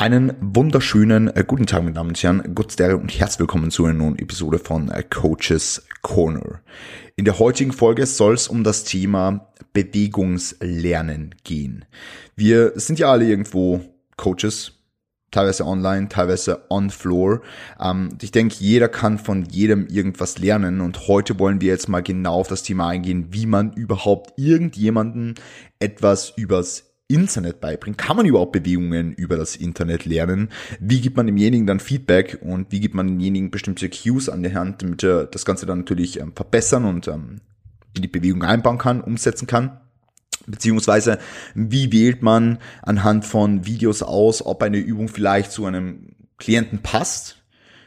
Einen wunderschönen äh, guten Tag, meine Damen und Herren, Gutstelle und herzlich willkommen zu einer neuen Episode von äh, Coaches Corner. In der heutigen Folge soll es um das Thema Bewegungslernen gehen. Wir sind ja alle irgendwo Coaches, teilweise online, teilweise on floor. Ähm, ich denke, jeder kann von jedem irgendwas lernen und heute wollen wir jetzt mal genau auf das Thema eingehen, wie man überhaupt irgendjemanden etwas übers Internet beibringen? Kann man überhaupt Bewegungen über das Internet lernen? Wie gibt man demjenigen dann Feedback und wie gibt man demjenigen bestimmte Cues an die Hand, damit er das Ganze dann natürlich ähm, verbessern und ähm, in die Bewegung einbauen kann, umsetzen kann? Beziehungsweise, wie wählt man anhand von Videos aus, ob eine Übung vielleicht zu einem Klienten passt,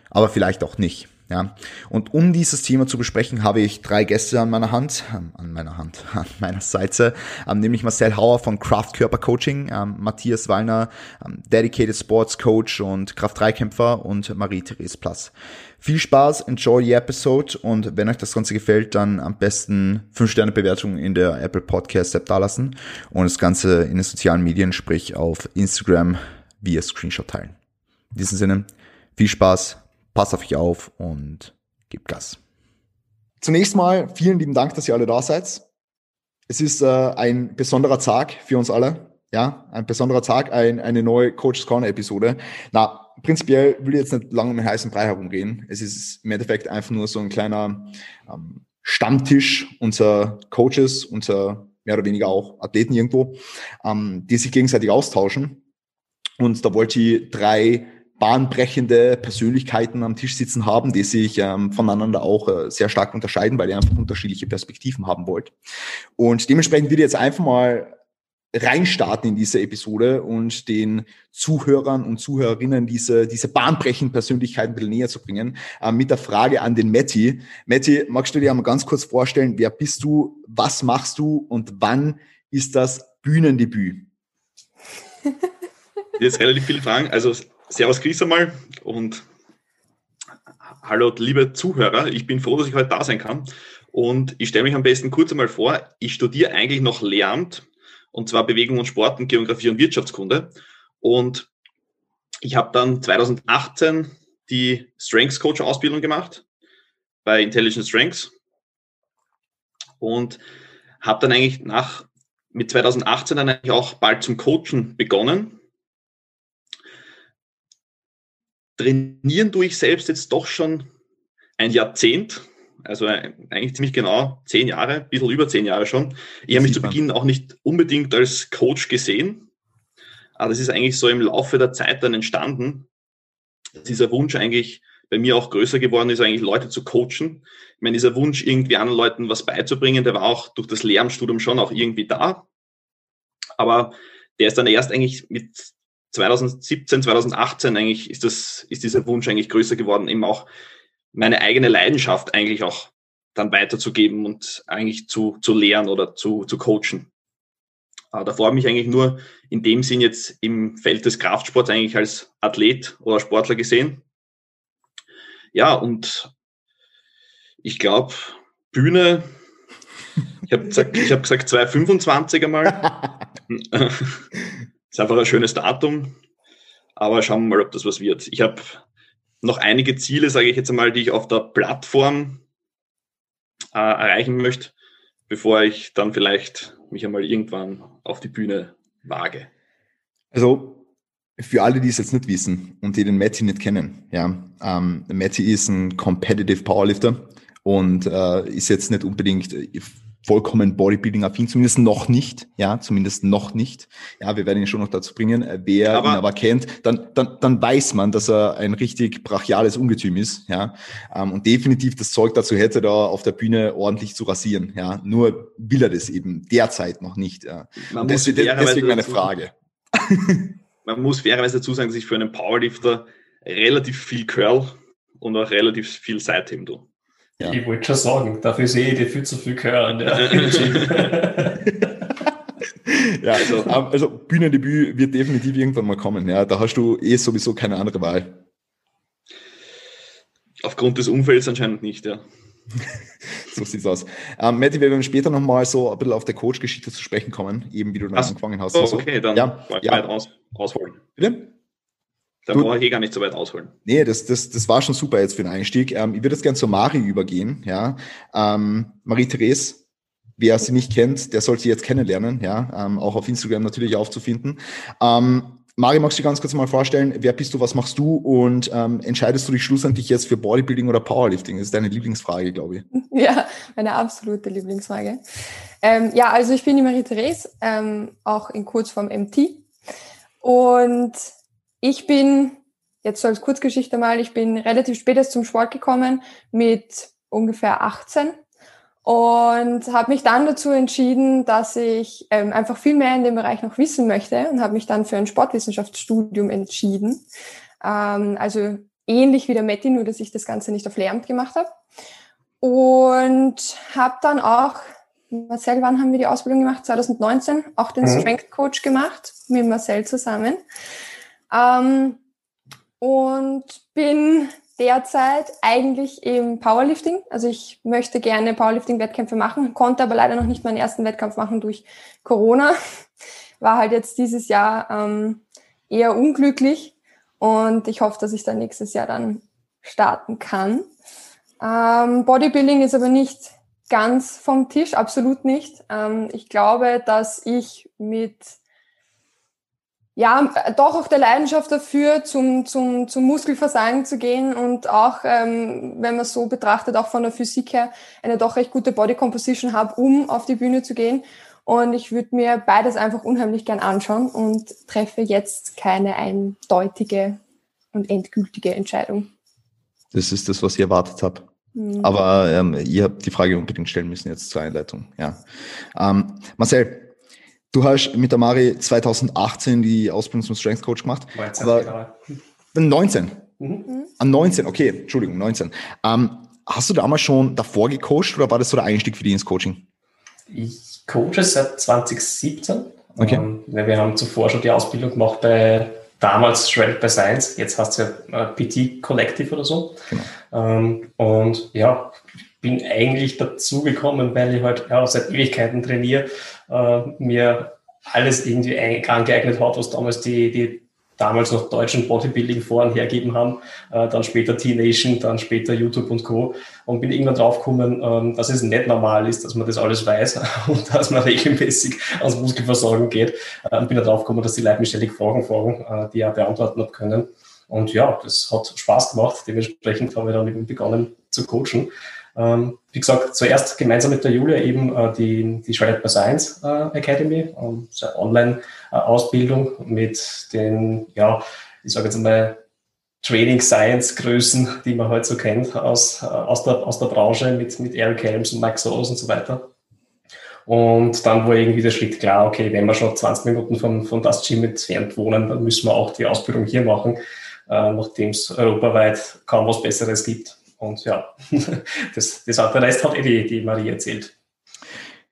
aber vielleicht auch nicht? Ja, und um dieses Thema zu besprechen, habe ich drei Gäste an meiner Hand, ähm, an meiner Hand, an meiner Seite, ähm, nämlich Marcel Hauer von Kraft Körper Coaching, ähm, Matthias Wallner, Dedicated Sports Coach und Kraft-3-Kämpfer und Marie-Therese Plass. Viel Spaß, enjoy the episode und wenn euch das Ganze gefällt, dann am besten 5-Sterne-Bewertung in der Apple Podcast App dalassen und das Ganze in den sozialen Medien, sprich auf Instagram via Screenshot teilen. In diesem Sinne, viel Spaß, Pass auf euch auf und gebt Gas. Zunächst mal vielen lieben Dank, dass ihr alle da seid. Es ist äh, ein besonderer Tag für uns alle. Ja, ein besonderer Tag, ein, eine neue Coach's Corner Episode. Na, prinzipiell will ich jetzt nicht lange um den heißen Brei herumgehen. Es ist im Endeffekt einfach nur so ein kleiner ähm, Stammtisch unter Coaches, unter mehr oder weniger auch Athleten irgendwo, ähm, die sich gegenseitig austauschen. Und da wollte ich drei bahnbrechende Persönlichkeiten am Tisch sitzen haben, die sich ähm, voneinander auch äh, sehr stark unterscheiden, weil ihr einfach unterschiedliche Perspektiven haben wollt. Und dementsprechend würde ich jetzt einfach mal reinstarten in diese Episode und den Zuhörern und Zuhörerinnen diese, diese bahnbrechenden Persönlichkeiten ein bisschen näher zu bringen, äh, mit der Frage an den Matti. Matti, magst du dir einmal ganz kurz vorstellen, wer bist du, was machst du und wann ist das Bühnendebüt? Jetzt relativ viele Fragen. Also Servus Chris einmal und hallo liebe Zuhörer. Ich bin froh, dass ich heute da sein kann. Und ich stelle mich am besten kurz einmal vor. Ich studiere eigentlich noch Lehramt und zwar Bewegung und Sport und Geografie und Wirtschaftskunde. Und ich habe dann 2018 die Strengths Coach Ausbildung gemacht bei Intelligent Strengths und habe dann eigentlich nach mit 2018 dann eigentlich auch bald zum Coachen begonnen trainieren tue ich selbst jetzt doch schon ein Jahrzehnt, also eigentlich ziemlich genau zehn Jahre, ein bisschen über zehn Jahre schon. Ich habe mich zu Beginn auch nicht unbedingt als Coach gesehen, aber das ist eigentlich so im Laufe der Zeit dann entstanden, dass dieser Wunsch eigentlich bei mir auch größer geworden ist, eigentlich Leute zu coachen. Ich meine, dieser Wunsch, irgendwie anderen Leuten was beizubringen, der war auch durch das Lehramtsstudium schon auch irgendwie da. Aber der ist dann erst eigentlich mit 2017, 2018 eigentlich ist das, ist dieser Wunsch eigentlich größer geworden, eben auch meine eigene Leidenschaft eigentlich auch dann weiterzugeben und eigentlich zu, zu lehren oder zu, zu coachen. Aber davor habe ich mich eigentlich nur in dem Sinn jetzt im Feld des Kraftsports eigentlich als Athlet oder Sportler gesehen. Ja, und ich glaube, Bühne, ich habe gesagt, ich hab gesagt 225 einmal. Ist einfach ein schönes Datum, aber schauen wir mal, ob das was wird. Ich habe noch einige Ziele, sage ich jetzt einmal, die ich auf der Plattform äh, erreichen möchte, bevor ich dann vielleicht mich einmal irgendwann auf die Bühne wage. Also für alle, die es jetzt nicht wissen und die den Matty nicht kennen, ja, ähm, Matty ist ein Competitive Powerlifter und äh, ist jetzt nicht unbedingt vollkommen Bodybuilding-affin, zumindest noch nicht, ja, zumindest noch nicht. Ja, wir werden ihn schon noch dazu bringen. Äh, wer aber, ihn aber kennt, dann, dann, dann weiß man, dass er ein richtig brachiales Ungetüm ist, ja, ähm, und definitiv das Zeug dazu hätte, da auf der Bühne ordentlich zu rasieren, ja. Nur will er das eben derzeit noch nicht, ja. Man und das, deswegen meine Frage. man muss fairerweise dazu sagen, dass ich für einen Powerlifter relativ viel Curl und auch relativ viel Seitheben tue. Ja. Ich wollte schon sagen, dafür sehe ich dir viel zu viel hören. Ja, ja also, ähm, also Bühnendebüt wird definitiv irgendwann mal kommen. Ja, da hast du eh sowieso keine andere Wahl. Aufgrund des Umfelds anscheinend nicht, ja. so sieht's aus. Ähm, Matti, wir werden später nochmal so ein bisschen auf der Coach-Geschichte zu sprechen kommen, eben wie du dann angefangen hast. Oh, okay, dann ja, ja. weit aus, ausholen. Bitte? Da brauche ich eh gar nicht so weit ausholen. Nee, das, das, das war schon super jetzt für den Einstieg. Ähm, ich würde jetzt gerne zur Marie übergehen. Ja, ähm, Marie-Therese, wer sie nicht kennt, der soll sie jetzt kennenlernen. Ja, ähm, auch auf Instagram natürlich aufzufinden. Ähm, Mari, magst du dir ganz kurz mal vorstellen, wer bist du, was machst du und ähm, entscheidest du dich schlussendlich jetzt für Bodybuilding oder Powerlifting? Das ist deine Lieblingsfrage, glaube ich. Ja, meine absolute Lieblingsfrage. Ähm, ja, also ich bin die Marie-Therese, ähm, auch in Kurzform MT. Und ich bin, jetzt so als Kurzgeschichte mal, ich bin relativ spät erst zum Sport gekommen mit ungefähr 18 und habe mich dann dazu entschieden, dass ich ähm, einfach viel mehr in dem Bereich noch wissen möchte und habe mich dann für ein Sportwissenschaftsstudium entschieden. Ähm, also ähnlich wie der Metti, nur dass ich das Ganze nicht auf Lehramt gemacht habe. Und habe dann auch, Marcel, wann haben wir die Ausbildung gemacht? 2019, auch den mhm. Strength Coach gemacht, mit Marcel zusammen. Ähm, und bin derzeit eigentlich im Powerlifting. Also ich möchte gerne Powerlifting-Wettkämpfe machen, konnte aber leider noch nicht meinen ersten Wettkampf machen durch Corona. War halt jetzt dieses Jahr ähm, eher unglücklich und ich hoffe, dass ich dann nächstes Jahr dann starten kann. Ähm, Bodybuilding ist aber nicht ganz vom Tisch, absolut nicht. Ähm, ich glaube, dass ich mit ja, doch auch der Leidenschaft dafür, zum, zum, zum Muskelversagen zu gehen und auch, ähm, wenn man so betrachtet, auch von der Physik her, eine doch recht gute Body Composition habe, um auf die Bühne zu gehen. Und ich würde mir beides einfach unheimlich gern anschauen und treffe jetzt keine eindeutige und endgültige Entscheidung. Das ist das, was ich erwartet habe. Mhm. Aber ähm, ihr habt die Frage unbedingt stellen müssen jetzt zur Einleitung. Ja. Ähm, Marcel, Du hast mit der Mari 2018 die Ausbildung zum Strength Coach gemacht. 19, aber, genau. 19. Mhm. An 19, okay, Entschuldigung, 19. Ähm, hast du damals schon davor gecoacht oder war das so der Einstieg für dich ins Coaching? Ich coache seit 2017. Okay. Ähm, wir haben zuvor schon die Ausbildung gemacht bei damals Shredded by Science, jetzt heißt es ja äh, PT Collective oder so. Genau. Ähm, und ja, bin eigentlich dazu gekommen, weil ich halt ja, seit Ewigkeiten trainiere, äh, mir alles irgendwie angeeignet hat, was damals die, die damals noch deutschen Bodybuilding-Foren hergeben haben, äh, dann später T-Nation, dann später YouTube und Co. Und bin irgendwann draufgekommen, ähm, dass es nicht normal ist, dass man das alles weiß und dass man regelmäßig ans Muskelversorgen geht. Äh, und bin dann draufgekommen, dass die Leute mich ständig Fragen fragen, äh, die ja beantworten habe können. Und ja, das hat Spaß gemacht. Dementsprechend haben wir dann begonnen zu coachen. Ähm, wie gesagt, zuerst gemeinsam mit der Julia eben äh, die, die Shredded by Science Academy, ähm, eine Online-Ausbildung mit den, ja, ich sage jetzt mal, Training Science Größen, die man heute so kennt aus, äh, aus, der, aus der Branche mit, mit Eric Helms und Mike Soros und so weiter. Und dann war irgendwie der Schritt klar, okay, wenn wir schon 20 Minuten von, von das Gym entfernt wohnen, dann müssen wir auch die Ausbildung hier machen, äh, nachdem es europaweit kaum was Besseres gibt. Und ja, das, das hat, der Rest hat eh die, die Marie erzählt.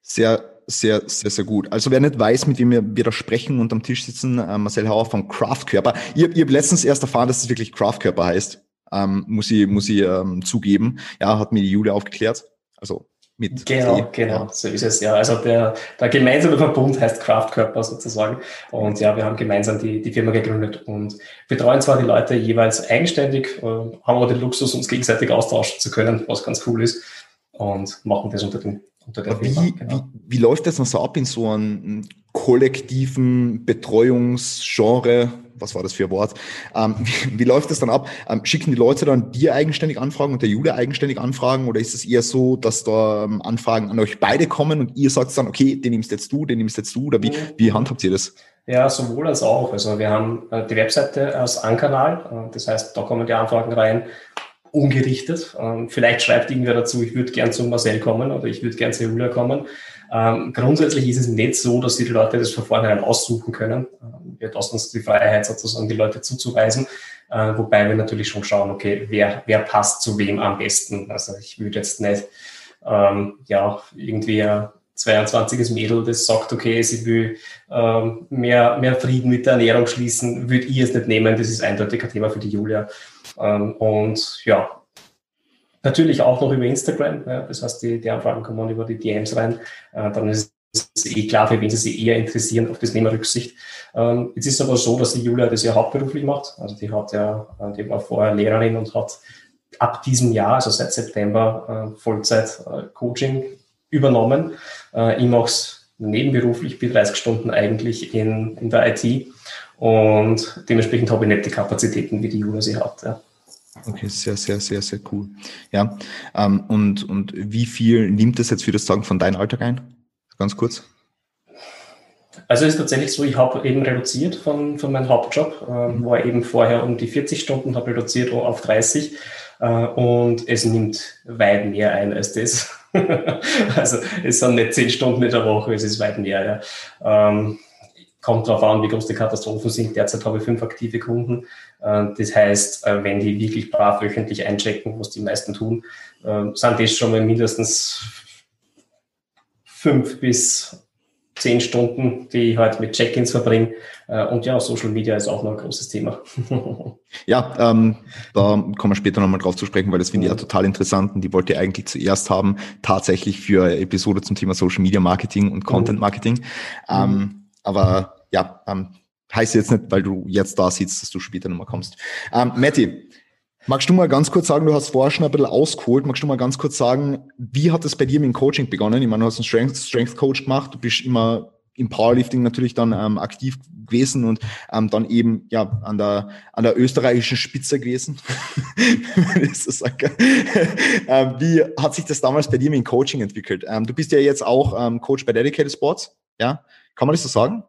Sehr, sehr, sehr, sehr gut. Also wer nicht weiß, mit wem wir, da sprechen und am Tisch sitzen, äh, Marcel Hauer von Craftkörper. Ich, ich habe letztens erst erfahren, dass es wirklich Craftkörper heißt. Ähm, muss ich, muss ich ähm, zugeben. Ja, hat mir die Julia aufgeklärt. Also mit. Genau, genau, so ist es ja. Also der, der gemeinsame Verbund heißt Kraftkörper sozusagen. Und ja, wir haben gemeinsam die, die Firma gegründet und betreuen zwar die Leute jeweils eigenständig, äh, haben aber den Luxus, uns gegenseitig austauschen zu können, was ganz cool ist. Und machen das unter dem unter der Firma. Wie, genau. wie, wie läuft das noch so ab in so einem kollektiven Betreuungsgenre? Was war das für ein Wort? Ähm, wie, wie, läuft das dann ab? Ähm, schicken die Leute dann dir eigenständig Anfragen und der Julia eigenständig Anfragen oder ist es eher so, dass da ähm, Anfragen an euch beide kommen und ihr sagt dann, okay, den nimmst jetzt du, den nimmst jetzt du oder wie, wie handhabt ihr das? Ja, sowohl als auch. Also wir haben äh, die Webseite als Ankanal, äh, das heißt, da kommen die Anfragen rein ungerichtet. Ähm, vielleicht schreibt irgendwer dazu, ich würde gern zu Marcel kommen oder ich würde gern zu Julia kommen. Ähm, grundsätzlich ist es nicht so, dass die Leute das von vornherein aussuchen können. Ähm, wir lassen uns die Freiheit sozusagen, die Leute zuzuweisen, äh, wobei wir natürlich schon schauen, okay, wer, wer passt zu wem am besten. Also ich würde jetzt nicht ähm, ja, irgendwie ein 22 Mädel, das sagt, okay, sie will ähm, mehr, mehr Frieden mit der Ernährung schließen, würde ich es nicht nehmen. Das ist eindeutig ein Thema für die Julia. Ähm, und ja, Natürlich auch noch über Instagram, ja, das heißt, die, die Anfragen kommen über die DMs rein. Äh, dann ist ist eh klar, für wen sie sich eher interessieren, auf das wir Rücksicht. Ähm, jetzt ist es aber so, dass die Julia das ja hauptberuflich macht. Also die hat ja, äh, die war vorher Lehrerin und hat ab diesem Jahr, also seit September, äh, Vollzeit äh, Coaching übernommen. Äh, ich mache es nebenberuflich, bis 30 Stunden eigentlich in, in der IT und dementsprechend habe ich nicht die Kapazitäten, wie die Julia sie hat. Ja. Okay, sehr, sehr, sehr, sehr cool. Ja, ähm, und, und wie viel nimmt das jetzt für das Sagen von deinem Alltag ein? Ganz kurz. Also es ist tatsächlich so, ich habe eben reduziert von, von meinem Hauptjob, äh, mhm. war eben vorher um die 40 Stunden, habe reduziert auf 30 äh, und es nimmt weit mehr ein als das. also es sind nicht 10 Stunden in der Woche, es ist weit mehr. Ja. Ähm, kommt darauf an, wie groß die Katastrophen sind. Derzeit habe ich fünf aktive Kunden. Äh, das heißt, äh, wenn die wirklich brav wöchentlich einchecken, was die meisten tun, äh, sind das schon mal mindestens fünf bis zehn Stunden, die ich halt mit Check-ins verbringe. Und ja, Social Media ist auch noch ein großes Thema. ja, ähm, da kommen wir später nochmal drauf zu sprechen, weil das finde ich ja total interessant und die wollte ich eigentlich zuerst haben, tatsächlich für eine Episode zum Thema Social Media Marketing und Content Marketing. Mhm. Ähm, aber ja, ähm, heißt jetzt nicht, weil du jetzt da sitzt, dass du später nochmal kommst. Ähm, Matti, Magst du mal ganz kurz sagen, du hast vorher schon ein bisschen ausgeholt, magst du mal ganz kurz sagen, wie hat es bei dir mit dem Coaching begonnen? Ich meine, du hast einen Strength, Strength Coach gemacht, du bist immer im Powerlifting natürlich dann ähm, aktiv gewesen und ähm, dann eben ja an der an der österreichischen Spitze gewesen. ähm, wie hat sich das damals bei dir mit dem Coaching entwickelt? Ähm, du bist ja jetzt auch ähm, Coach bei Dedicated Sports, ja? Kann man das so sagen?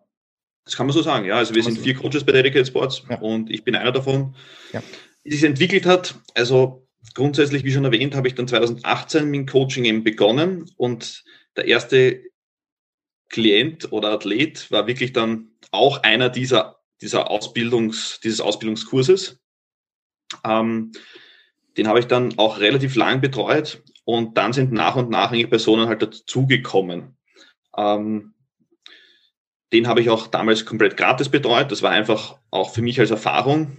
Das kann man so sagen, ja. Also wir sind vier Coaches bei Dedicated Sports ja. und ich bin einer davon. Ja wie sich entwickelt hat, also grundsätzlich, wie schon erwähnt, habe ich dann 2018 mit dem Coaching eben begonnen und der erste Klient oder Athlet war wirklich dann auch einer dieser, dieser Ausbildungs, dieses Ausbildungskurses. Ähm, den habe ich dann auch relativ lang betreut und dann sind nach und nach eigentlich Personen halt dazugekommen. Ähm, den habe ich auch damals komplett gratis betreut. Das war einfach auch für mich als Erfahrung.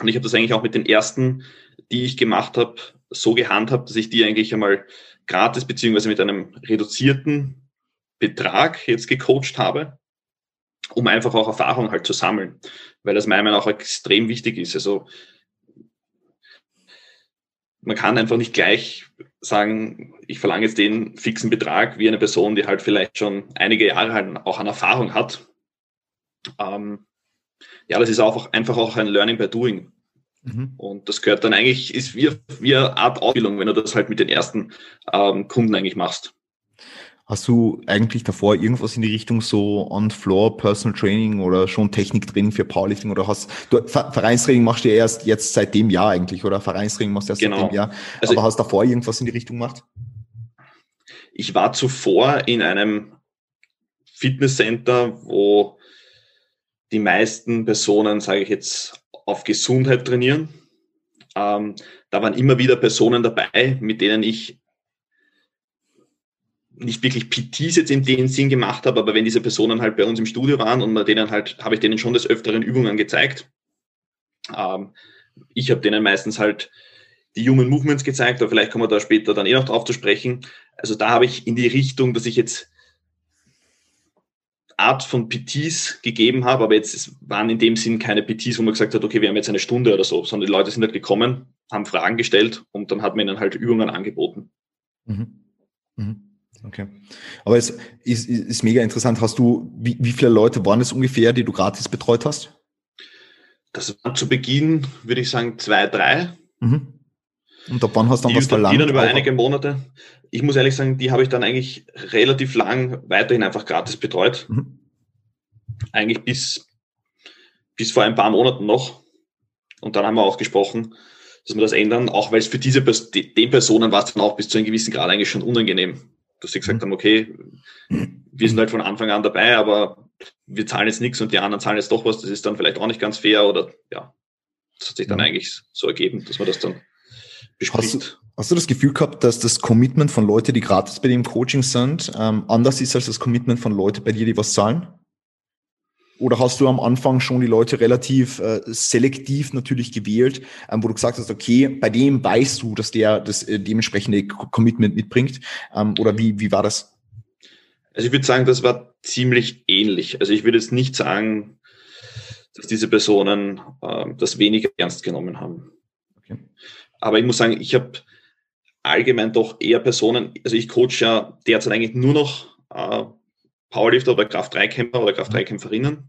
Und ich habe das eigentlich auch mit den ersten, die ich gemacht habe, so gehandhabt, dass ich die eigentlich einmal gratis beziehungsweise mit einem reduzierten Betrag jetzt gecoacht habe, um einfach auch Erfahrung halt zu sammeln, weil das meiner Meinung nach auch extrem wichtig ist. Also man kann einfach nicht gleich sagen, ich verlange jetzt den fixen Betrag wie eine Person, die halt vielleicht schon einige Jahre halt auch an Erfahrung hat. Ähm, ja, das ist auch einfach auch ein Learning by Doing. Mhm. Und das gehört dann eigentlich, ist wie, wie eine Art Ausbildung, wenn du das halt mit den ersten ähm, Kunden eigentlich machst. Hast du eigentlich davor irgendwas in die Richtung so On-Floor Personal Training oder schon Techniktraining für Powerlifting oder hast du Vereinstraining machst du ja erst jetzt seit dem Jahr eigentlich oder Vereinstraining machst du erst genau. seit dem Jahr. Also Aber hast du davor irgendwas in die Richtung gemacht? Ich war zuvor in einem Fitnesscenter, wo die meisten Personen, sage ich jetzt, auf Gesundheit trainieren. Ähm, da waren immer wieder Personen dabei, mit denen ich nicht wirklich PTs jetzt in dem Sinn gemacht habe, aber wenn diese Personen halt bei uns im Studio waren und denen halt, habe ich denen schon des Öfteren Übungen gezeigt. Ähm, ich habe denen meistens halt die Human Movements gezeigt, aber vielleicht kommen wir da später dann eh noch drauf zu sprechen. Also da habe ich in die Richtung, dass ich jetzt Art von PTs gegeben habe, aber jetzt waren in dem Sinn keine PTs, wo man gesagt hat, okay, wir haben jetzt eine Stunde oder so, sondern die Leute sind halt gekommen, haben Fragen gestellt und dann hat man ihnen halt Übungen angeboten. Mhm. Mhm. Okay. Aber es ist, ist, ist mega interessant. Hast du, wie, wie viele Leute waren es ungefähr, die du gratis betreut hast? Das waren zu Beginn, würde ich sagen, zwei, drei. Mhm. Und ab wann hast du dann die, was verlangt? Die dann über einige Monate. Ich muss ehrlich sagen, die habe ich dann eigentlich relativ lang weiterhin einfach gratis betreut. Mhm. Eigentlich bis, bis vor ein paar Monaten noch. Und dann haben wir auch gesprochen, dass wir das ändern, auch weil es für diese den Personen war es dann auch bis zu einem gewissen Grad eigentlich schon unangenehm. Dass sie gesagt mhm. haben, okay, wir sind halt von Anfang an dabei, aber wir zahlen jetzt nichts und die anderen zahlen jetzt doch was, das ist dann vielleicht auch nicht ganz fair oder ja, das hat sich dann mhm. eigentlich so ergeben, dass wir das dann bespricht. Hast, hast, du das Gefühl gehabt, dass das Commitment von Leuten, die gratis bei dir im Coaching sind, ähm, anders ist als das Commitment von Leuten bei dir, die was zahlen? Oder hast du am Anfang schon die Leute relativ äh, selektiv natürlich gewählt, ähm, wo du gesagt hast, okay, bei dem weißt du, dass der das äh, dementsprechende Commitment mitbringt? Ähm, oder wie, wie war das? Also ich würde sagen, das war ziemlich ähnlich. Also ich würde jetzt nicht sagen, dass diese Personen äh, das weniger ernst genommen haben. Okay. Aber ich muss sagen, ich habe allgemein doch eher Personen, also ich coach ja derzeit eigentlich nur noch äh, Powerlifter oder Kraft-3-Kämpfer oder Kraft-3-Kämpferinnen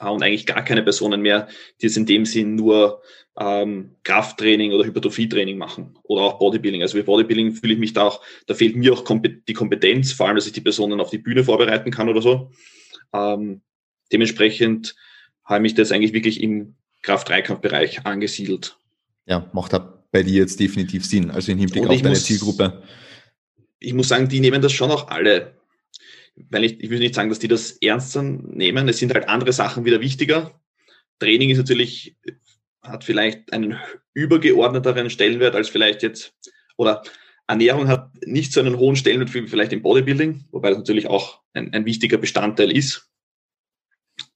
äh, und eigentlich gar keine Personen mehr, die es in dem Sinn nur ähm, Krafttraining oder Hypertrophietraining machen oder auch Bodybuilding. Also bei Bodybuilding fühle ich mich da auch, da fehlt mir auch die Kompetenz, vor allem, dass ich die Personen auf die Bühne vorbereiten kann oder so. Ähm, dementsprechend habe ich mich das eigentlich wirklich im Kraft-3-Kampfbereich angesiedelt. Ja, macht da bei dir jetzt definitiv Sinn, also im Hinblick auf deine muss, Zielgruppe. Ich muss sagen, die nehmen das schon auch alle weil ich, ich will nicht sagen, dass die das ernster nehmen. Es sind halt andere Sachen wieder wichtiger. Training ist natürlich, hat vielleicht einen übergeordneteren Stellenwert als vielleicht jetzt, oder Ernährung hat nicht so einen hohen Stellenwert wie vielleicht im Bodybuilding, wobei das natürlich auch ein, ein wichtiger Bestandteil ist.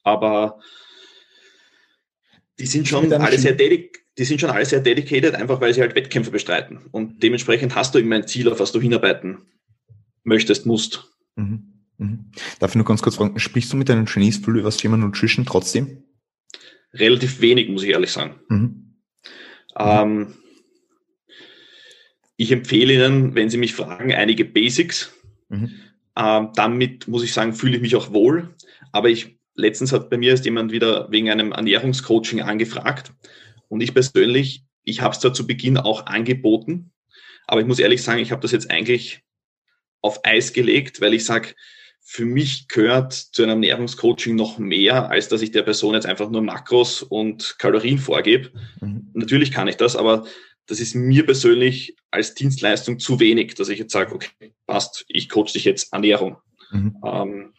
Aber die sind schon alle sehr dedicated die sind schon alle sehr dedicated, einfach weil sie halt Wettkämpfe bestreiten. Und dementsprechend hast du immer ein Ziel, auf was du hinarbeiten möchtest, musst. Mhm. Mhm. Darf ich nur ganz kurz fragen, sprichst du mit deinen Trainees viel über das Thema Nutrition trotzdem? Relativ wenig, muss ich ehrlich sagen. Mhm. Ähm, ich empfehle Ihnen, wenn Sie mich fragen, einige Basics. Mhm. Ähm, damit muss ich sagen, fühle ich mich auch wohl. Aber ich, letztens hat bei mir erst jemand wieder wegen einem Ernährungscoaching angefragt. Und ich persönlich, ich habe es da zu Beginn auch angeboten. Aber ich muss ehrlich sagen, ich habe das jetzt eigentlich auf Eis gelegt, weil ich sage, für mich gehört zu einem Ernährungscoaching noch mehr, als dass ich der Person jetzt einfach nur Makros und Kalorien vorgebe. Mhm. Natürlich kann ich das, aber das ist mir persönlich als Dienstleistung zu wenig, dass ich jetzt sage, okay, passt, ich coach dich jetzt Ernährung. Mhm. Ähm,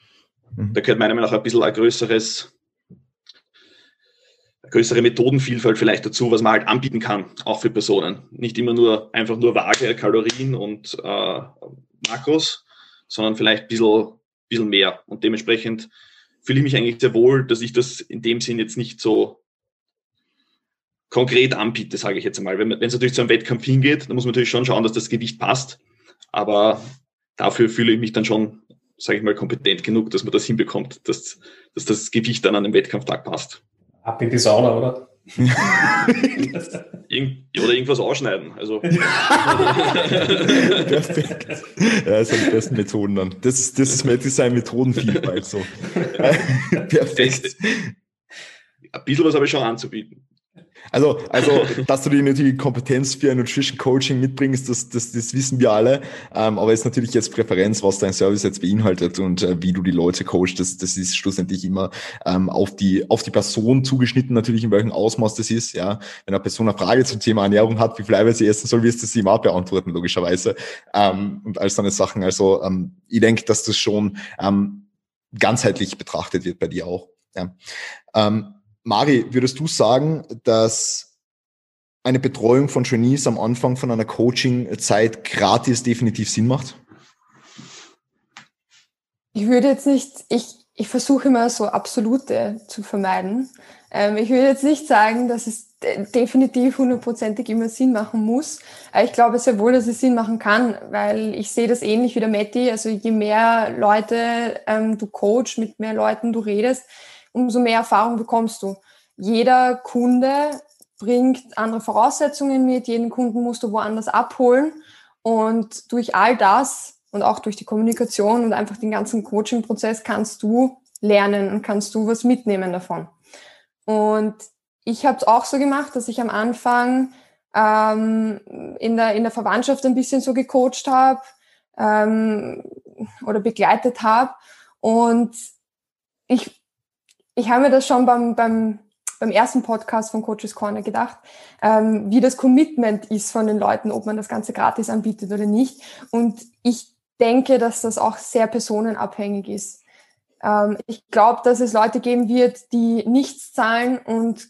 mhm. Da gehört meiner Meinung nach ein bisschen ein größeres, eine größere Methodenvielfalt vielleicht dazu, was man halt anbieten kann, auch für Personen. Nicht immer nur einfach nur Waage, Kalorien und äh, Makros, sondern vielleicht ein bisschen bisschen mehr. Und dementsprechend fühle ich mich eigentlich sehr wohl, dass ich das in dem Sinn jetzt nicht so konkret anbiete, sage ich jetzt einmal. Wenn, es natürlich zu einem Wettkampf hingeht, dann muss man natürlich schon schauen, dass das Gewicht passt. Aber dafür fühle ich mich dann schon, sage ich mal, kompetent genug, dass man das hinbekommt, dass, dass das Gewicht dann an einem Wettkampftag passt. Ab in die Sauna, oder? Irgend, oder irgendwas ausschneiden. Also. Perfekt. Ja, das sind die besten Methoden dann. Das ist, das ist Design Methodenvielfalt so. Perfekt. Ein bisschen was habe ich schon anzubieten. Also, also, dass du die natürlich Kompetenz für ein Nutrition Coaching mitbringst, das, das, das wissen wir alle. Ähm, aber ist natürlich jetzt Präferenz, was dein Service jetzt beinhaltet und äh, wie du die Leute coachst, das, das ist schlussendlich immer ähm, auf die, auf die Person zugeschnitten, natürlich in welchem Ausmaß das ist. Ja, wenn eine Person eine Frage zum Thema Ernährung hat, wie viel Eiweiß sie essen soll, wirst du sie immer beantworten, logischerweise. Ähm, und all so eine Sachen. Also, ähm, ich denke, dass das schon ähm, ganzheitlich betrachtet wird bei dir auch. Ja. Ähm, Mari, würdest du sagen, dass eine Betreuung von Trainees am Anfang von einer Coaching-Zeit gratis definitiv Sinn macht? Ich würde jetzt nicht, ich, ich versuche immer so absolute zu vermeiden. Ähm, ich würde jetzt nicht sagen, dass es definitiv hundertprozentig immer Sinn machen muss. ich glaube sehr wohl, dass es Sinn machen kann, weil ich sehe das ähnlich wie der Matti. Also je mehr Leute ähm, du coach, mit mehr Leuten du redest, umso mehr Erfahrung bekommst du. Jeder Kunde bringt andere Voraussetzungen mit, jeden Kunden musst du woanders abholen und durch all das und auch durch die Kommunikation und einfach den ganzen Coaching-Prozess kannst du lernen und kannst du was mitnehmen davon. Und ich habe es auch so gemacht, dass ich am Anfang ähm, in, der, in der Verwandtschaft ein bisschen so gecoacht habe ähm, oder begleitet habe. Und ich ich habe mir das schon beim, beim, beim ersten Podcast von Coaches Corner gedacht, ähm, wie das Commitment ist von den Leuten, ob man das Ganze gratis anbietet oder nicht. Und ich denke, dass das auch sehr personenabhängig ist. Ähm, ich glaube, dass es Leute geben wird, die nichts zahlen und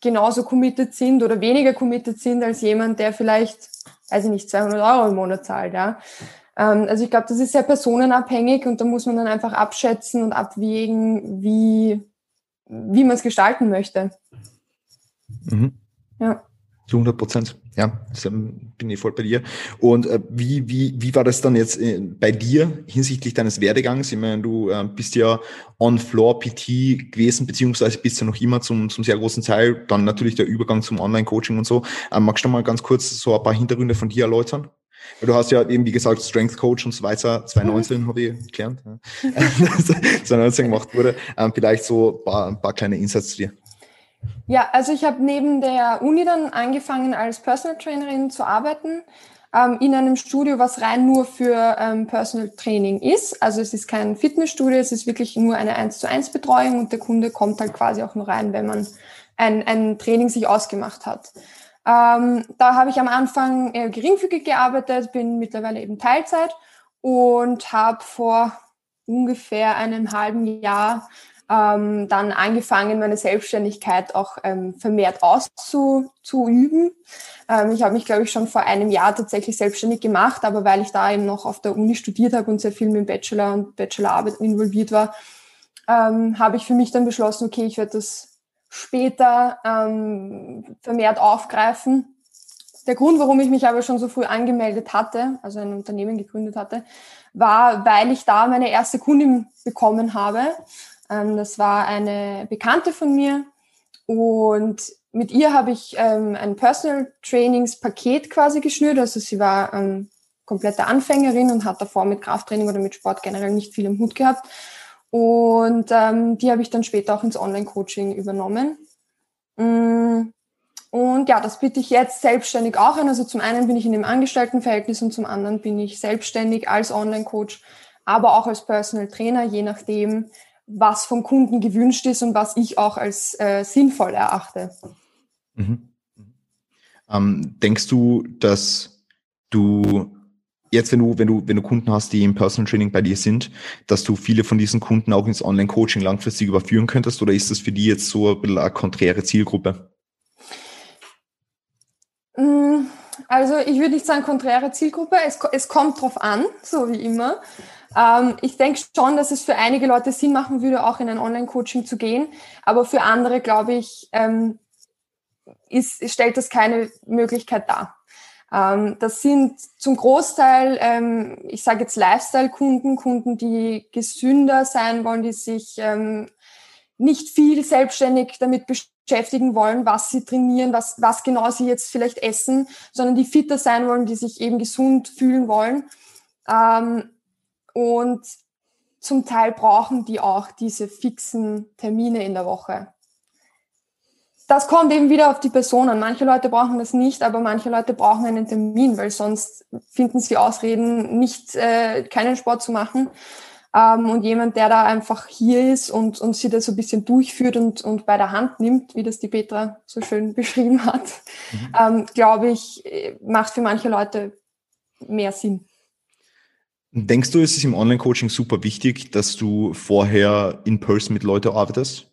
genauso committed sind oder weniger committed sind als jemand, der vielleicht, weiß ich nicht, 200 Euro im Monat zahlt. Ja. Ähm, also ich glaube, das ist sehr personenabhängig und da muss man dann einfach abschätzen und abwägen, wie wie man es gestalten möchte. Mhm. Ja. Zu 100 Prozent, ja, ähm, bin ich voll bei dir. Und äh, wie, wie, wie war das dann jetzt äh, bei dir hinsichtlich deines Werdegangs? Ich meine, du äh, bist ja On-Floor-PT gewesen, beziehungsweise bist ja noch immer zum, zum sehr großen Teil, dann natürlich der Übergang zum Online-Coaching und so. Ähm, magst du mal ganz kurz so ein paar Hintergründe von dir erläutern? Du hast ja eben, wie gesagt, Strength Coach und so weiter, 2019 habe ich gelernt, ja. 2019 gemacht wurde. Ähm, vielleicht so ein paar, ein paar kleine Insights zu dir. Ja, also ich habe neben der Uni dann angefangen, als Personal Trainerin zu arbeiten, ähm, in einem Studio, was rein nur für ähm, Personal Training ist. Also es ist kein Fitnessstudio, es ist wirklich nur eine 1 zu 1 Betreuung und der Kunde kommt halt quasi auch nur rein, wenn man ein, ein Training sich ausgemacht hat. Ähm, da habe ich am Anfang eher geringfügig gearbeitet, bin mittlerweile eben Teilzeit und habe vor ungefähr einem halben Jahr ähm, dann angefangen, meine Selbstständigkeit auch ähm, vermehrt auszuüben. Ähm, ich habe mich, glaube ich, schon vor einem Jahr tatsächlich selbstständig gemacht, aber weil ich da eben noch auf der Uni studiert habe und sehr viel mit Bachelor und Bachelorarbeit involviert war, ähm, habe ich für mich dann beschlossen, okay, ich werde das später ähm, vermehrt aufgreifen. Der Grund, warum ich mich aber schon so früh angemeldet hatte, also ein Unternehmen gegründet hatte, war, weil ich da meine erste Kundin bekommen habe. Ähm, das war eine Bekannte von mir und mit ihr habe ich ähm, ein Personal Trainings Paket quasi geschnürt. Also sie war ähm, komplette Anfängerin und hat davor mit Krafttraining oder mit Sport generell nicht viel im Hut gehabt. Und ähm, die habe ich dann später auch ins Online-Coaching übernommen. Mm, und ja, das biete ich jetzt selbstständig auch an. Also zum einen bin ich in dem Angestelltenverhältnis und zum anderen bin ich selbstständig als Online-Coach, aber auch als Personal Trainer, je nachdem, was vom Kunden gewünscht ist und was ich auch als äh, sinnvoll erachte. Mhm. Ähm, denkst du, dass du jetzt, wenn du, wenn du, wenn du Kunden hast, die im Personal Training bei dir sind, dass du viele von diesen Kunden auch ins Online-Coaching langfristig überführen könntest oder ist das für die jetzt so ein bisschen eine konträre Zielgruppe? Mm, also ich würde nicht sagen konträre Zielgruppe, es, es kommt drauf an, so wie immer. Ähm, ich denke schon, dass es für einige Leute Sinn machen würde, auch in ein Online-Coaching zu gehen, aber für andere, glaube ich, ähm, ist, stellt das keine Möglichkeit dar. Ähm, das sind zum Großteil, ähm, ich sage jetzt Lifestyle-Kunden, Kunden, die gesünder sein wollen, die sich ähm, nicht viel selbstständig damit beschäftigen wollen, was sie trainieren, was, was genau sie jetzt vielleicht essen, sondern die fitter sein wollen, die sich eben gesund fühlen wollen. Und zum Teil brauchen die auch diese fixen Termine in der Woche das kommt eben wieder auf die Person an. Manche Leute brauchen das nicht, aber manche Leute brauchen einen Termin, weil sonst finden sie Ausreden, nicht äh, keinen Sport zu machen. Ähm, und jemand, der da einfach hier ist und, und sie das so ein bisschen durchführt und, und bei der Hand nimmt, wie das die Petra so schön beschrieben hat, mhm. ähm, glaube ich, äh, macht für manche Leute mehr Sinn. Denkst du, ist es im Online-Coaching super wichtig, dass du vorher in Person mit Leuten arbeitest?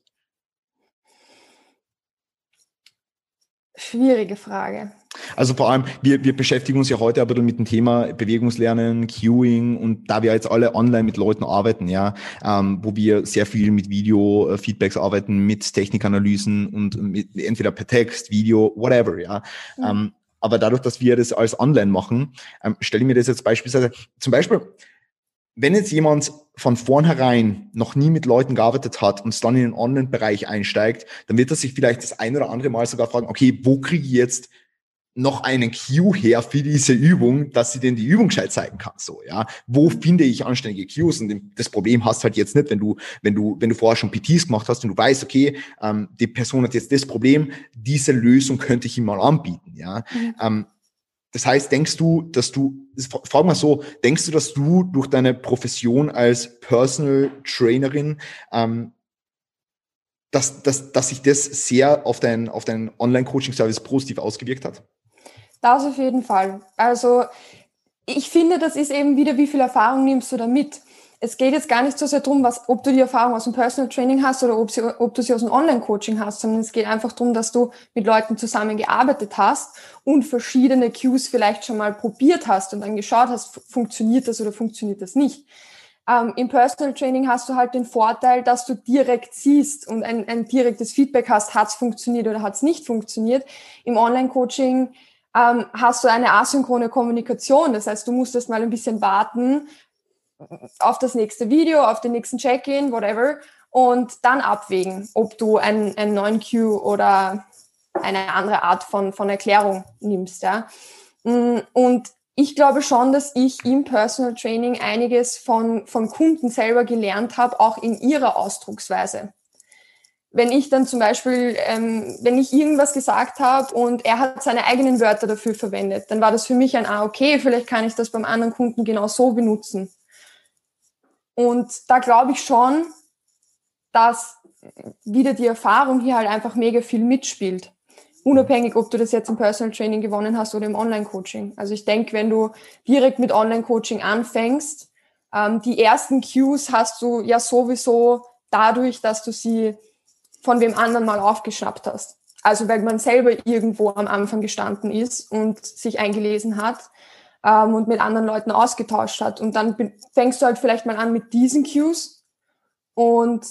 Schwierige Frage. Also vor allem, wir, wir beschäftigen uns ja heute ein bisschen mit dem Thema Bewegungslernen, Queuing und da wir jetzt alle online mit Leuten arbeiten, ja, ähm, wo wir sehr viel mit Video-Feedbacks arbeiten, mit Technikanalysen und mit, entweder per Text, Video, whatever, ja. Mhm. Ähm, aber dadurch, dass wir das alles online machen, ähm, stelle ich mir das jetzt beispielsweise, zum Beispiel, wenn jetzt jemand von vornherein noch nie mit Leuten gearbeitet hat und dann in den Online-Bereich einsteigt, dann wird er sich vielleicht das ein oder andere Mal sogar fragen, okay, wo kriege ich jetzt noch einen Cue her für diese Übung, dass sie denn die Übung gescheit zeigen kann, so, ja. Wo finde ich anständige Cues? Und das Problem hast halt jetzt nicht, wenn du, wenn du, wenn du vorher schon PTs gemacht hast und du weißt, okay, ähm, die Person hat jetzt das Problem, diese Lösung könnte ich ihm mal anbieten, ja. Mhm. Ähm, das heißt, denkst du, dass du, frag mal so, denkst du, dass du durch deine Profession als Personal Trainerin, ähm, dass, dass, dass sich das sehr auf deinen auf dein Online-Coaching-Service positiv ausgewirkt hat? Das auf jeden Fall. Also ich finde, das ist eben wieder, wie viel Erfahrung nimmst du da mit? Es geht jetzt gar nicht so sehr darum, was, ob du die Erfahrung aus dem Personal Training hast oder ob, sie, ob du sie aus dem Online-Coaching hast, sondern es geht einfach darum, dass du mit Leuten zusammengearbeitet hast und verschiedene Cues vielleicht schon mal probiert hast und dann geschaut hast, funktioniert das oder funktioniert das nicht. Ähm, Im Personal Training hast du halt den Vorteil, dass du direkt siehst und ein, ein direktes Feedback hast, hat es funktioniert oder hat es nicht funktioniert. Im Online-Coaching ähm, hast du eine asynchrone Kommunikation. Das heißt, du musst erst mal ein bisschen warten auf das nächste Video, auf den nächsten Check-in, whatever, und dann abwägen, ob du einen, einen neuen Cue oder eine andere Art von, von Erklärung nimmst. Ja? Mm, und ich glaube schon, dass ich im Personal Training einiges von, von Kunden selber gelernt habe, auch in ihrer Ausdrucksweise. Wenn ich dann zum Beispiel, ähm, wenn ich irgendwas gesagt habe und er hat seine eigenen Wörter dafür verwendet, dann war das für mich ein, ah, okay, vielleicht kann ich das beim anderen Kunden genau so benutzen. Und da glaube ich schon, dass wieder die Erfahrung hier halt einfach mega viel mitspielt unabhängig, ob du das jetzt im Personal Training gewonnen hast oder im Online-Coaching. Also ich denke, wenn du direkt mit Online-Coaching anfängst, ähm, die ersten Cues hast du ja sowieso dadurch, dass du sie von wem anderen mal aufgeschnappt hast. Also weil man selber irgendwo am Anfang gestanden ist und sich eingelesen hat ähm, und mit anderen Leuten ausgetauscht hat. Und dann fängst du halt vielleicht mal an mit diesen Cues und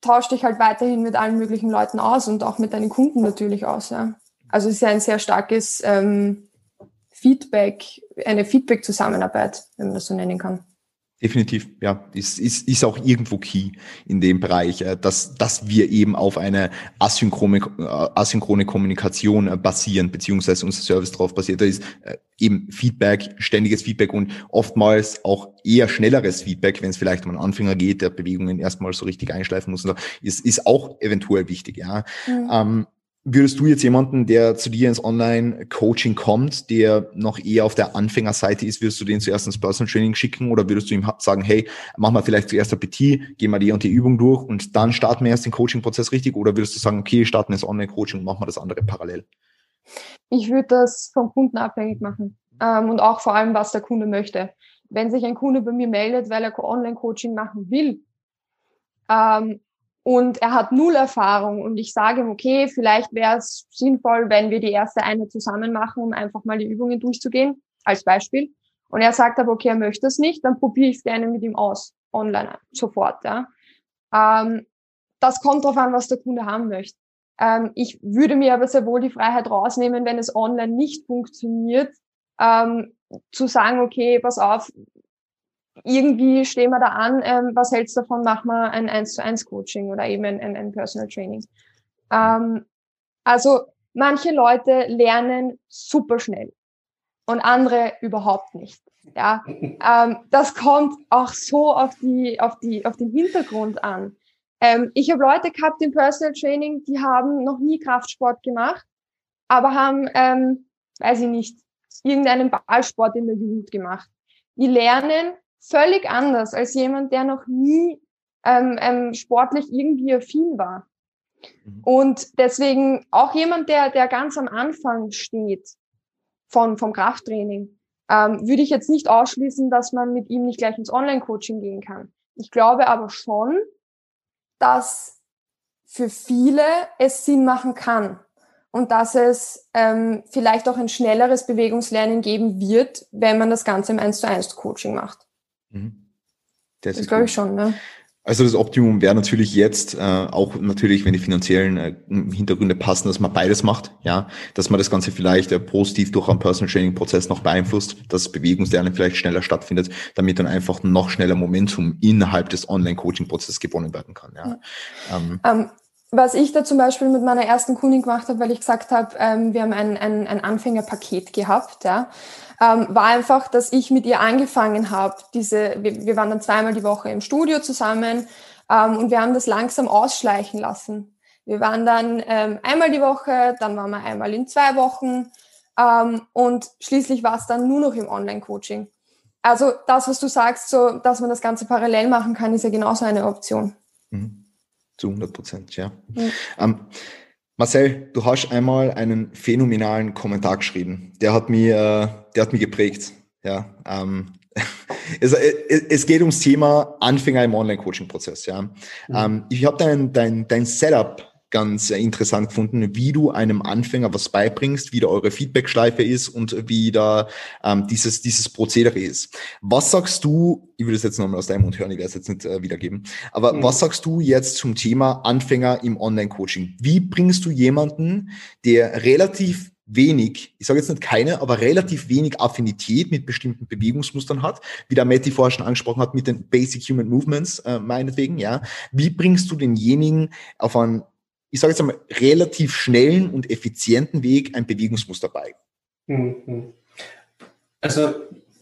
tausch dich halt weiterhin mit allen möglichen Leuten aus und auch mit deinen Kunden natürlich aus. Ja. Also es ist ja ein sehr starkes ähm, Feedback, eine Feedback-Zusammenarbeit, wenn man das so nennen kann. Definitiv, ja, ist, ist, ist auch irgendwo key in dem Bereich, äh, dass, dass wir eben auf eine asynchrone, äh, asynchrone Kommunikation äh, basieren, beziehungsweise unser Service darauf basiert. Da ist eben Feedback, ständiges Feedback und oftmals auch eher schnelleres Feedback, wenn es vielleicht um einen Anfänger geht, der Bewegungen erstmal so richtig einschleifen muss, ist, ist auch eventuell wichtig, ja. Mhm. Ähm, Würdest du jetzt jemanden, der zu dir ins Online-Coaching kommt, der noch eher auf der Anfängerseite ist, würdest du den zuerst ins Personal Training schicken oder würdest du ihm sagen, hey, mach mal vielleicht zuerst PT, geh mal die und die Übung durch und dann starten wir erst den Coaching-Prozess richtig oder würdest du sagen, okay, starten ins Online-Coaching und machen wir das andere parallel? Ich würde das vom Kunden abhängig machen ähm, und auch vor allem, was der Kunde möchte. Wenn sich ein Kunde bei mir meldet, weil er Online-Coaching machen will, ähm, und er hat null Erfahrung und ich sage ihm, okay, vielleicht wäre es sinnvoll, wenn wir die erste eine zusammen machen, um einfach mal die Übungen durchzugehen, als Beispiel. Und er sagt aber, okay, er möchte es nicht, dann probiere ich es gerne mit ihm aus, online, sofort. Ja. Ähm, das kommt darauf an, was der Kunde haben möchte. Ähm, ich würde mir aber sehr wohl die Freiheit rausnehmen, wenn es online nicht funktioniert, ähm, zu sagen, okay, pass auf, irgendwie stehen wir da an, ähm, was hältst du davon, machen wir ein 1 zu 1 Coaching oder eben ein, ein, ein Personal Training. Ähm, also manche Leute lernen super schnell und andere überhaupt nicht. Ja, ähm, das kommt auch so auf die, auf die, auf den Hintergrund an. Ähm, ich habe Leute gehabt im Personal Training, die haben noch nie Kraftsport gemacht, aber haben, ähm, weiß ich nicht, irgendeinen Ballsport in der Jugend gemacht. Die lernen völlig anders als jemand, der noch nie ähm, ähm, sportlich irgendwie affin war. Mhm. Und deswegen auch jemand, der, der ganz am Anfang steht von, vom Krafttraining, ähm, würde ich jetzt nicht ausschließen, dass man mit ihm nicht gleich ins Online-Coaching gehen kann. Ich glaube aber schon, dass für viele es Sinn machen kann und dass es ähm, vielleicht auch ein schnelleres Bewegungslernen geben wird, wenn man das Ganze im 1 zu 1 Coaching macht. Mhm. Das, das glaube ich schon, ne? Also das Optimum wäre natürlich jetzt äh, auch natürlich, wenn die finanziellen äh, Hintergründe passen, dass man beides macht, ja, dass man das Ganze vielleicht äh, positiv durch einen Personal Training Prozess noch beeinflusst, dass Bewegungslernen vielleicht schneller stattfindet, damit dann einfach noch schneller Momentum innerhalb des Online-Coaching Prozesses gewonnen werden kann. Ja. ja. Ähm, um, ähm, was ich da zum Beispiel mit meiner ersten Kundin gemacht habe, weil ich gesagt habe, ähm, wir haben ein, ein, ein Anfängerpaket gehabt, ja ähm, war einfach, dass ich mit ihr angefangen habe. Diese, wir, wir waren dann zweimal die Woche im Studio zusammen ähm, und wir haben das langsam ausschleichen lassen. Wir waren dann ähm, einmal die Woche, dann waren wir einmal in zwei Wochen ähm, und schließlich war es dann nur noch im Online-Coaching. Also das, was du sagst, so, dass man das Ganze parallel machen kann, ist ja genauso eine Option. Mhm. Zu 100 Prozent, ja. Mhm. Ähm, Marcel, du hast einmal einen phänomenalen Kommentar geschrieben. Der hat mich, äh, der hat mich geprägt. Ja, ähm, es, es, geht ums Thema Anfänger im Online-Coaching-Prozess. Ja, mhm. ähm, ich habe dein, dein, dein Setup ganz interessant gefunden, wie du einem Anfänger was beibringst, wie da eure Feedbackschleife ist und wie da ähm, dieses, dieses Prozedere ist. Was sagst du, ich will das jetzt nochmal aus deinem Mund hören, ich werde es jetzt nicht äh, wiedergeben, aber mhm. was sagst du jetzt zum Thema Anfänger im Online-Coaching? Wie bringst du jemanden, der relativ wenig, ich sage jetzt nicht keine, aber relativ wenig Affinität mit bestimmten Bewegungsmustern hat, wie der Matti vorher schon angesprochen hat, mit den Basic Human Movements, äh, meinetwegen, ja. Wie bringst du denjenigen auf einen ich sage jetzt einmal, relativ schnellen und effizienten Weg ein Bewegungsmuster bei. Mhm. Also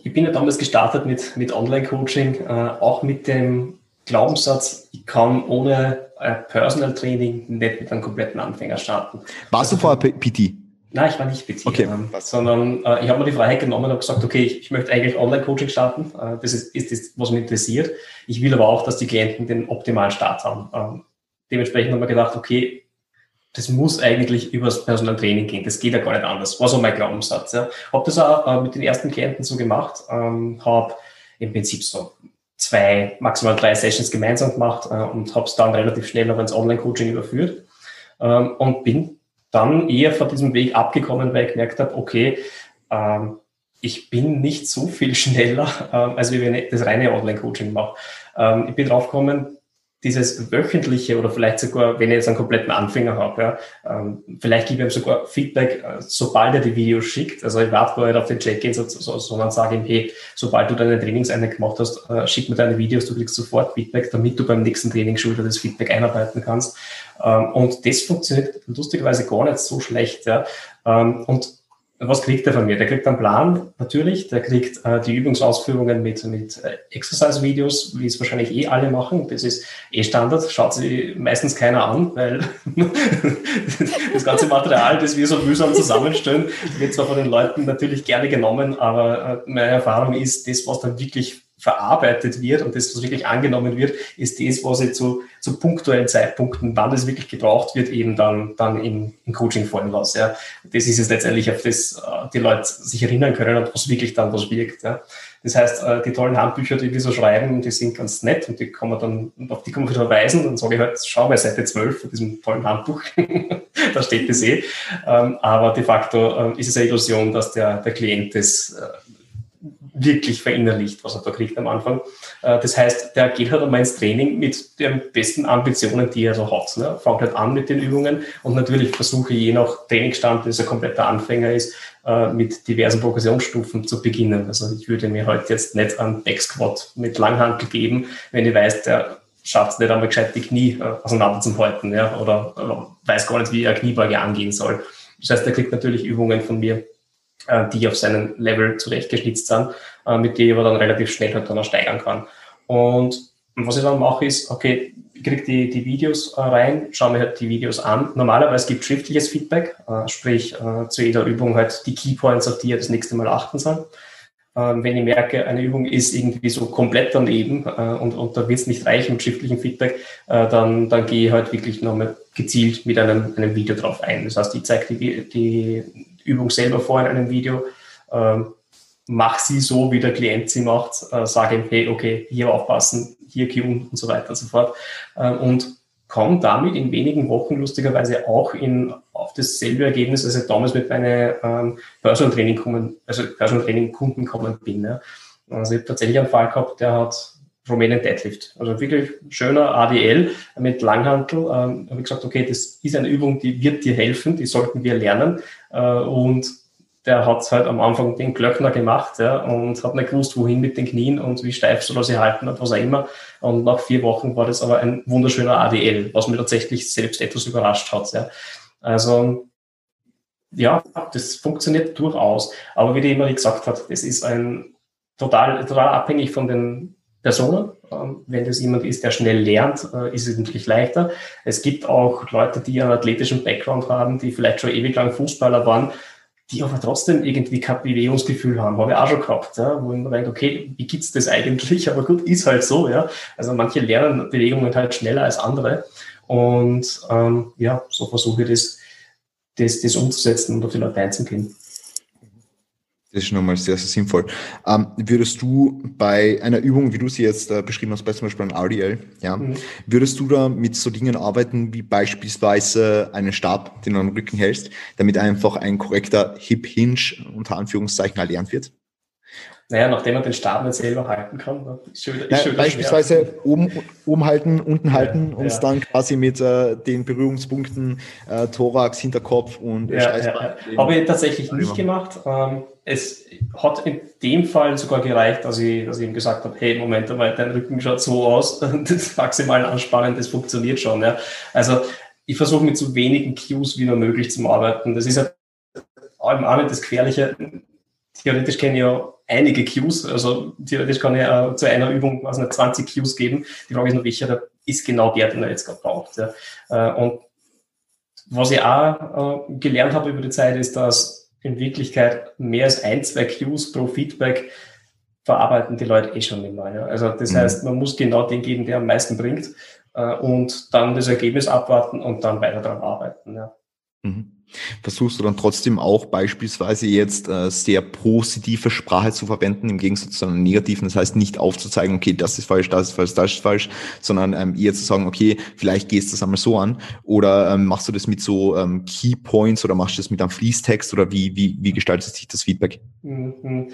ich bin ja damals gestartet mit, mit Online-Coaching, äh, auch mit dem Glaubenssatz, ich kann ohne äh, Personal Training nicht mit einem kompletten Anfänger starten. Warst also, du vorher PT? Nein, ich war nicht PT, okay. ähm, sondern äh, ich habe mir die Freiheit genommen und habe gesagt, okay, ich, ich möchte eigentlich Online-Coaching starten. Äh, das ist, ist das, was mich interessiert. Ich will aber auch, dass die Klienten den optimalen Start haben. Ähm, dementsprechend haben wir gedacht, okay, das muss eigentlich übers Personal Training gehen. Das geht ja gar nicht anders. War so mein Glaubenssatz. Ja. Habe das auch äh, mit den ersten Klienten so gemacht. Ähm, habe im Prinzip so zwei, maximal drei Sessions gemeinsam gemacht äh, und habe es dann relativ schnell noch ins Online-Coaching überführt ähm, und bin dann eher von diesem Weg abgekommen, weil ich gemerkt habe, okay, ähm, ich bin nicht so viel schneller, ähm, als wenn ich das reine Online-Coaching mache. Ähm, ich bin draufgekommen, dieses wöchentliche oder vielleicht sogar, wenn ich jetzt einen kompletten Anfänger habe, ja, ähm, vielleicht gebe ich ihm sogar Feedback, äh, sobald er die Videos schickt. Also ich warte gar nicht auf den Check-in, so, so, sondern sage ihm, hey, sobald du deine Trainingseinheit gemacht hast, äh, schick mir deine Videos, du kriegst sofort Feedback, damit du beim nächsten Training schon wieder das Feedback einarbeiten kannst. Ähm, und das funktioniert lustigerweise gar nicht so schlecht. Ja. Ähm, und was kriegt er von mir? Der kriegt einen Plan, natürlich. Der kriegt äh, die Übungsausführungen mit, mit äh, Exercise-Videos, wie es wahrscheinlich eh alle machen. Das ist eh Standard. Schaut sich meistens keiner an, weil das ganze Material, das wir so mühsam zusammenstellen, wird zwar von den Leuten natürlich gerne genommen, aber äh, meine Erfahrung ist, das, was dann wirklich verarbeitet wird und das, was wirklich angenommen wird, ist das, was ich zu, zu punktuellen Zeitpunkten, wann das wirklich gebraucht wird, eben dann, dann im, im Coaching fallen lasse. Ja. Das ist es letztendlich, auf das äh, die Leute sich erinnern können und was wirklich dann was wirkt. Ja. Das heißt, äh, die tollen Handbücher, die wir so schreiben, die sind ganz nett und die kann man dann, auf die kann man verweisen. Dann sage ich halt, schau mal Seite 12 von diesem tollen Handbuch. da steht das eh. Ähm, aber de facto äh, ist es eine Illusion, dass der, der Klient das wirklich verinnerlicht, was er da kriegt am Anfang. Äh, das heißt, der geht halt einmal ins Training mit den besten Ambitionen, die er so hat. Ne? Fängt halt an mit den Übungen und natürlich versuche je nach Trainingsstand, wenn es ein kompletter Anfänger ist, äh, mit diversen Progressionsstufen zu beginnen. Also ich würde mir heute halt jetzt nicht einen Backsquat mit Langhantel geben, wenn ich weiß, der schafft es nicht einmal gescheit die Knie äh, auseinander zu halten ja? oder weiß gar nicht, wie er Kniebeuge angehen soll. Das heißt, er kriegt natürlich Übungen von mir, die auf seinen Level zurechtgeschnitzt sind, mit denen ich aber dann relativ schnell halt dann auch steigern kann. Und was ich dann mache, ist, okay, ich kriege die, die Videos äh, rein, schaue mir halt die Videos an. Normalerweise gibt es schriftliches Feedback, sprich zu jeder Übung halt die Keypoints, auf die ihr das nächste Mal achten soll. Ähm, wenn ich merke, eine Übung ist irgendwie so komplett daneben und, und da wird es nicht reichen mit schriftlichem Feedback, dann, dann gehe ich halt wirklich nochmal gezielt mit einem, einem Video drauf ein. Das heißt, ich zeige die, die Übung selber vor in einem Video, ähm, mach sie so, wie der Klient sie macht, äh, sage ihm, hey, okay, hier aufpassen, hier Q und so weiter und so fort. Äh, und komme damit in wenigen Wochen lustigerweise auch in, auf dasselbe Ergebnis, als ich damals mit meinen ähm, Personal Training kommen, also Personal Training Kunden kommen bin. Ja. Also ich habe tatsächlich einen Fall gehabt, der hat Romanian Deadlift. Also wirklich schöner ADL mit Langhantel. Ähm, habe ich gesagt, okay, das ist eine Übung, die wird dir helfen, die sollten wir lernen. Äh, und der hat halt am Anfang den Glöckner gemacht ja, und hat nicht gewusst, wohin mit den Knien und wie steif soll er sie halten und was auch immer. Und nach vier Wochen war das aber ein wunderschöner ADL, was mir tatsächlich selbst etwas überrascht hat. Ja. Also ja, das funktioniert durchaus. Aber wie die immer gesagt hat, das ist ein total, total abhängig von den Personen. Ähm, wenn das jemand ist, der schnell lernt, äh, ist es natürlich leichter. Es gibt auch Leute, die einen athletischen Background haben, die vielleicht schon ewig lang Fußballer waren, die aber trotzdem irgendwie kein Bewegungsgefühl haben. Habe ich auch schon gehabt, ja, wo ich mir denke, okay, wie gibt's das eigentlich? Aber gut, ist halt so, ja. Also manche lernen Bewegungen halt schneller als andere. Und ähm, ja, so versuche ich das, das, das umzusetzen und auf die Leute einzugehen. Das ist nochmal sehr, sehr sinnvoll. Ähm, würdest du bei einer Übung, wie du sie jetzt äh, beschrieben hast, bei zum Beispiel einem RDL, ja, mhm. würdest du da mit so Dingen arbeiten, wie beispielsweise einen Stab, den du am Rücken hältst, damit einfach ein korrekter Hip-Hinge unter Anführungszeichen erlernt wird? Naja, nachdem man den Stab nicht selber halten kann, ist schon wieder, ist schon wieder Beispielsweise oben, oben halten, unten halten ja, und ja. dann quasi mit äh, den Berührungspunkten äh, Thorax, Hinterkopf und ja, ja, Habe ich tatsächlich nicht gemacht. Ähm, es hat in dem Fall sogar gereicht, dass ich, dass ich ihm gesagt habe, hey, Moment mal, dein Rücken schaut so aus, das ist maximal anspannend, das funktioniert schon. Ja. Also ich versuche mit so wenigen Cues wie nur möglich zu arbeiten. Das ist ja allem auch nicht das Gefährliche. Theoretisch kenne ich ja einige Cues. Also theoretisch kann ich äh, zu einer Übung also 20 Cues geben. Die Frage ist nur, welcher ist genau der, den er jetzt gerade braucht. Ja. Äh, und was ich auch äh, gelernt habe über die Zeit, ist, dass in Wirklichkeit mehr als ein, zwei Cues pro Feedback verarbeiten die Leute eh schon immer. Ja. Also das mhm. heißt, man muss genau den geben, der am meisten bringt äh, und dann das Ergebnis abwarten und dann weiter daran arbeiten. Ja. Mhm. Versuchst du dann trotzdem auch beispielsweise jetzt äh, sehr positive Sprache zu verwenden, im Gegensatz zu einer negativen, das heißt nicht aufzuzeigen, okay, das ist falsch, das ist falsch, das ist falsch, sondern ähm, eher zu sagen, okay, vielleicht gehst du das einmal so an oder ähm, machst du das mit so ähm, Key Points oder machst du das mit einem Fließtext oder wie, wie, wie gestaltet sich das Feedback? Mhm.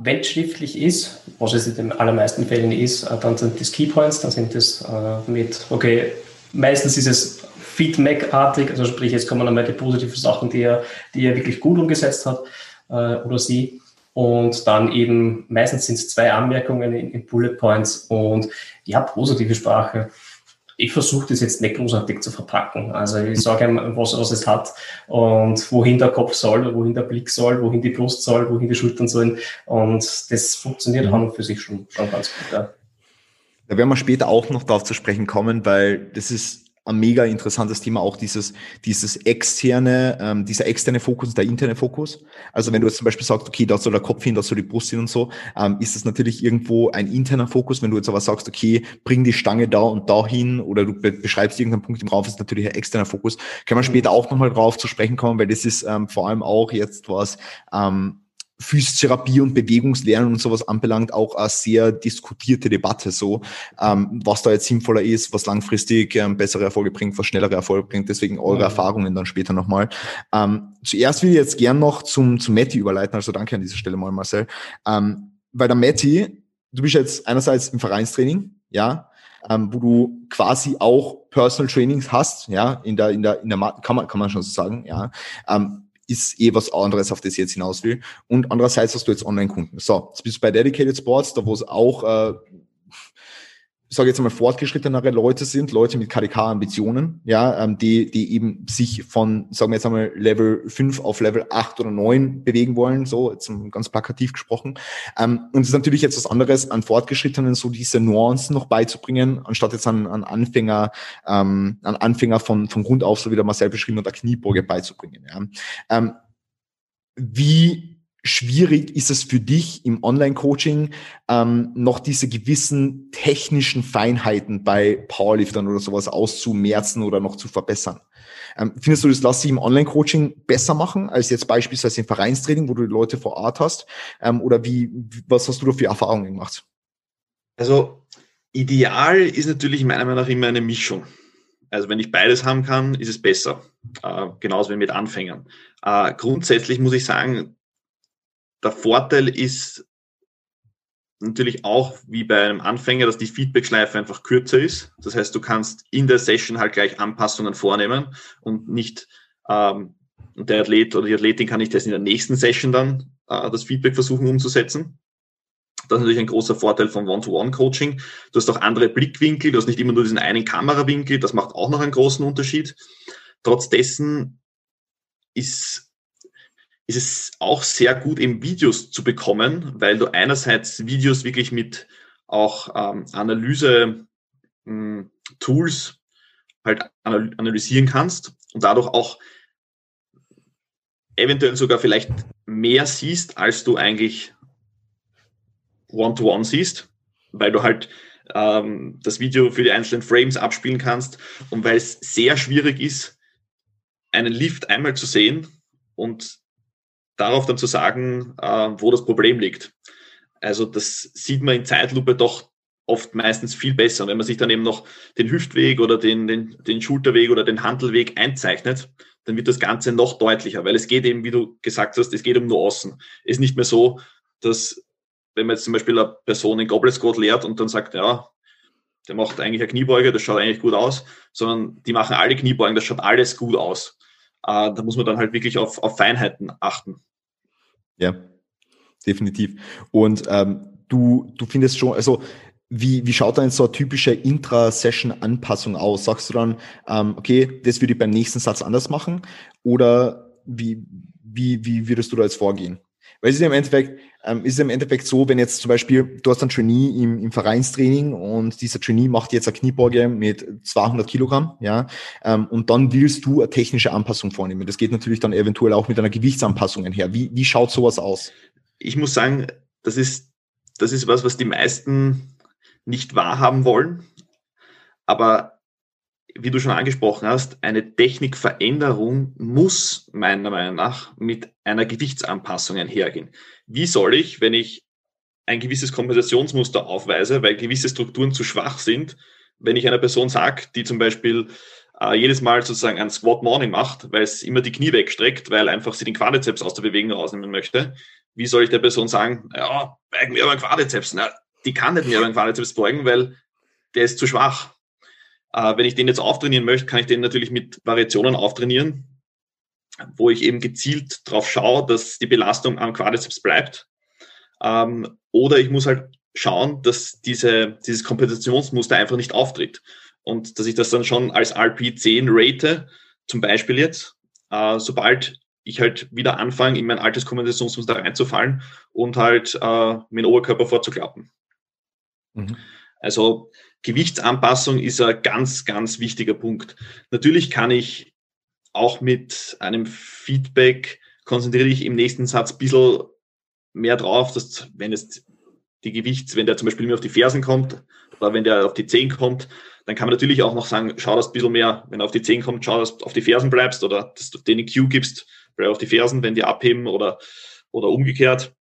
Wenn es schriftlich ist, was es in den allermeisten Fällen ist, äh, dann sind das Key Points, dann sind das äh, mit, okay, meistens ist es Feedback-artig, also sprich, jetzt kommen einmal die positiven Sachen, die er, die er wirklich gut umgesetzt hat äh, oder sie. Und dann eben, meistens sind es zwei Anmerkungen in, in, Bullet Points und ja, positive Sprache. Ich versuche das jetzt nicht großartig zu verpacken. Also ich sage ihm, was, was es hat und wohin der Kopf soll, wohin der Blick soll, wohin die Brust soll, wohin die Schultern sollen. Und das funktioniert mhm. an und für sich schon, schon ganz gut. Ja. Da werden wir später auch noch darauf zu sprechen kommen, weil das ist ein mega interessantes Thema, auch dieses, dieses externe, ähm, dieser externe Fokus, der interne Fokus. Also wenn du jetzt zum Beispiel sagst, okay, da soll der Kopf hin, da soll die Brust hin und so, ähm, ist das natürlich irgendwo ein interner Fokus. Wenn du jetzt aber sagst, okay, bring die Stange da und da hin oder du be beschreibst irgendeinen Punkt im Raum, ist natürlich ein externer Fokus. Können wir später auch nochmal drauf zu sprechen kommen, weil das ist ähm, vor allem auch jetzt was, ähm, Physiotherapie und Bewegungslernen und sowas anbelangt, auch eine sehr diskutierte Debatte so, ähm, was da jetzt sinnvoller ist, was langfristig ähm, bessere Erfolge bringt, was schnellere Erfolge bringt. Deswegen eure mhm. Erfahrungen dann später nochmal. Ähm, zuerst will ich jetzt gern noch zum, zum Matti überleiten, also danke an dieser Stelle mal, Marcel. Ähm, weil der Matti, du bist jetzt einerseits im Vereinstraining, ja, ähm, wo du quasi auch Personal Trainings hast, ja, in der, in der, in der, kann man, kann man schon so sagen, ja. Ähm, ist eh was anderes, auf das ich jetzt hinaus will. Und andererseits hast du jetzt Online-Kunden. So, jetzt bist du bei Dedicated Sports, da wo es auch äh, ich sage jetzt einmal fortgeschrittenere Leute sind, Leute mit KDK-Ambitionen, ja, ähm, die, die eben sich von, sagen wir jetzt einmal, Level 5 auf Level 8 oder 9 bewegen wollen, so jetzt ganz plakativ gesprochen. Ähm, und es ist natürlich jetzt was anderes, an Fortgeschrittenen so diese Nuancen noch beizubringen, anstatt jetzt an, an Anfänger, ähm, an Anfänger von, von Grund auf, so wie der Marcel beschrieben hat, der Kniebeuge beizubringen. Ja. Ähm, wie schwierig ist es für dich im Online-Coaching ähm, noch diese gewissen technischen Feinheiten bei Powerliftern oder sowas auszumerzen oder noch zu verbessern? Ähm, findest du, das lässt sich im Online-Coaching besser machen als jetzt beispielsweise im Vereinstraining, wo du die Leute vor Ort hast? Ähm, oder wie, was hast du da für Erfahrungen gemacht? Also ideal ist natürlich meiner Meinung nach immer eine Mischung. Also wenn ich beides haben kann, ist es besser. Äh, genauso wie mit Anfängern. Äh, grundsätzlich muss ich sagen, der Vorteil ist natürlich auch wie bei einem Anfänger, dass die Feedback-Schleife einfach kürzer ist. Das heißt, du kannst in der Session halt gleich Anpassungen vornehmen und nicht ähm, der Athlet oder die Athletin kann nicht erst in der nächsten Session dann äh, das Feedback versuchen umzusetzen. Das ist natürlich ein großer Vorteil von One-to-One-Coaching. Du hast auch andere Blickwinkel, du hast nicht immer nur diesen einen Kamerawinkel, das macht auch noch einen großen Unterschied. Trotz dessen ist ist es auch sehr gut, eben Videos zu bekommen, weil du einerseits Videos wirklich mit auch ähm, Analyse-Tools hm, halt analysieren kannst und dadurch auch eventuell sogar vielleicht mehr siehst, als du eigentlich One-to-One -one siehst, weil du halt ähm, das Video für die einzelnen Frames abspielen kannst und weil es sehr schwierig ist, einen Lift einmal zu sehen und darauf dann zu sagen, äh, wo das Problem liegt. Also das sieht man in Zeitlupe doch oft meistens viel besser. Und wenn man sich dann eben noch den Hüftweg oder den, den, den Schulterweg oder den Handelweg einzeichnet, dann wird das Ganze noch deutlicher, weil es geht eben, wie du gesagt hast, es geht um Nuancen. Es ist nicht mehr so, dass wenn man jetzt zum Beispiel eine Person in Goblet lehrt und dann sagt, ja, der macht eigentlich eine Kniebeuge, das schaut eigentlich gut aus, sondern die machen alle Kniebeugen, das schaut alles gut aus. Äh, da muss man dann halt wirklich auf, auf Feinheiten achten. Ja, definitiv. Und ähm, du, du findest schon, also wie, wie schaut dann so eine typische Intra-Session-Anpassung aus? Sagst du dann, ähm, okay, das würde ich beim nächsten Satz anders machen? Oder wie, wie, wie würdest du da jetzt vorgehen? Weil es ist im Endeffekt, ähm, ist im Endeffekt so, wenn jetzt zum Beispiel, du hast einen Trainee im, im Vereinstraining und dieser Trainee macht jetzt eine Kniebeuge mit 200 Kilogramm, ja, ähm, und dann willst du eine technische Anpassung vornehmen. Das geht natürlich dann eventuell auch mit einer Gewichtsanpassung einher. Wie, wie schaut sowas aus? Ich muss sagen, das ist, das ist was, was die meisten nicht wahrhaben wollen. Aber wie du schon angesprochen hast, eine Technikveränderung muss meiner Meinung nach mit einer Gewichtsanpassung einhergehen. Wie soll ich, wenn ich ein gewisses Kompensationsmuster aufweise, weil gewisse Strukturen zu schwach sind, wenn ich einer Person sage, die zum Beispiel äh, jedes Mal sozusagen ein Squat Morning macht, weil es immer die Knie wegstreckt, weil einfach sie den Quadrizeps aus der Bewegung rausnehmen möchte, wie soll ich der Person sagen, ja, beugen wir aber Quadrizeps? Na, die kann nicht mehr beim Quadrizeps beugen, weil der ist zu schwach. Äh, wenn ich den jetzt auftrainieren möchte, kann ich den natürlich mit Variationen auftrainieren, wo ich eben gezielt darauf schaue, dass die Belastung am Quadrizeps bleibt. Ähm, oder ich muss halt schauen, dass diese, dieses Kompensationsmuster einfach nicht auftritt. Und dass ich das dann schon als RP10 rate, zum Beispiel jetzt, äh, sobald ich halt wieder anfange, in mein altes Kompensationsmuster reinzufallen und halt äh, meinen Oberkörper vorzuklappen. Mhm. Also Gewichtsanpassung ist ein ganz, ganz wichtiger Punkt. Natürlich kann ich auch mit einem Feedback konzentriere ich im nächsten Satz ein bisschen mehr drauf, dass wenn es die Gewichts, wenn der zum Beispiel mehr auf die Fersen kommt oder wenn der auf die Zehen kommt, dann kann man natürlich auch noch sagen, schau das ein bisschen mehr, wenn er auf die Zehen kommt, schau, dass du auf die Fersen bleibst oder dass du denen Cue gibst, bleib auf die Fersen, wenn die abheben oder, oder umgekehrt.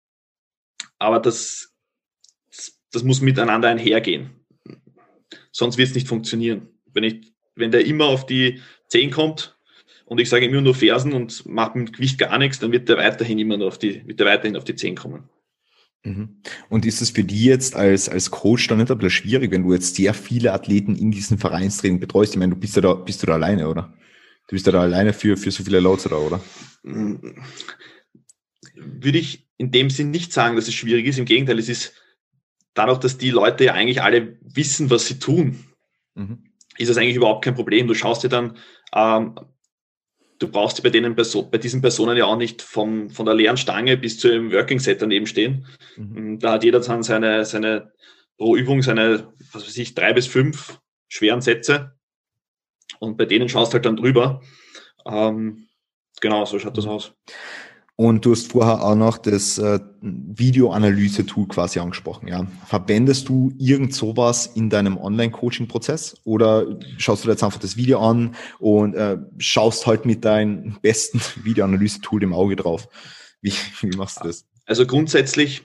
Aber das das muss miteinander einhergehen. Sonst wird es nicht funktionieren. Wenn, ich, wenn der immer auf die 10 kommt und ich sage immer nur Fersen und mache mit Gewicht gar nichts, dann wird der weiterhin immer nur auf die, wird der weiterhin auf die 10 kommen. Mhm. Und ist es für die jetzt als, als Coach dann nicht ein bisschen schwierig, wenn du jetzt sehr viele Athleten in diesem Vereinstraining betreust? Ich meine, du bist ja da, bist du da alleine, oder? Du bist ja da alleine für, für so viele Loads, oder, oder? Würde ich in dem Sinn nicht sagen, dass es schwierig ist. Im Gegenteil, es ist dadurch, dass die Leute ja eigentlich alle wissen, was sie tun, mhm. ist das eigentlich überhaupt kein Problem. Du schaust dir dann, ähm, du brauchst bei, denen bei diesen Personen ja auch nicht vom, von der leeren Stange bis zu einem Working Set daneben stehen. Mhm. Da hat jeder dann seine, seine pro Übung seine, was weiß ich, drei bis fünf schweren Sätze. Und bei denen schaust du halt dann drüber. Ähm, genau, so schaut das mhm. aus. Und du hast vorher auch noch das äh, Videoanalyse-Tool quasi angesprochen. Ja. Verwendest du irgend sowas in deinem Online-Coaching-Prozess oder schaust du jetzt einfach das Video an und äh, schaust halt mit deinem besten Videoanalyse-Tool im Auge drauf? Wie, wie machst du das? Also grundsätzlich,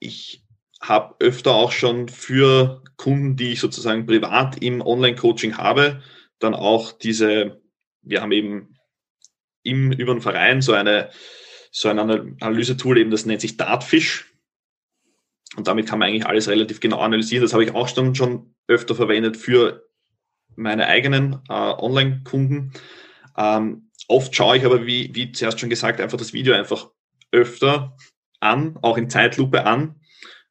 ich habe öfter auch schon für Kunden, die ich sozusagen privat im Online-Coaching habe, dann auch diese, wir haben eben im, über den Verein so eine so ein Analysetool eben, das nennt sich Dartfish. Und damit kann man eigentlich alles relativ genau analysieren. Das habe ich auch schon, schon öfter verwendet für meine eigenen äh, Online-Kunden. Ähm, oft schaue ich aber, wie, wie zuerst schon gesagt, einfach das Video einfach öfter an, auch in Zeitlupe an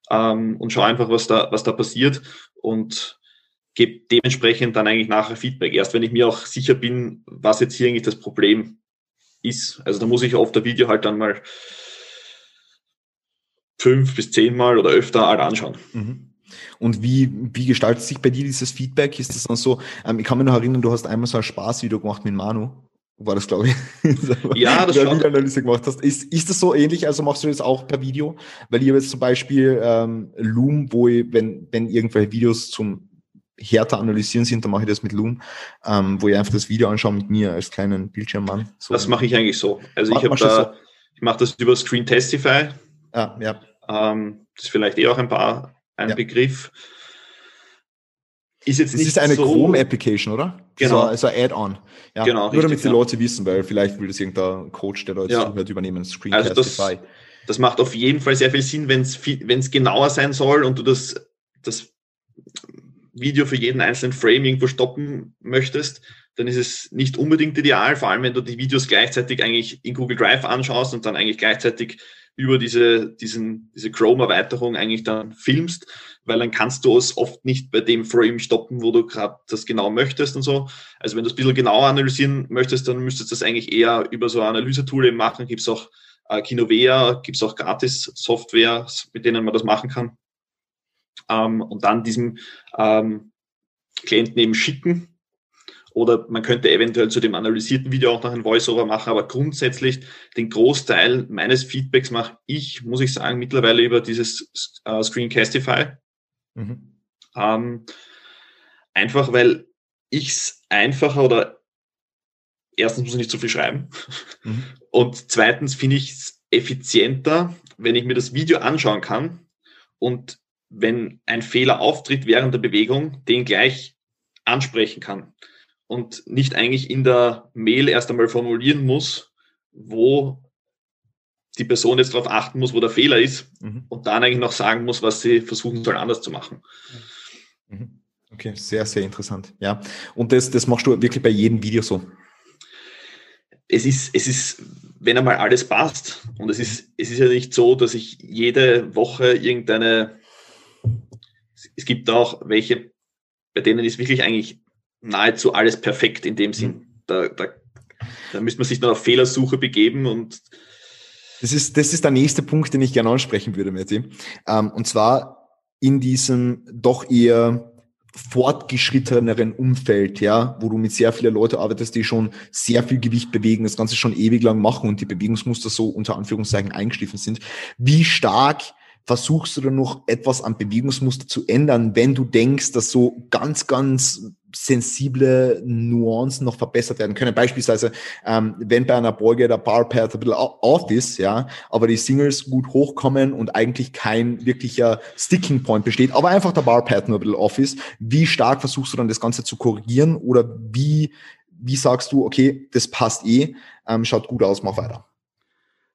ähm, und schaue einfach, was da, was da passiert und gebe dementsprechend dann eigentlich nachher Feedback. Erst wenn ich mir auch sicher bin, was jetzt hier eigentlich das Problem ist. Also da muss ich auf der Video halt dann mal fünf bis zehnmal oder öfter halt anschauen. Mhm. Und wie, wie gestaltet sich bei dir dieses Feedback? Ist das dann so, ähm, ich kann mich noch erinnern, du hast einmal so ein Spaßvideo gemacht mit Manu. War das, glaube ich. ja, das schon. Analyse gemacht hast. Ist, ist das so ähnlich? Also machst du das auch per Video? Weil ich habe jetzt zum Beispiel ähm, Loom, wo ich, wenn, wenn irgendwelche Videos zum härter analysieren sind, dann mache ich das mit Loom, ähm, wo ich einfach das Video anschaue mit mir als kleinen Bildschirmmann. So. Das mache ich eigentlich so. Also ich habe da, Ich mache das über Screen Testify. Ah, ja. Ähm, das ist vielleicht eh auch ein paar ein ja. Begriff. Ist jetzt das nicht ist eine so Chrome-Application, oder? Genau. Also ein Add-on. Ja, genau. Nur damit die ja. Leute wissen, weil vielleicht will das irgendein Coach, der da jetzt ja. zuhört, übernehmen. Screencastify. Also das, das macht auf jeden Fall sehr viel Sinn, wenn es genauer sein soll und du das, das Video für jeden einzelnen Frame irgendwo stoppen möchtest, dann ist es nicht unbedingt ideal, vor allem wenn du die Videos gleichzeitig eigentlich in Google Drive anschaust und dann eigentlich gleichzeitig über diese, diesen, diese Chrome-Erweiterung eigentlich dann filmst, weil dann kannst du es oft nicht bei dem Frame stoppen, wo du gerade das genau möchtest und so. Also wenn du es ein bisschen genauer analysieren möchtest, dann müsstest du das eigentlich eher über so Analysetool machen. Gibt es auch äh, Kinovea, gibt es auch Gratis-Software, mit denen man das machen kann. Ähm, und dann diesem ähm, Klienten eben schicken oder man könnte eventuell zu dem analysierten Video auch noch ein Voiceover machen, aber grundsätzlich den Großteil meines Feedbacks mache ich, muss ich sagen, mittlerweile über dieses äh, Screencastify. Mhm. Ähm, einfach weil ich es einfacher oder erstens muss ich nicht so viel schreiben mhm. und zweitens finde ich es effizienter, wenn ich mir das Video anschauen kann und wenn ein Fehler auftritt während der Bewegung, den gleich ansprechen kann und nicht eigentlich in der Mail erst einmal formulieren muss, wo die Person jetzt darauf achten muss, wo der Fehler ist mhm. und dann eigentlich noch sagen muss, was sie versuchen soll, anders zu machen. Mhm. Okay, sehr, sehr interessant. Ja. Und das, das machst du wirklich bei jedem Video so? Es ist, es ist, wenn einmal alles passt. Und es ist, es ist ja nicht so, dass ich jede Woche irgendeine, es gibt auch welche, bei denen ist wirklich eigentlich nahezu alles perfekt in dem Sinn. Mhm. Da, da, da müsste man sich dann auf Fehlersuche begeben und das ist, das ist der nächste Punkt, den ich gerne ansprechen würde, Matti. Ähm, und zwar in diesem doch eher fortgeschritteneren Umfeld, ja, wo du mit sehr vielen Leuten arbeitest, die schon sehr viel Gewicht bewegen, das Ganze schon ewig lang machen und die Bewegungsmuster so unter Anführungszeichen eingeschliffen sind. Wie stark versuchst du dann noch etwas am Bewegungsmuster zu ändern, wenn du denkst, dass so ganz, ganz sensible Nuancen noch verbessert werden können. Beispielsweise, ähm, wenn bei einer Beuge der Barpath ein bisschen off ist, ja, aber die Singles gut hochkommen und eigentlich kein wirklicher Sticking Point besteht, aber einfach der Barpath nur ein bisschen off ist, wie stark versuchst du dann das Ganze zu korrigieren oder wie, wie sagst du, okay, das passt eh, ähm, schaut gut aus, mach weiter?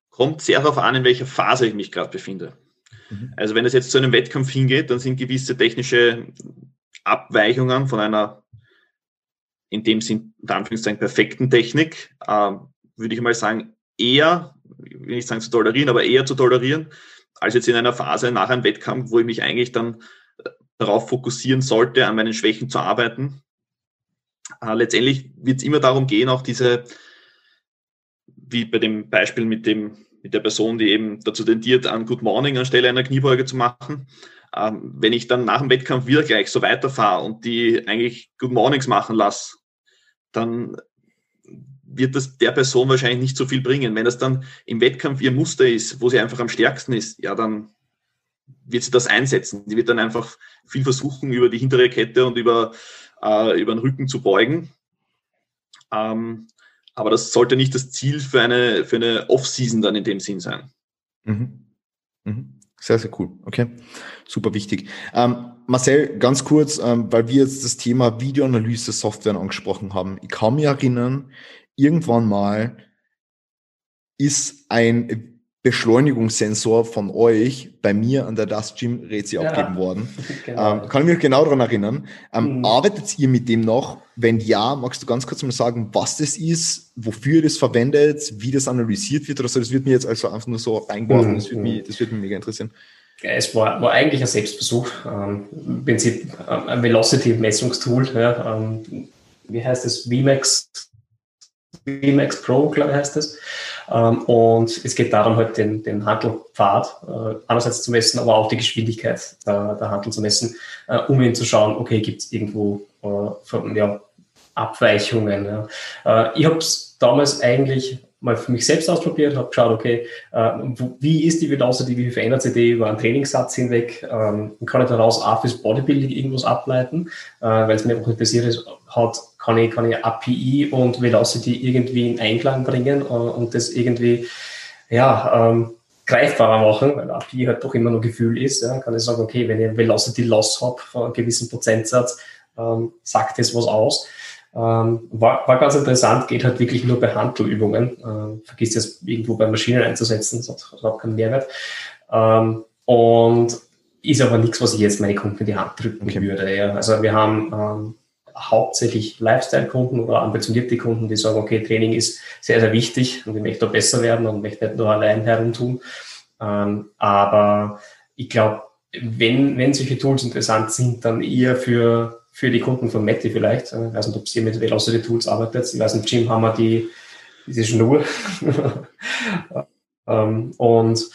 Kommt sehr darauf an, in welcher Phase ich mich gerade befinde. Mhm. Also wenn es jetzt zu einem Wettkampf hingeht, dann sind gewisse technische Abweichungen von einer in dem Sinn, unter Anführungszeichen, perfekten Technik, äh, würde ich mal sagen, eher, will nicht sagen zu tolerieren, aber eher zu tolerieren, als jetzt in einer Phase nach einem Wettkampf, wo ich mich eigentlich dann äh, darauf fokussieren sollte, an meinen Schwächen zu arbeiten. Äh, letztendlich wird es immer darum gehen, auch diese, wie bei dem Beispiel mit dem mit der Person, die eben dazu tendiert, an Good Morning anstelle einer Kniebeuge zu machen. Ähm, wenn ich dann nach dem Wettkampf wieder gleich so weiterfahre und die eigentlich Good Mornings machen lasse, dann wird das der Person wahrscheinlich nicht so viel bringen. Wenn das dann im Wettkampf ihr Muster ist, wo sie einfach am stärksten ist, ja, dann wird sie das einsetzen. Die wird dann einfach viel versuchen, über die hintere Kette und über, äh, über den Rücken zu beugen. Ähm, aber das sollte nicht das Ziel für eine, für eine Off-Season dann in dem Sinn sein. Mhm. Mhm. Sehr, sehr cool. Okay, super wichtig. Ähm, Marcel, ganz kurz, ähm, weil wir jetzt das Thema Videoanalyse-Software angesprochen haben. Ich kann mich erinnern, irgendwann mal ist ein Beschleunigungssensor von euch bei mir an der Dust Gym Rezi ja, abgegeben worden. Genau. Ähm, kann ich mich genau daran erinnern. Ähm, mhm. Arbeitet ihr mit dem noch? Wenn ja, magst du ganz kurz mal sagen, was das ist, wofür ihr das verwendet, wie das analysiert wird oder so? Das wird mir jetzt also einfach nur so reingeworfen. Mhm. Das, wird mich, das würde mich mega interessieren. Es war, war eigentlich ein Selbstversuch. Ähm, Im Prinzip ähm, ein Velocity-Messungstool. Ja, ähm, wie heißt es? VMAX, VMAX Pro, glaube ich, heißt es. Ähm, und es geht darum, halt den, den Handelpfad äh, einerseits zu messen, aber auch die Geschwindigkeit der, der Handel zu messen, äh, um eben zu schauen, okay, gibt es irgendwo äh, ja, Abweichungen. Ja. Äh, ich habe es damals eigentlich mal für mich selbst ausprobiert, habe geschaut, okay, äh, wie ist die Velocity, wie verändert sich die über einen Trainingssatz hinweg ähm, kann ich daraus auch fürs Bodybuilding irgendwas ableiten, äh, weil es mir auch interessiert hat, kann ich, kann ich API und Velocity irgendwie in Einklang bringen und das irgendwie ja, ähm, greifbarer machen, weil API halt doch immer nur Gefühl ist. Ja, kann ich sagen, okay, wenn ich einen Velocity Loss habe von einem gewissen Prozentsatz, ähm, sagt das was aus. Ähm, war, war ganz interessant, geht halt wirklich nur bei Handelübungen. Ähm, vergisst jetzt irgendwo bei Maschinen einzusetzen, das hat überhaupt keinen Mehrwert. Ähm, und ist aber nichts, was ich jetzt meine Kunden in die Hand drücken okay. würde. Ja. Also wir haben ähm, hauptsächlich Lifestyle-Kunden oder ambitionierte Kunden, die sagen, okay, Training ist sehr, sehr wichtig und ich möchte da besser werden und möchte nicht nur allein herumtun. Ähm, aber ich glaube, wenn, wenn solche Tools interessant sind, dann eher für, für die Kunden von Meti vielleicht. Ich weiß nicht, ob sie mit Velocity Tools arbeitet. Ich weiß nicht, Jim haben wir die, diese Schnur. ähm, und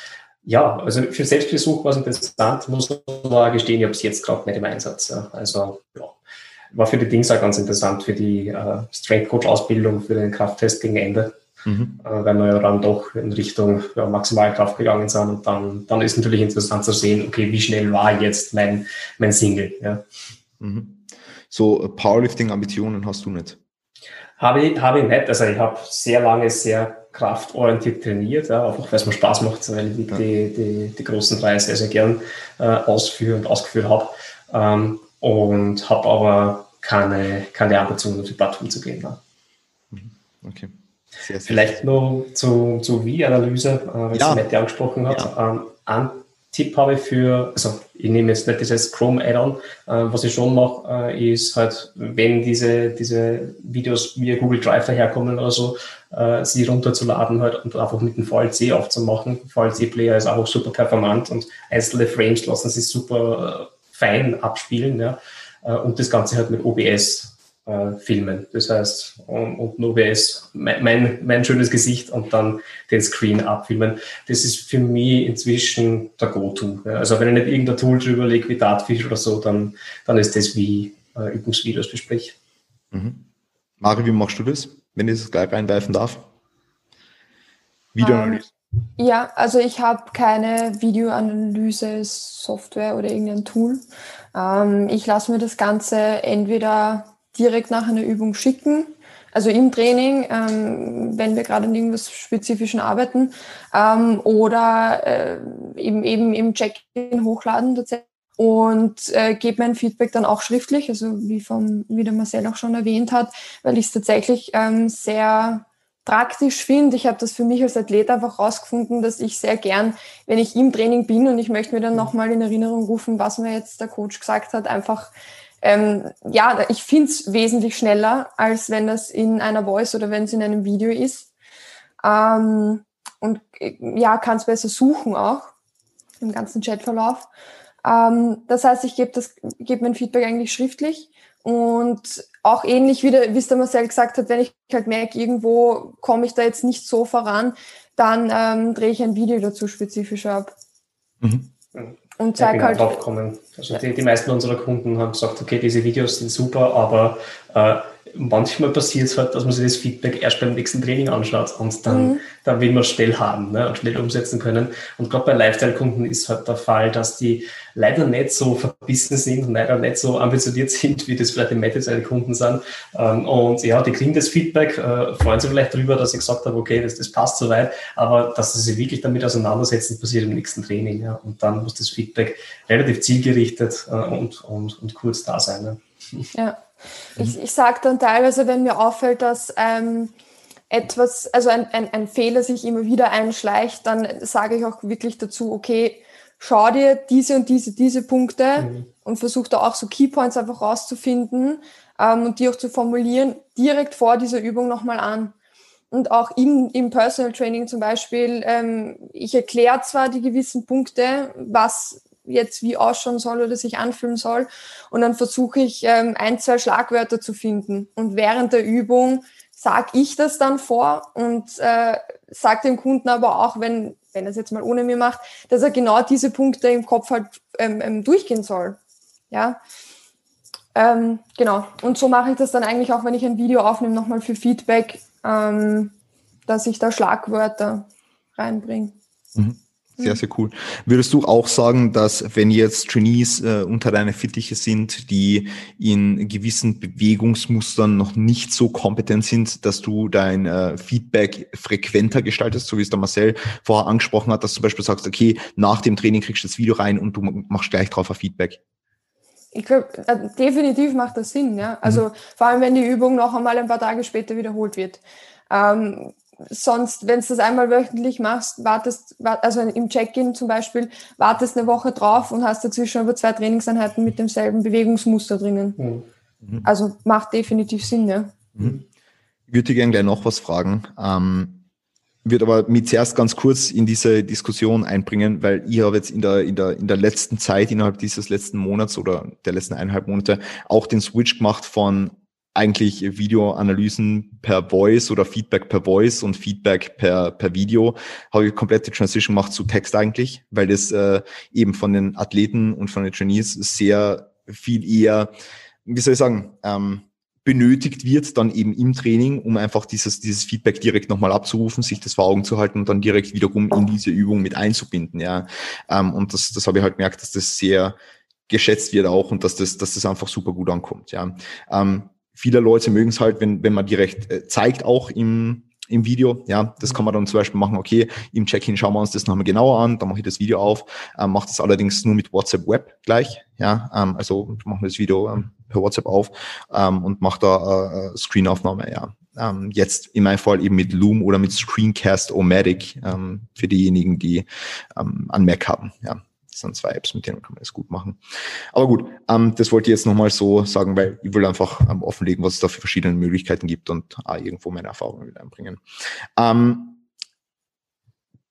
ja, also für Selbstbesuch war es interessant, muss man gestehen, ich habe es jetzt gerade nicht im Einsatz. Also ja, war für die Dings auch ganz interessant, für die äh, Strength Coach Ausbildung, für den Krafttest gegen Ende, mhm. äh, weil wir ja dann doch in Richtung ja, Maximalkraft gegangen sind und dann, dann ist natürlich interessant zu sehen, okay, wie schnell war jetzt mein, mein Single. Ja. Mhm. So äh, Powerlifting-Ambitionen hast du nicht? Habe ich, habe ich nicht. Also ich habe sehr lange sehr kraftorientiert trainiert, ja, einfach weil es mir Spaß macht, weil ich ja. die, die, die großen drei sehr, sehr gern äh, ausführe und ausgeführt habe. Ähm, und habe aber keine, keine Ambitionen, auf die Plattform zu gehen. Ja. Mhm. Okay. Sehr, sehr Vielleicht noch zu, zu Wie-Analyse, äh, was ja. Mette angesprochen hat. Ja. Ähm, ein Tipp habe ich für, also ich nehme jetzt nicht dieses Chrome Add-on, äh, was ich schon mache, äh, ist halt, wenn diese, diese Videos via Google Drive daherkommen oder so, äh, sie runterzuladen halt und einfach mit dem VLC aufzumachen. VLC-Player ist auch super performant und einzelne Frames lassen sich super äh, fein abspielen, ja, äh, und das Ganze halt mit OBS äh, filmen. Das heißt, und, und OBS, mein, mein, mein, schönes Gesicht und dann den Screen abfilmen. Das ist für mich inzwischen der Go-To. Ja. Also wenn ich nicht irgendein Tool drüber lege wie Dartfish oder so, dann, dann ist das wie äh, Übungsvideos bespreche. Mhm. Mari, wie machst du das, wenn ich das gleich reinwerfen darf? Videoanalyse. Ja, also ich habe keine Videoanalyse-Software oder irgendein Tool. Ähm, ich lasse mir das Ganze entweder direkt nach einer Übung schicken. Also im Training, ähm, wenn wir gerade an irgendwas Spezifischen arbeiten, ähm, oder äh, eben, eben im Check-in hochladen tatsächlich und äh, gebe mein Feedback dann auch schriftlich, also wie, vom, wie der Marcel auch schon erwähnt hat, weil ich es tatsächlich ähm, sehr praktisch finde. Ich habe das für mich als Athlet einfach rausgefunden, dass ich sehr gern, wenn ich im Training bin und ich möchte mir dann nochmal in Erinnerung rufen, was mir jetzt der Coach gesagt hat, einfach ähm, ja, ich finde es wesentlich schneller, als wenn das in einer Voice oder wenn es in einem Video ist. Ähm, und äh, ja, kann es besser suchen auch im ganzen Chatverlauf. Ähm, das heißt, ich gebe geb mein Feedback eigentlich schriftlich und auch ähnlich wie, der, wie es der Marcel gesagt hat, wenn ich halt merke, irgendwo komme ich da jetzt nicht so voran, dann ähm, drehe ich ein Video dazu spezifisch ab. Mhm und zeig ja, genau, halt. Draufkommen. Also die, die meisten unserer Kunden haben gesagt, okay, diese Videos sind super, aber äh, manchmal passiert es halt, dass man sich das Feedback erst beim nächsten Training anschaut und dann, mhm. dann will man es schnell haben ne, und schnell umsetzen können. Und gerade bei Lifestyle-Kunden ist halt der Fall, dass die leider nicht so verbissen sind und leider nicht so ambitioniert sind, wie das vielleicht die Meta-Kunden sind. Ähm, und ja, die kriegen das Feedback, äh, freuen sich vielleicht darüber, dass ich gesagt habe, okay, das, das passt soweit, aber dass sie sich wirklich damit auseinandersetzen, passiert im nächsten Training. Ja. Und dann muss das Feedback relativ zielgerichtet äh, und, und, und kurz da sein. Ne. Ja. Ich, ich sage dann teilweise, wenn mir auffällt, dass ähm, etwas, also ein, ein, ein Fehler sich immer wieder einschleicht, dann sage ich auch wirklich dazu, okay, schau dir diese und diese, diese Punkte mhm. und versuch da auch so Keypoints einfach rauszufinden ähm, und die auch zu formulieren, direkt vor dieser Übung nochmal an. Und auch im, im Personal Training zum Beispiel, ähm, ich erkläre zwar die gewissen Punkte, was jetzt wie ausschauen soll oder sich anfühlen soll. Und dann versuche ich ähm, ein, zwei Schlagwörter zu finden. Und während der Übung sage ich das dann vor und äh, sage dem Kunden aber auch, wenn, wenn er es jetzt mal ohne mir macht, dass er genau diese Punkte im Kopf halt ähm, ähm, durchgehen soll. Ja. Ähm, genau. Und so mache ich das dann eigentlich auch, wenn ich ein Video aufnehme, nochmal für Feedback, ähm, dass ich da Schlagwörter reinbringe. Mhm. Sehr, sehr cool. Würdest du auch sagen, dass wenn jetzt Trainees äh, unter deine Fittiche sind, die in gewissen Bewegungsmustern noch nicht so kompetent sind, dass du dein äh, Feedback frequenter gestaltest, so wie es der Marcel vorher angesprochen hat, dass du zum Beispiel sagst, okay, nach dem Training kriegst du das Video rein und du machst gleich drauf ein Feedback? Ich glaube, äh, definitiv macht das Sinn, ja. Also mhm. vor allem, wenn die Übung noch einmal ein paar Tage später wiederholt wird. Ähm, sonst, wenn du das einmal wöchentlich machst, wartest, also im Check-in zum Beispiel, wartest eine Woche drauf und hast dazwischen aber zwei Trainingseinheiten mit demselben Bewegungsmuster drinnen. Mhm. Also macht definitiv Sinn, ja. Mhm. Ich würde gerne gleich noch was fragen. Ähm, würde aber mit zuerst ganz kurz in diese Diskussion einbringen, weil ich habe jetzt in der, in der, in der letzten Zeit, innerhalb dieses letzten Monats oder der letzten eineinhalb Monate auch den Switch gemacht von eigentlich Videoanalysen per Voice oder Feedback per Voice und Feedback per, per Video, habe ich komplette Transition gemacht zu Text eigentlich, weil das äh, eben von den Athleten und von den Trainees sehr viel eher, wie soll ich sagen, ähm, benötigt wird dann eben im Training, um einfach dieses, dieses Feedback direkt nochmal abzurufen, sich das vor Augen zu halten und dann direkt wiederum in diese Übung mit einzubinden, ja. Ähm, und das, das habe ich halt gemerkt, dass das sehr geschätzt wird auch und dass das, dass das einfach super gut ankommt, ja. Ähm, viele Leute mögen es halt, wenn, wenn man direkt äh, zeigt, auch im, im Video. Ja, das kann man dann zum Beispiel machen, okay, im Check-in schauen wir uns das nochmal genauer an, dann mache ich das Video auf, ähm, mache das allerdings nur mit WhatsApp Web gleich. Ja, ähm, also machen wir das Video ähm, per WhatsApp auf ähm, und mache da äh, Screenaufnahme, ja. Ähm, jetzt in meinem Fall eben mit Loom oder mit Screencast O-Matic ähm, für diejenigen, die ähm, an Mac haben. Ja, das sind zwei Apps, mit denen kann man das gut machen. Aber gut, ähm, das wollte ich jetzt nochmal so sagen, weil ich will einfach ähm, offenlegen, was es da für verschiedene Möglichkeiten gibt und äh, irgendwo meine Erfahrungen mit einbringen. Ähm,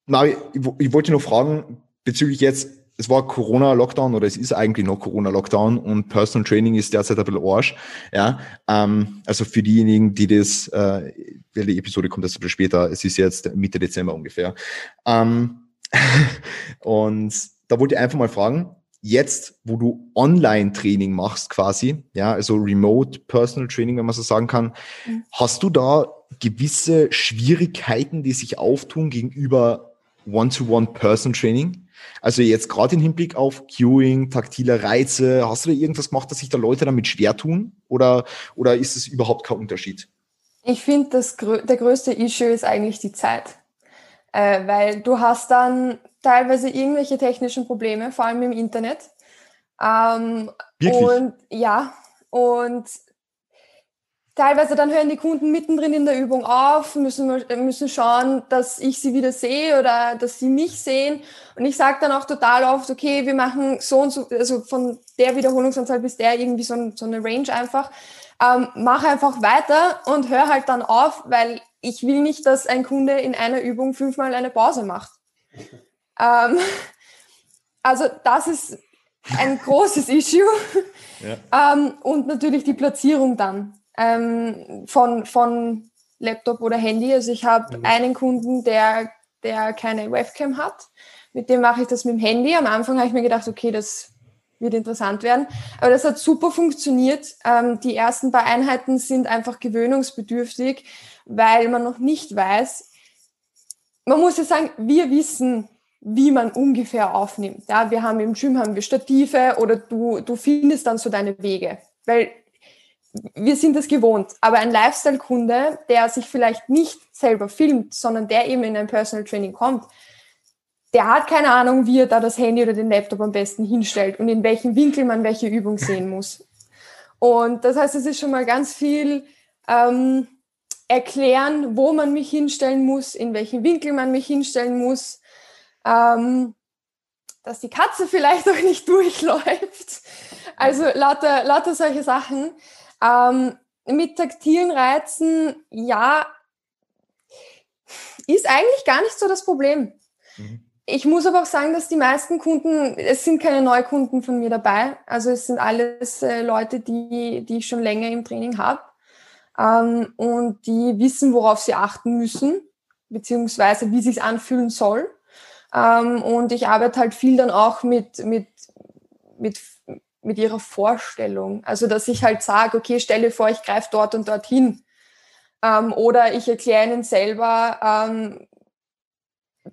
na, ich, ich wollte noch fragen, bezüglich jetzt, es war Corona-Lockdown oder es ist eigentlich noch Corona-Lockdown und Personal Training ist derzeit ein bisschen Arsch. Ja, ähm, also für diejenigen, die das, äh, die Episode kommt erst ein bisschen später, es ist jetzt Mitte Dezember ungefähr. Ähm, und da wollte ich einfach mal fragen, jetzt, wo du Online-Training machst quasi, ja, also Remote Personal Training, wenn man so sagen kann, mhm. hast du da gewisse Schwierigkeiten, die sich auftun gegenüber One-to-One Personal Training? Also jetzt gerade im Hinblick auf Queuing, taktile Reize, hast du da irgendwas gemacht, dass sich da Leute damit schwer tun? Oder, oder ist es überhaupt kein Unterschied? Ich finde, der größte Issue ist eigentlich die Zeit. Äh, weil du hast dann teilweise irgendwelche technischen Probleme, vor allem im Internet. Ähm? Und ja, und teilweise dann hören die Kunden mittendrin in der Übung auf, müssen, müssen schauen, dass ich sie wieder sehe oder dass sie mich sehen. Und ich sage dann auch total oft, okay, wir machen so und so, also von der Wiederholungsanzahl bis der irgendwie so, ein, so eine Range einfach. Ähm, mach einfach weiter und hör halt dann auf, weil ich will nicht, dass ein Kunde in einer Übung fünfmal eine Pause macht. Ähm, also das ist ein großes Issue. Ja. Ähm, und natürlich die Platzierung dann ähm, von, von Laptop oder Handy. Also ich habe mhm. einen Kunden, der, der keine Webcam hat. Mit dem mache ich das mit dem Handy. Am Anfang habe ich mir gedacht, okay, das wird interessant werden. Aber das hat super funktioniert. Ähm, die ersten paar Einheiten sind einfach gewöhnungsbedürftig, weil man noch nicht weiß. Man muss ja sagen, wir wissen, wie man ungefähr aufnimmt. Ja, wir haben im Gym haben wir Stative oder du, du findest dann so deine Wege, weil wir sind das gewohnt. Aber ein Lifestyle-Kunde, der sich vielleicht nicht selber filmt, sondern der eben in ein Personal Training kommt, der hat keine Ahnung, wie er da das Handy oder den Laptop am besten hinstellt und in welchem Winkel man welche Übung sehen muss. Und das heißt, es ist schon mal ganz viel ähm, erklären, wo man mich hinstellen muss, in welchem Winkel man mich hinstellen muss, ähm, dass die Katze vielleicht auch nicht durchläuft. Also lauter, lauter solche Sachen. Ähm, mit taktilen Reizen, ja, ist eigentlich gar nicht so das Problem. Mhm. Ich muss aber auch sagen, dass die meisten Kunden, es sind keine Neukunden von mir dabei. Also es sind alles äh, Leute, die, die ich schon länger im Training habe ähm, und die wissen, worauf sie achten müssen, beziehungsweise wie sich anfühlen soll. Ähm, und ich arbeite halt viel dann auch mit, mit, mit, mit ihrer Vorstellung. Also, dass ich halt sage, okay, stelle vor, ich greife dort und dorthin. Ähm, oder ich erkläre ihnen selber, ähm,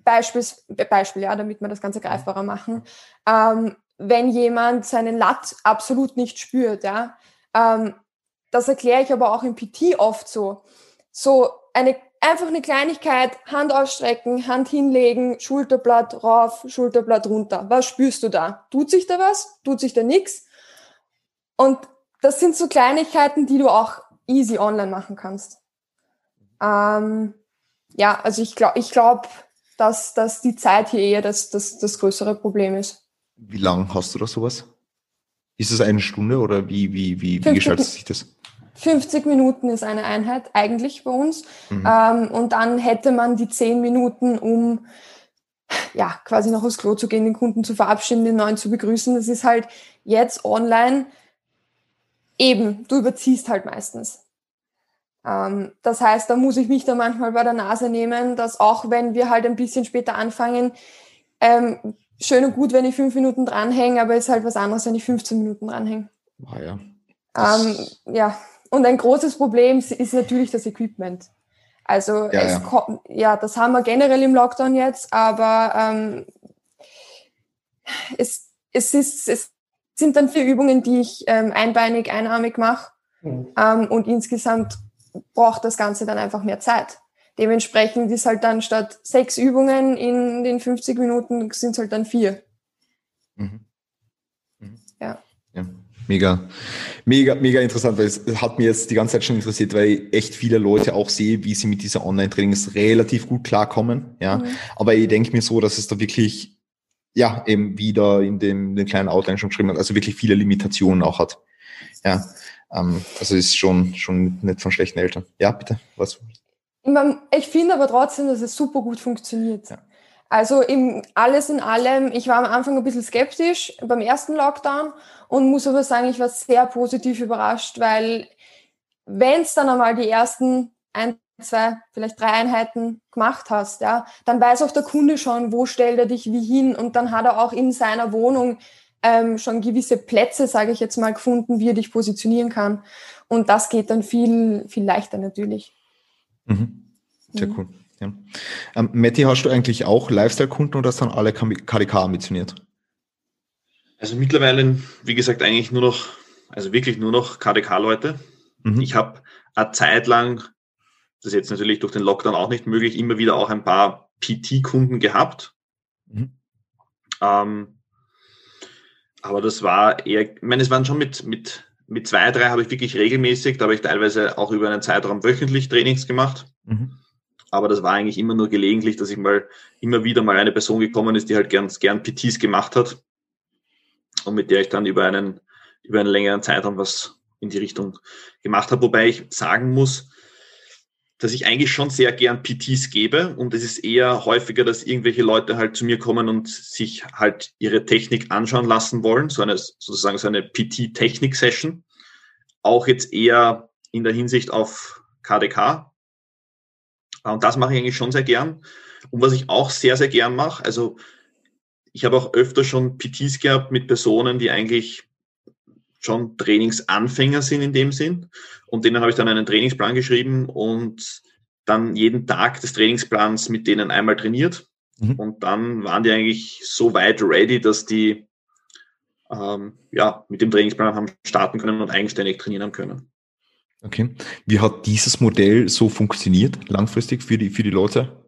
Beispiels, Beispiel, ja, damit wir das Ganze greifbarer machen. Ähm, wenn jemand seinen Lat absolut nicht spürt, ja, ähm, das erkläre ich aber auch im PT oft so. So eine einfach eine Kleinigkeit, Hand ausstrecken, Hand hinlegen, Schulterblatt rauf, Schulterblatt runter. Was spürst du da? Tut sich da was? Tut sich da nichts? Und das sind so Kleinigkeiten, die du auch easy online machen kannst. Ähm, ja, also ich glaube, ich glaube, dass, dass die Zeit hier eher das, das, das größere Problem ist. Wie lang hast du da sowas? Ist es eine Stunde oder wie, wie, wie, wie gestaltet sich das? 50 Minuten ist eine Einheit eigentlich bei uns. Mhm. Ähm, und dann hätte man die 10 Minuten, um ja, quasi noch aufs Klo zu gehen, den Kunden zu verabschieden, den neuen zu begrüßen. Das ist halt jetzt online eben, du überziehst halt meistens. Ähm, das heißt, da muss ich mich da manchmal bei der Nase nehmen, dass auch wenn wir halt ein bisschen später anfangen, ähm, schön und gut, wenn ich fünf Minuten dranhänge, aber ist halt was anderes, wenn ich 15 Minuten dranhänge. Ah, ja. Ähm, ja, und ein großes Problem ist natürlich das Equipment. Also ja, ja. Kommt, ja, das haben wir generell im Lockdown jetzt, aber ähm, es, es, ist, es sind dann vier Übungen, die ich ähm, einbeinig, einarmig mache. Mhm. Ähm, und insgesamt braucht das Ganze dann einfach mehr Zeit. Dementsprechend ist halt dann statt sechs Übungen in den 50 Minuten sind es halt dann vier. Mhm. Mhm. Mega, mega, mega interessant, weil es hat mir jetzt die ganze Zeit schon interessiert, weil ich echt viele Leute auch sehe, wie sie mit dieser Online-Trainings relativ gut klarkommen. Ja, mhm. aber ich denke mir so, dass es da wirklich, ja, eben wieder in dem, den kleinen Outline schon geschrieben hat, also wirklich viele Limitationen auch hat. Ja, ähm, also ist schon, schon nicht von schlechten Eltern. Ja, bitte, was? Ich finde aber trotzdem, dass es super gut funktioniert. Ja. Also im, alles in allem, ich war am Anfang ein bisschen skeptisch beim ersten Lockdown und muss aber sagen, ich war sehr positiv überrascht, weil wenn es dann einmal die ersten ein, zwei, vielleicht drei Einheiten gemacht hast, ja, dann weiß auch der Kunde schon, wo stellt er dich wie hin und dann hat er auch in seiner Wohnung ähm, schon gewisse Plätze, sage ich jetzt mal, gefunden, wie er dich positionieren kann. Und das geht dann viel, viel leichter natürlich. Mhm. Sehr mhm. cool. Ja. Ähm, Matti, hast du eigentlich auch Lifestyle-Kunden oder sind alle KDK ambitioniert? Also mittlerweile, wie gesagt, eigentlich nur noch, also wirklich nur noch KDK-Leute. Mhm. Ich habe eine Zeit lang, das ist jetzt natürlich durch den Lockdown auch nicht möglich, immer wieder auch ein paar PT-Kunden gehabt. Mhm. Ähm, aber das war eher, ich meine, es waren schon mit, mit, mit zwei, drei habe ich wirklich regelmäßig, da habe ich teilweise auch über einen Zeitraum wöchentlich Trainings gemacht. Mhm aber das war eigentlich immer nur gelegentlich, dass ich mal immer wieder mal eine Person gekommen ist, die halt gern, gern PTs gemacht hat und mit der ich dann über einen, über einen längeren Zeitraum was in die Richtung gemacht habe. Wobei ich sagen muss, dass ich eigentlich schon sehr gern PTs gebe und es ist eher häufiger, dass irgendwelche Leute halt zu mir kommen und sich halt ihre Technik anschauen lassen wollen, so eine sozusagen so eine PT-Technik-Session. Auch jetzt eher in der Hinsicht auf KDK, und das mache ich eigentlich schon sehr gern. Und was ich auch sehr, sehr gern mache, also ich habe auch öfter schon PTs gehabt mit Personen, die eigentlich schon Trainingsanfänger sind in dem Sinn. Und denen habe ich dann einen Trainingsplan geschrieben und dann jeden Tag des Trainingsplans mit denen einmal trainiert. Mhm. Und dann waren die eigentlich so weit ready, dass die ähm, ja, mit dem Trainingsplan haben starten können und eigenständig trainieren können. Okay. Wie hat dieses Modell so funktioniert, langfristig für die, für die Leute?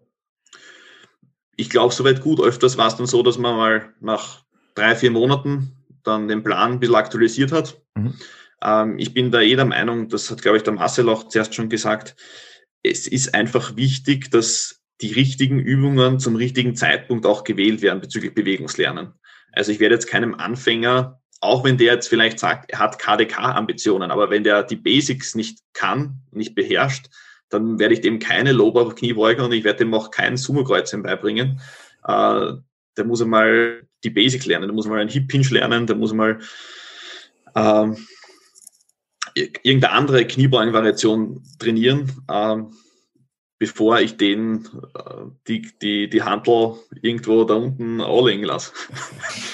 Ich glaube, soweit gut. Öfters war es dann so, dass man mal nach drei, vier Monaten dann den Plan ein bisschen aktualisiert hat. Mhm. Ähm, ich bin da eh der Meinung, das hat, glaube ich, der Marcel auch zuerst schon gesagt, es ist einfach wichtig, dass die richtigen Übungen zum richtigen Zeitpunkt auch gewählt werden bezüglich Bewegungslernen. Also ich werde jetzt keinem Anfänger auch wenn der jetzt vielleicht sagt, er hat KDK-Ambitionen, aber wenn der die Basics nicht kann, nicht beherrscht, dann werde ich dem keine Lower Kniebeuge und ich werde dem auch kein Sumo-Kreuzchen beibringen. Äh, der muss einmal die Basics lernen, der muss mal einen Hip Hinge lernen, der muss mal ähm, irgendeine andere Kniebeugen-Variation trainieren, ähm, bevor ich den äh, die, die, die Handel irgendwo da unten anlegen lasse.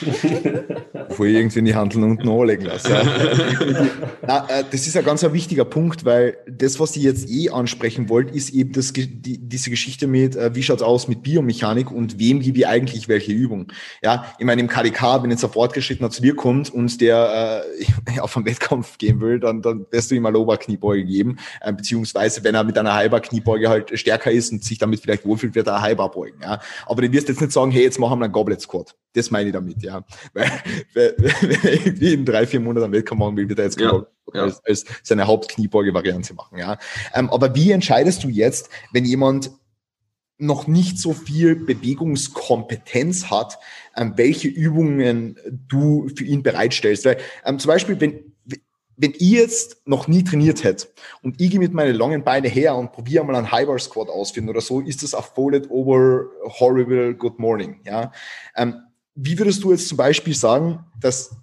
Bevor ich irgendwie die Handeln unten anlegen lasse. Ja. Äh, das ist ein ganz ein wichtiger Punkt, weil das, was ich jetzt eh ansprechen wollte, ist eben das, die, diese Geschichte mit, äh, wie schaut's aus mit Biomechanik und wem gebe ich eigentlich welche Übung. Ja, ich meine, im KDK, wenn jetzt ein Fortgeschrittener zu dir kommt und der äh, auf einen Wettkampf gehen will, dann, dann wirst du ihm eine Oberkniebeuge geben, äh, beziehungsweise wenn er mit einer halber Kniebeuge halt stärker ist und sich damit vielleicht wohlfühlt, wird er halber beugen. Ja, aber du wirst jetzt nicht sagen, hey, jetzt machen wir einen Goblet Squat. Das meine ich damit, ja. Weil, weil wenn ich in drei, vier Monaten einen Wettkampf machen will, wird er jetzt ja, ja. Als, als seine Hauptkniebeuge-Variante machen, ja. Ähm, aber wie entscheidest du jetzt, wenn jemand noch nicht so viel Bewegungskompetenz hat, ähm, welche Übungen du für ihn bereitstellst. Weil ähm, zum Beispiel, wenn wenn ich jetzt noch nie trainiert hätte und ich gehe mit meinen langen Beinen her und probiere mal einen High Bar Squat ausführen oder so, ist das a folded over horrible good morning. Ja? Ähm, wie würdest du jetzt zum Beispiel sagen, dass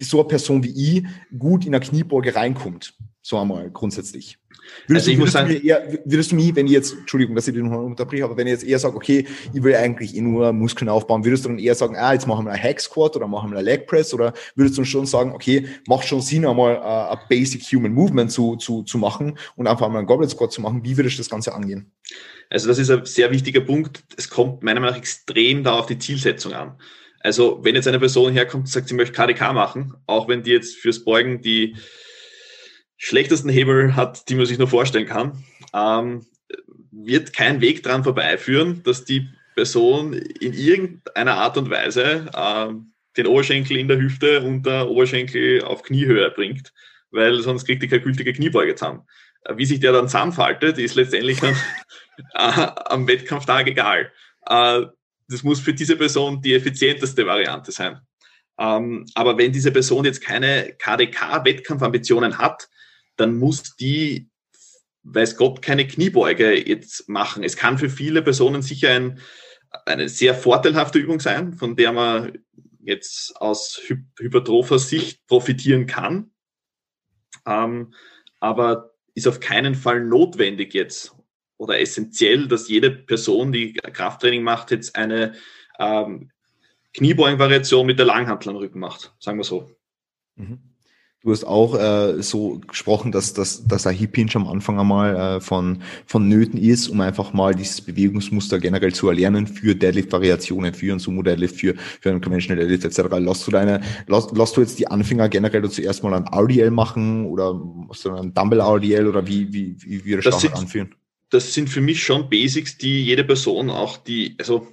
so eine Person wie ich gut in eine Kniebeuge reinkommt? So einmal grundsätzlich. Würdest, also du, würdest, sagen, du eher, würdest du mich, wenn ich jetzt, Entschuldigung, dass ich den unterbreche, aber wenn ich jetzt eher sage, okay, ich will eigentlich eh nur Muskeln aufbauen, würdest du dann eher sagen, ah, jetzt machen wir einen Hack Squat oder machen wir einen Leg Press oder würdest du schon sagen, okay, macht schon Sinn, einmal uh, ein Basic Human Movement zu, zu, zu machen und einfach mal einen Goblet Squat zu machen? Wie würdest du das Ganze angehen? Also das ist ein sehr wichtiger Punkt. Es kommt meiner Meinung nach extrem da auf die Zielsetzung an. Also wenn jetzt eine Person herkommt und sagt, sie möchte KDK machen, auch wenn die jetzt fürs Beugen die schlechtesten Hebel hat, die man sich nur vorstellen kann, ähm, wird kein Weg dran vorbeiführen, dass die Person in irgendeiner Art und Weise ähm, den Oberschenkel in der Hüfte und der Oberschenkel auf Kniehöhe bringt, weil sonst kriegt die keine gültige Kniebeuge zusammen. Äh, wie sich der dann zusammenfaltet, ist letztendlich dann, äh, am Wettkampftag egal. Äh, das muss für diese Person die effizienteste Variante sein. Ähm, aber wenn diese Person jetzt keine KDK-Wettkampfambitionen hat, dann muss die, weiß Gott, keine Kniebeuge jetzt machen. Es kann für viele Personen sicher ein, eine sehr vorteilhafte Übung sein, von der man jetzt aus hy hypertropher Sicht profitieren kann. Ähm, aber ist auf keinen Fall notwendig jetzt oder essentiell, dass jede Person, die Krafttraining macht, jetzt eine ähm, Kniebeugenvariation mit der Langhantel am Rücken macht, sagen wir so. Mhm. Du hast auch äh, so gesprochen, dass, dass, dass ein Hip Hinge am Anfang einmal äh, von, von Nöten ist, um einfach mal dieses Bewegungsmuster generell zu erlernen für Deadlift-Variationen, für einen Sumo-Deadlift, für, für einen Conventional Deadlift etc. Lass du deine, lass, lass du jetzt die Anfänger generell zuerst mal ein RDL machen oder machst du ein Dumbbell RDL oder wie, wie, wie, wie das Standard anführen? Das sind für mich schon Basics, die jede Person auch die, also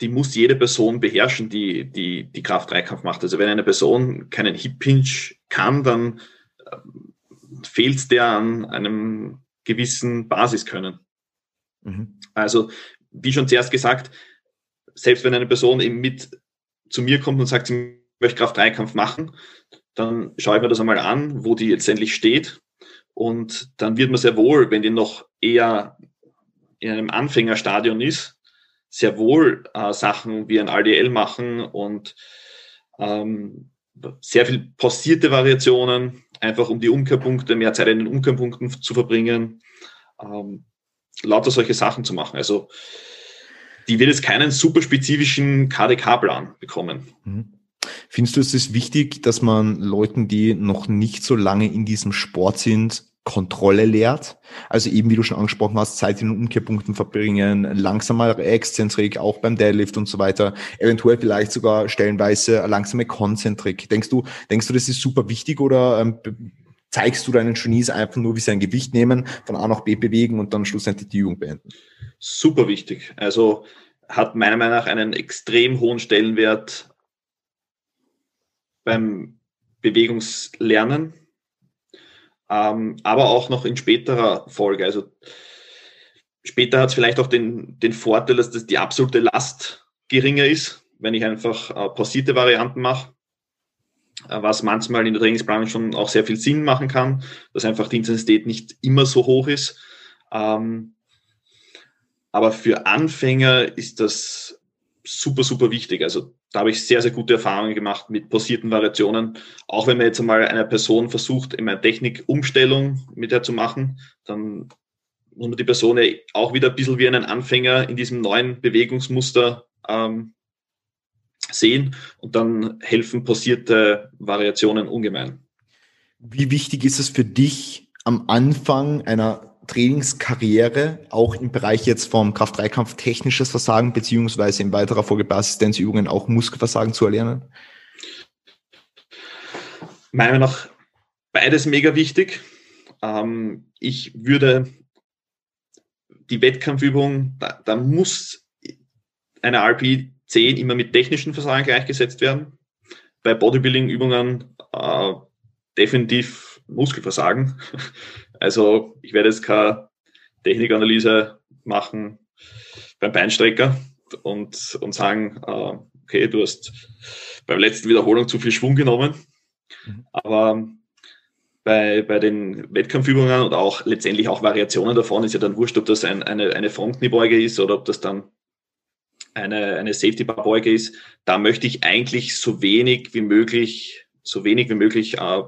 die muss jede Person beherrschen, die, die, die Kraft-Dreikampf macht. Also wenn eine Person keinen Hip-Hinge kann, dann äh, fehlt der an einem gewissen Basiskönnen. Mhm. Also, wie schon zuerst gesagt, selbst wenn eine Person eben mit zu mir kommt und sagt, sie möchte Kraft-Dreikampf machen, dann schaue ich mir das einmal an, wo die letztendlich steht. Und dann wird man sehr wohl, wenn die noch eher in einem Anfängerstadion ist, sehr wohl äh, Sachen wie ein RDL machen und ähm, sehr viel pausierte Variationen, einfach um die Umkehrpunkte, mehr Zeit in den Umkehrpunkten zu verbringen, ähm, lauter solche Sachen zu machen. Also die wird jetzt keinen super spezifischen KDK-Plan bekommen. Mhm. Findest du, es ist wichtig, dass man Leuten, die noch nicht so lange in diesem Sport sind, Kontrolle lehrt. Also eben, wie du schon angesprochen hast, Zeit in den Umkehrpunkten verbringen, langsamer Exzentrik, auch beim Deadlift und so weiter. Eventuell vielleicht sogar stellenweise langsame Konzentrik. Denkst du, denkst du, das ist super wichtig oder ähm, zeigst du deinen Genies einfach nur, wie sie ein Gewicht nehmen, von A nach B bewegen und dann schlussendlich die Übung beenden? Super wichtig. Also hat meiner Meinung nach einen extrem hohen Stellenwert beim Bewegungslernen ähm, aber auch noch in späterer Folge. Also später hat es vielleicht auch den, den Vorteil, dass das die absolute Last geringer ist, wenn ich einfach äh, pausierte Varianten mache, äh, was manchmal in der Trainingsplanung schon auch sehr viel Sinn machen kann, dass einfach die Intensität nicht immer so hoch ist. Ähm, aber für Anfänger ist das super, super wichtig. Also da habe ich sehr, sehr gute Erfahrungen gemacht mit posierten Variationen. Auch wenn man jetzt einmal einer Person versucht, immer eine Technikumstellung mit der zu machen, dann muss man die Person auch wieder ein bisschen wie einen Anfänger in diesem neuen Bewegungsmuster ähm, sehen und dann helfen passierte Variationen ungemein. Wie wichtig ist es für dich am Anfang einer Trainingskarriere, auch im Bereich jetzt vom Kraft-3-Kampf technisches Versagen beziehungsweise in weiterer Folge bei Assistenzübungen auch Muskelversagen zu erlernen? Meiner Meinung nach beides mega wichtig. Ähm, ich würde die Wettkampfübung, da, da muss eine RP 10 immer mit technischen Versagen gleichgesetzt werden. Bei Bodybuilding-Übungen äh, definitiv Muskelversagen. Also ich werde jetzt keine Technikanalyse machen beim Beinstrecker und, und sagen, äh, okay, du hast beim letzten Wiederholung zu viel Schwung genommen. Mhm. Aber bei, bei den Wettkampfübungen und auch letztendlich auch Variationen davon ist ja dann wurscht, ob das ein, eine, eine Frontkniebeuge ist oder ob das dann eine, eine Safety-Bar-Beuge ist. Da möchte ich eigentlich so wenig wie möglich, so wenig wie möglich äh,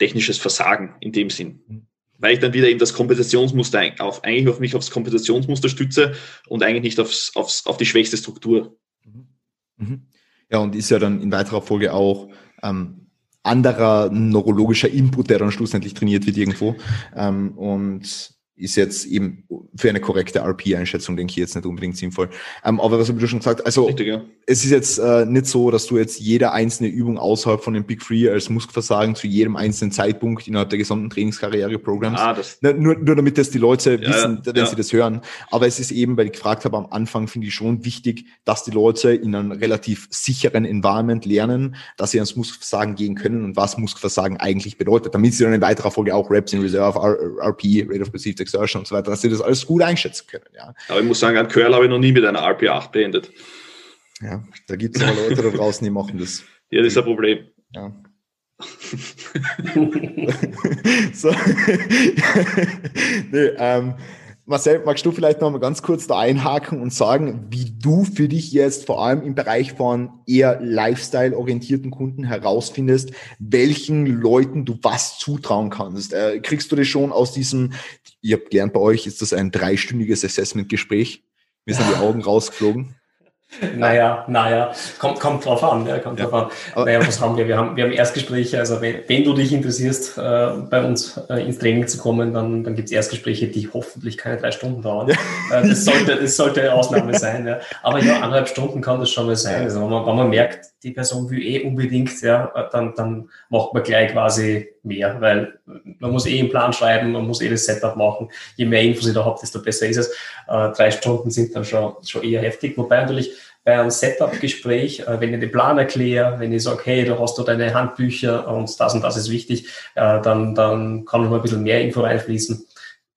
technisches Versagen in dem Sinn. Mhm. Weil ich dann wieder eben das Kompensationsmuster auf, eigentlich auf mich aufs Kompensationsmuster stütze und eigentlich nicht aufs, aufs, auf die schwächste Struktur. Mhm. Mhm. Ja, und ist ja dann in weiterer Folge auch ähm, anderer neurologischer Input, der dann schlussendlich trainiert wird irgendwo. Ähm, und ist jetzt eben für eine korrekte RP-Einschätzung, denke ich, jetzt nicht unbedingt sinnvoll. Ähm, aber was ich schon gesagt? Also, Richtig, ja. es ist jetzt äh, nicht so, dass du jetzt jede einzelne Übung außerhalb von dem Big Free als Muskelversagen zu jedem einzelnen Zeitpunkt innerhalb der gesamten Trainingskarriere programmst. Ah, das nur, nur damit das die Leute ja, wissen, wenn ja. sie das hören. Aber es ist eben, weil ich gefragt habe am Anfang, finde ich schon wichtig, dass die Leute in einem relativ sicheren Environment lernen, dass sie ans Muskelversagen gehen können und was Muskelversagen eigentlich bedeutet, damit sie dann in weiterer Folge auch Reps in Reserve, RP, Rate of Perceived Exertion und so weiter, dass sie das alles gut einschätzen können. Ja. Aber ich muss sagen, ein Curl habe ich noch nie mit einer RP8 beendet. Ja, da gibt es aber Leute da draußen, die machen das. Ja, das ist ein Problem. Ja. so. nee, ähm, Marcel, magst du vielleicht noch mal ganz kurz da einhaken und sagen, wie du für dich jetzt vor allem im Bereich von eher Lifestyle-orientierten Kunden herausfindest, welchen Leuten du was zutrauen kannst? Äh, kriegst du das schon aus diesem, ihr habt gelernt bei euch, ist das ein dreistündiges Assessment-Gespräch? Mir sind die Augen rausgeflogen. Naja, naja, kommt, kommt drauf an, ja, kommt ja. drauf an. Naja, was haben wir? Wir haben, wir haben Erstgespräche, also wenn, wenn du dich interessierst, äh, bei uns äh, ins Training zu kommen, dann, dann gibt es Erstgespräche, die hoffentlich keine drei Stunden dauern. Ja. Äh, das, sollte, das sollte eine Ausnahme sein, ja. Aber ja, anderthalb Stunden kann das schon mal sein. Also wenn man, wenn man merkt, die Person will eh unbedingt, ja, dann, dann macht man gleich quasi mehr, weil man muss eh einen Plan schreiben, man muss eh das Setup machen. Je mehr Infos ich da habe, desto besser ist es. Äh, drei Stunden sind dann schon, schon eher heftig. Wobei natürlich bei einem Setup-Gespräch, äh, wenn ich den Plan erkläre, wenn ich sage, hey, du hast da deine Handbücher und das und das ist wichtig, äh, dann, dann kann noch ein bisschen mehr Info reinfließen.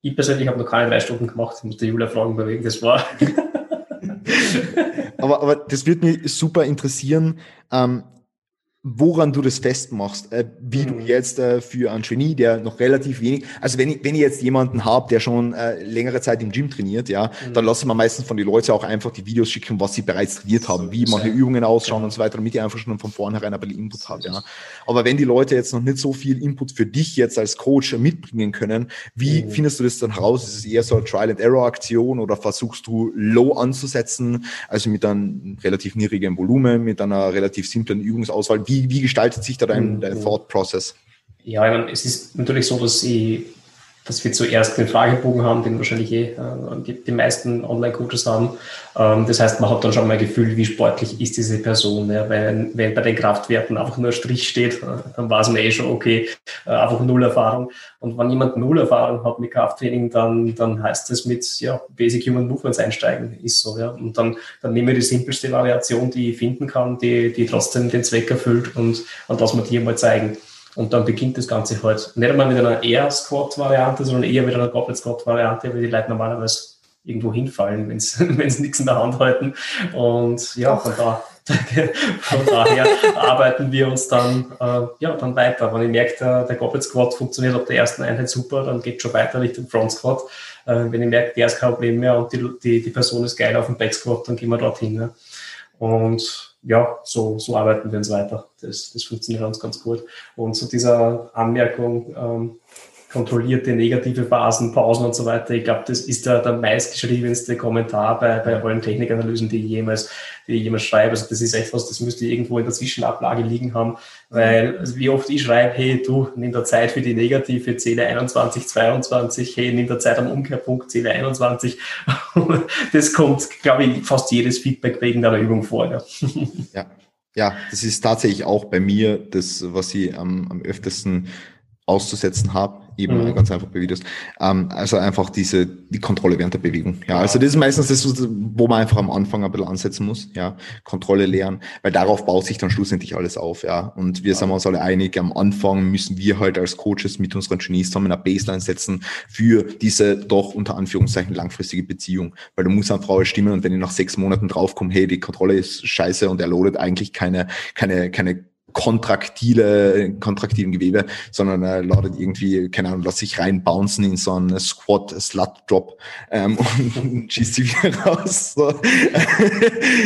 Ich persönlich habe noch keine drei Stunden gemacht, ich muss die Julia fragen, bei wem das war. aber, aber das würde mich super interessieren. Ähm, woran du das festmachst, äh, wie mhm. du jetzt äh, für einen Genie, der noch relativ wenig, also wenn ich, wenn ich jetzt jemanden habe, der schon äh, längere Zeit im Gym trainiert, ja, mhm. dann lassen wir meistens von den Leuten auch einfach die Videos schicken, was sie bereits trainiert haben, wie manche Übungen ausschauen ja. und so weiter, damit ich einfach schon von vornherein ein bisschen Input habe, ja. Aber wenn die Leute jetzt noch nicht so viel Input für dich jetzt als Coach mitbringen können, wie mhm. findest du das dann heraus? Ist es eher so eine Trial-and-Error-Aktion oder versuchst du low anzusetzen, also mit einem relativ niedrigen Volumen, mit einer relativ simplen Übungsauswahl? Wie wie, wie gestaltet sich da dein, dein mhm. Thought Process? Ja, ich meine, es ist natürlich so, dass ich dass wir zuerst den Fragebogen haben, den wahrscheinlich eh äh, die meisten Online-Coaches haben. Ähm, das heißt, man hat dann schon mal ein Gefühl, wie sportlich ist diese Person. Ja? Weil, wenn bei den Kraftwerten einfach nur ein Strich steht, äh, dann weiß man eh schon, okay, äh, einfach null Erfahrung. Und wenn jemand null Erfahrung hat mit Krafttraining, dann, dann heißt das mit ja, Basic Human Movements einsteigen, ist so. Ja? Und dann, dann nehmen wir die simpelste Variation, die ich finden kann, die, die trotzdem den Zweck erfüllt und, und lassen wir die mal zeigen. Und dann beginnt das Ganze halt nicht einmal mit einer Air Squat Variante, sondern eher mit einer Goblet Squat Variante, weil die Leute normalerweise irgendwo hinfallen, wenn sie nichts in der Hand halten. Und ja, von, da, von daher arbeiten wir uns dann, äh, ja, dann weiter. Wenn ich merke, der, der Goblet Squat funktioniert ab der ersten Einheit super, dann geht es schon weiter Richtung Front Squat. Äh, wenn ich merke, der ist kein Problem mehr und die, die, die Person ist geil auf dem Back Squat, dann gehen wir dorthin. Ne? Und ja, so, so arbeiten wir uns weiter. Das, das funktioniert uns ganz gut. Und zu dieser Anmerkung, ähm, kontrollierte negative Phasen, Pausen und so weiter. Ich glaube, das ist der, der meistgeschriebenste Kommentar bei, bei allen Technikanalysen, die ich jemals, die ich jemals schreibe. Also das ist etwas, das müsste irgendwo in der Zwischenablage liegen haben, weil also wie oft ich schreibe, hey, du, nimm der Zeit für die negative, zähle 21, 22, hey, nimm der Zeit am Umkehrpunkt, zähle 21. das kommt, glaube ich, fast jedes Feedback wegen deiner Übung vor. Ja. ja. Ja, das ist tatsächlich auch bei mir das, was ich am, am öftesten auszusetzen habe eben mhm. ganz einfach bei Videos. Ähm, also einfach diese, die Kontrolle während der Bewegung. Ja, also das ist meistens das, wo man einfach am Anfang ein bisschen ansetzen muss, ja. Kontrolle lernen, weil darauf baut sich dann schlussendlich alles auf, ja. Und wir sind uns alle einig, am Anfang müssen wir halt als Coaches mit unseren Genies zusammen eine Baseline setzen für diese doch unter Anführungszeichen langfristige Beziehung. Weil du musst einfach auch stimmen und wenn ich nach sechs Monaten draufkomme, hey, die Kontrolle ist scheiße und er loadet eigentlich keine, keine, keine kontraktile, kontraktilen Gewebe, sondern er ladet irgendwie, keine Ahnung, lässt sich reinbouncen in so einen Squat, Slut Drop ähm, und schießt sie wieder raus. So.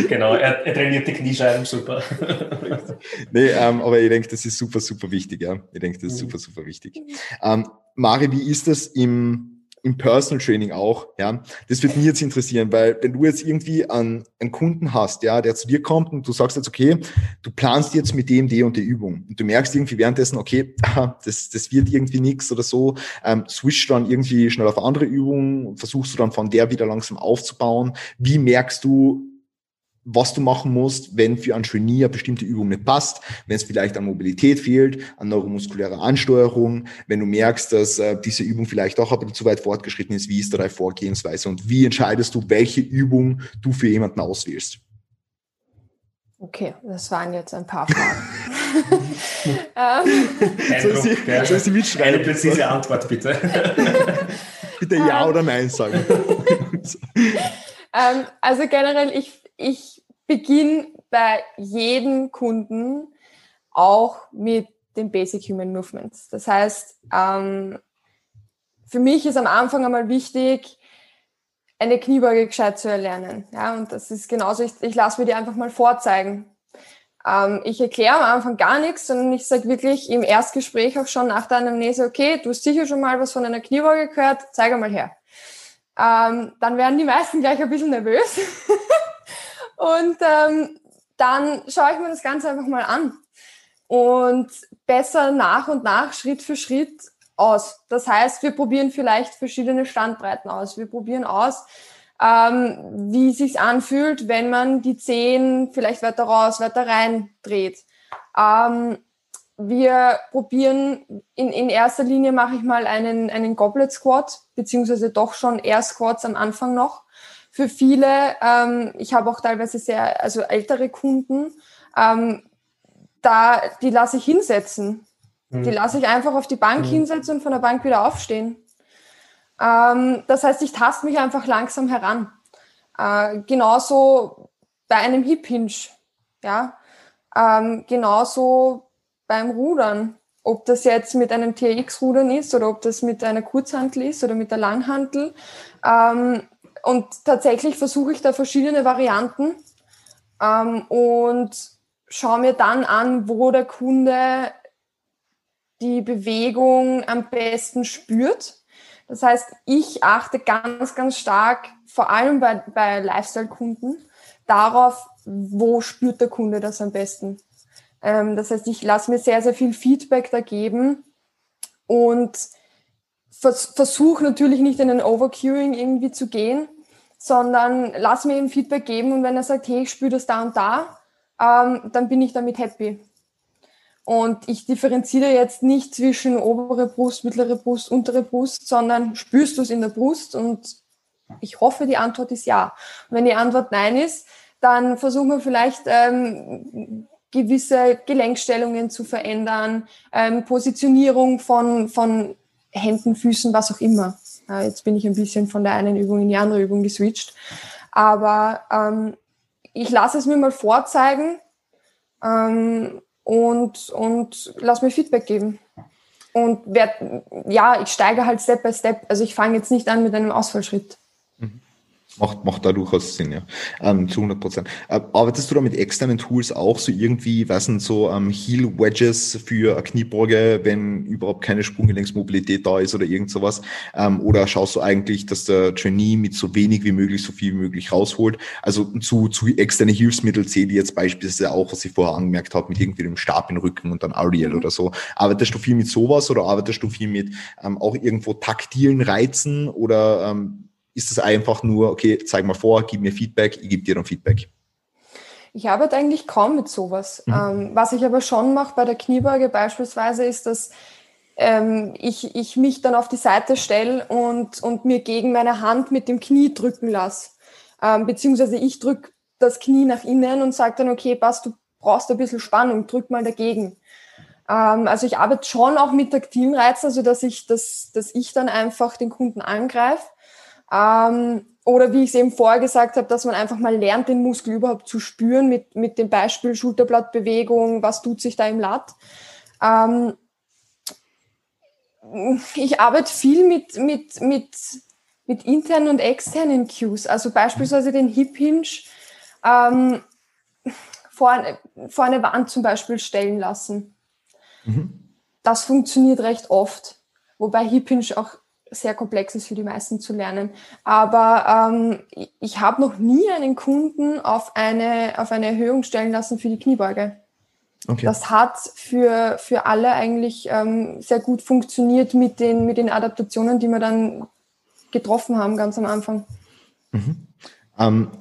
Genau, er, er trainiert die Kniescheiben super. nee, ähm, aber ich denke, das ist super, super wichtig, ja. Ich denke, das ist mhm. super, super wichtig. Ähm, Mari, wie ist das im im Personal Training auch, ja. Das wird mich jetzt interessieren, weil wenn du jetzt irgendwie einen, einen Kunden hast, ja, der zu dir kommt und du sagst jetzt, okay, du planst jetzt mit dem, die und die Übung und du merkst irgendwie währenddessen, okay, das, das wird irgendwie nichts oder so, ähm, switch dann irgendwie schnell auf andere Übungen, versuchst du dann von der wieder langsam aufzubauen. Wie merkst du, was du machen musst, wenn für ein Trainee eine bestimmte Übung nicht passt, wenn es vielleicht an Mobilität fehlt, an neuromuskulärer Ansteuerung, wenn du merkst, dass äh, diese Übung vielleicht auch ein bisschen zu weit fortgeschritten ist, wie ist da deine Vorgehensweise und wie entscheidest du, welche Übung du für jemanden auswählst? Okay, das waren jetzt ein paar Fragen. ähm, so ist die, so ist die Mitschreiben. Eine präzise Antwort, bitte. bitte Ja oder Nein sagen. ähm, also generell, ich, ich beginne bei jedem Kunden auch mit den Basic Human Movements. Das heißt, ähm, für mich ist am Anfang einmal wichtig, eine Kniebeuge gescheit zu erlernen. Ja, und das ist genauso, ich, ich lasse mir die einfach mal vorzeigen. Ähm, ich erkläre am Anfang gar nichts, sondern ich sage wirklich im Erstgespräch auch schon nach der Anamnese, okay, du hast sicher schon mal was von einer Kniebeuge gehört, zeig einmal her. Ähm, dann werden die meisten gleich ein bisschen nervös. Und ähm, dann schaue ich mir das Ganze einfach mal an und besser nach und nach, Schritt für Schritt aus. Das heißt, wir probieren vielleicht verschiedene Standbreiten aus. Wir probieren aus, ähm, wie sich anfühlt, wenn man die Zehen vielleicht weiter raus, weiter rein dreht. Ähm, wir probieren, in, in erster Linie mache ich mal einen, einen Goblet Squat, beziehungsweise doch schon Air Squats am Anfang noch für viele, ähm, ich habe auch teilweise sehr, also ältere Kunden, ähm, da, die lasse ich hinsetzen. Mhm. Die lasse ich einfach auf die Bank mhm. hinsetzen und von der Bank wieder aufstehen. Ähm, das heißt, ich taste mich einfach langsam heran. Äh, genauso bei einem Hip Hinge, ja. Ähm, genauso beim Rudern. Ob das jetzt mit einem TRX-Rudern ist oder ob das mit einer Kurzhantel ist oder mit der Langhantel. Ähm, und tatsächlich versuche ich da verschiedene Varianten ähm, und schaue mir dann an, wo der Kunde die Bewegung am besten spürt. Das heißt, ich achte ganz, ganz stark, vor allem bei, bei Lifestyle-Kunden, darauf, wo spürt der Kunde das am besten. Ähm, das heißt, ich lasse mir sehr, sehr viel Feedback da geben und vers versuche natürlich nicht in ein Overcuing irgendwie zu gehen, sondern lass mir ihm Feedback geben und wenn er sagt, hey, ich spüre das da und da, ähm, dann bin ich damit happy. Und ich differenziere jetzt nicht zwischen obere Brust, mittlere Brust, untere Brust, sondern spürst du es in der Brust? Und ich hoffe, die Antwort ist ja. Und wenn die Antwort nein ist, dann versuchen wir vielleicht ähm, gewisse Gelenkstellungen zu verändern, ähm, Positionierung von, von Händen, Füßen, was auch immer. Äh, jetzt bin ich ein bisschen von der einen Übung in die andere Übung geswitcht. Aber ähm, ich lasse es mir mal vorzeigen ähm, und, und lass mir Feedback geben. Und werd, ja, ich steige halt Step by Step. Also ich fange jetzt nicht an mit einem Ausfallschritt. Macht, macht da durchaus Sinn, ja. Ähm, zu 100 Prozent. Äh, arbeitest du da mit externen Tools auch so irgendwie, was sind so ähm, Heel-Wedges für eine Kniebeuge, wenn überhaupt keine Sprunggelenksmobilität da ist oder irgend sowas? Ähm, oder schaust du eigentlich, dass der Trainee mit so wenig wie möglich, so viel wie möglich rausholt? Also zu, zu externe Hilfsmittel zähle ich jetzt beispielsweise auch, was ich vorher angemerkt habe, mit irgendwie dem Stab im Rücken und dann Ariel oder so. Arbeitest du viel mit sowas oder arbeitest du viel mit ähm, auch irgendwo taktilen Reizen oder ähm, ist es einfach nur, okay, zeig mal vor, gib mir Feedback, ich gebe dir dann Feedback? Ich arbeite eigentlich kaum mit sowas. Mhm. Ähm, was ich aber schon mache bei der Kniebeuge beispielsweise, ist, dass ähm, ich, ich mich dann auf die Seite stelle und, und mir gegen meine Hand mit dem Knie drücken lasse. Ähm, beziehungsweise ich drücke das Knie nach innen und sage dann, okay, passt, du brauchst ein bisschen Spannung, drück mal dagegen. Also ich arbeite schon auch mit taktilen Reizen, also dass ich, dass, dass ich dann einfach den Kunden angreife ähm, oder wie ich es eben vorher gesagt habe, dass man einfach mal lernt, den Muskel überhaupt zu spüren mit, mit dem Beispiel Schulterblattbewegung, was tut sich da im Lat. Ähm, ich arbeite viel mit, mit, mit, mit internen und externen Cues, also beispielsweise den Hip Hinge ähm, vor, eine, vor eine Wand zum Beispiel stellen lassen. Mhm. Das funktioniert recht oft, wobei Hip Hinge auch sehr komplex ist für die meisten zu lernen. Aber ähm, ich habe noch nie einen Kunden auf eine, auf eine Erhöhung stellen lassen für die Kniebeuge. Okay. Das hat für, für alle eigentlich ähm, sehr gut funktioniert mit den, mit den Adaptationen, die wir dann getroffen haben, ganz am Anfang. Mhm. Ähm,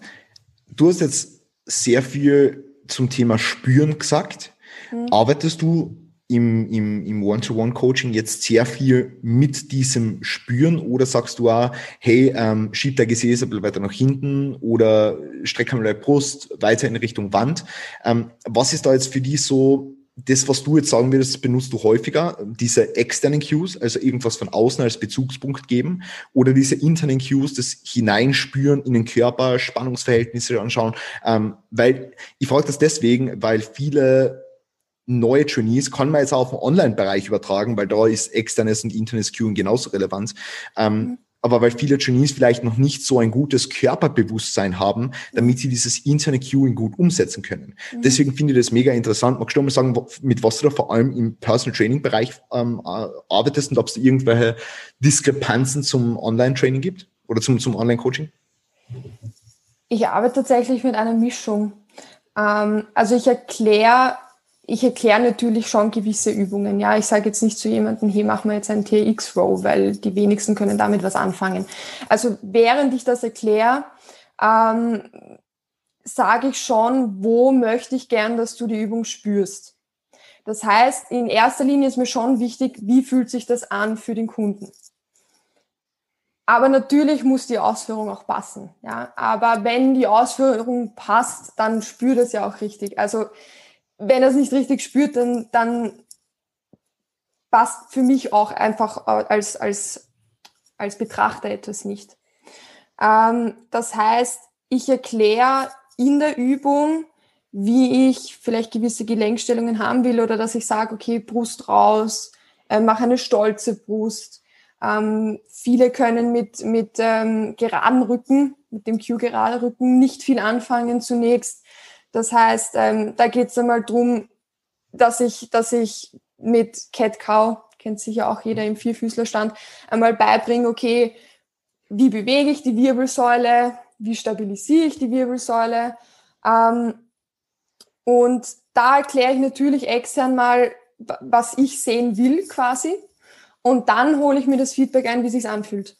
du hast jetzt sehr viel zum Thema Spüren gesagt. Mhm. Arbeitest du im, im, im One-to-One-Coaching jetzt sehr viel mit diesem Spüren? Oder sagst du auch, hey, ähm, schieb dein Gesäß ein bisschen weiter nach hinten oder streck einmal deine Brust weiter in Richtung Wand. Ähm, was ist da jetzt für dich so das, was du jetzt sagen würdest, benutzt du häufiger, diese externen Cues, also irgendwas von außen als Bezugspunkt geben, oder diese internen Cues, das Hineinspüren in den Körper, Spannungsverhältnisse anschauen, ähm, weil ich frage das deswegen, weil viele neue Trainees kann man jetzt auch auf den Online-Bereich übertragen, weil da ist externes und internes Queuing genauso relevant. Ähm, mhm. Aber weil viele Trainees vielleicht noch nicht so ein gutes Körperbewusstsein haben, damit sie dieses interne Queuing gut umsetzen können. Mhm. Deswegen finde ich das mega interessant. Magst du mal sagen, mit was du da vor allem im Personal Training Bereich ähm, arbeitest und ob es irgendwelche Diskrepanzen zum Online-Training gibt oder zum, zum Online-Coaching? Ich arbeite tatsächlich mit einer Mischung. Ähm, also ich erkläre ich erkläre natürlich schon gewisse Übungen. Ja, ich sage jetzt nicht zu jemandem, hier machen wir jetzt einen TX-Row, weil die wenigsten können damit was anfangen. Also während ich das erkläre, ähm, sage ich schon, wo möchte ich gern, dass du die Übung spürst. Das heißt, in erster Linie ist mir schon wichtig, wie fühlt sich das an für den Kunden. Aber natürlich muss die Ausführung auch passen. Ja, aber wenn die Ausführung passt, dann spürt es ja auch richtig. Also wenn er es nicht richtig spürt, dann, dann passt für mich auch einfach als, als, als Betrachter etwas nicht. Ähm, das heißt, ich erkläre in der Übung, wie ich vielleicht gewisse Gelenkstellungen haben will oder dass ich sage, okay, Brust raus, äh, mache eine stolze Brust. Ähm, viele können mit, mit ähm, geraden Rücken, mit dem Q-gerade Rücken nicht viel anfangen zunächst. Das heißt, ähm, da geht es einmal drum, dass ich, dass ich mit Cat Cow, kennt sicher auch jeder im Vierfüßlerstand, einmal beibringe, okay, wie bewege ich die Wirbelsäule, wie stabilisiere ich die Wirbelsäule. Ähm, und da erkläre ich natürlich extern mal, was ich sehen will quasi. Und dann hole ich mir das Feedback ein, wie sich anfühlt.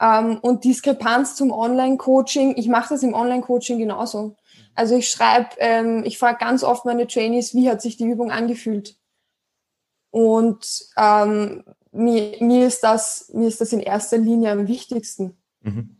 Ähm, und Diskrepanz zum Online-Coaching, ich mache das im Online-Coaching genauso. Also ich schreibe, ähm, ich frage ganz oft meine Trainees, wie hat sich die Übung angefühlt? Und ähm, mir, mir, ist das, mir ist das in erster Linie am wichtigsten. Mhm.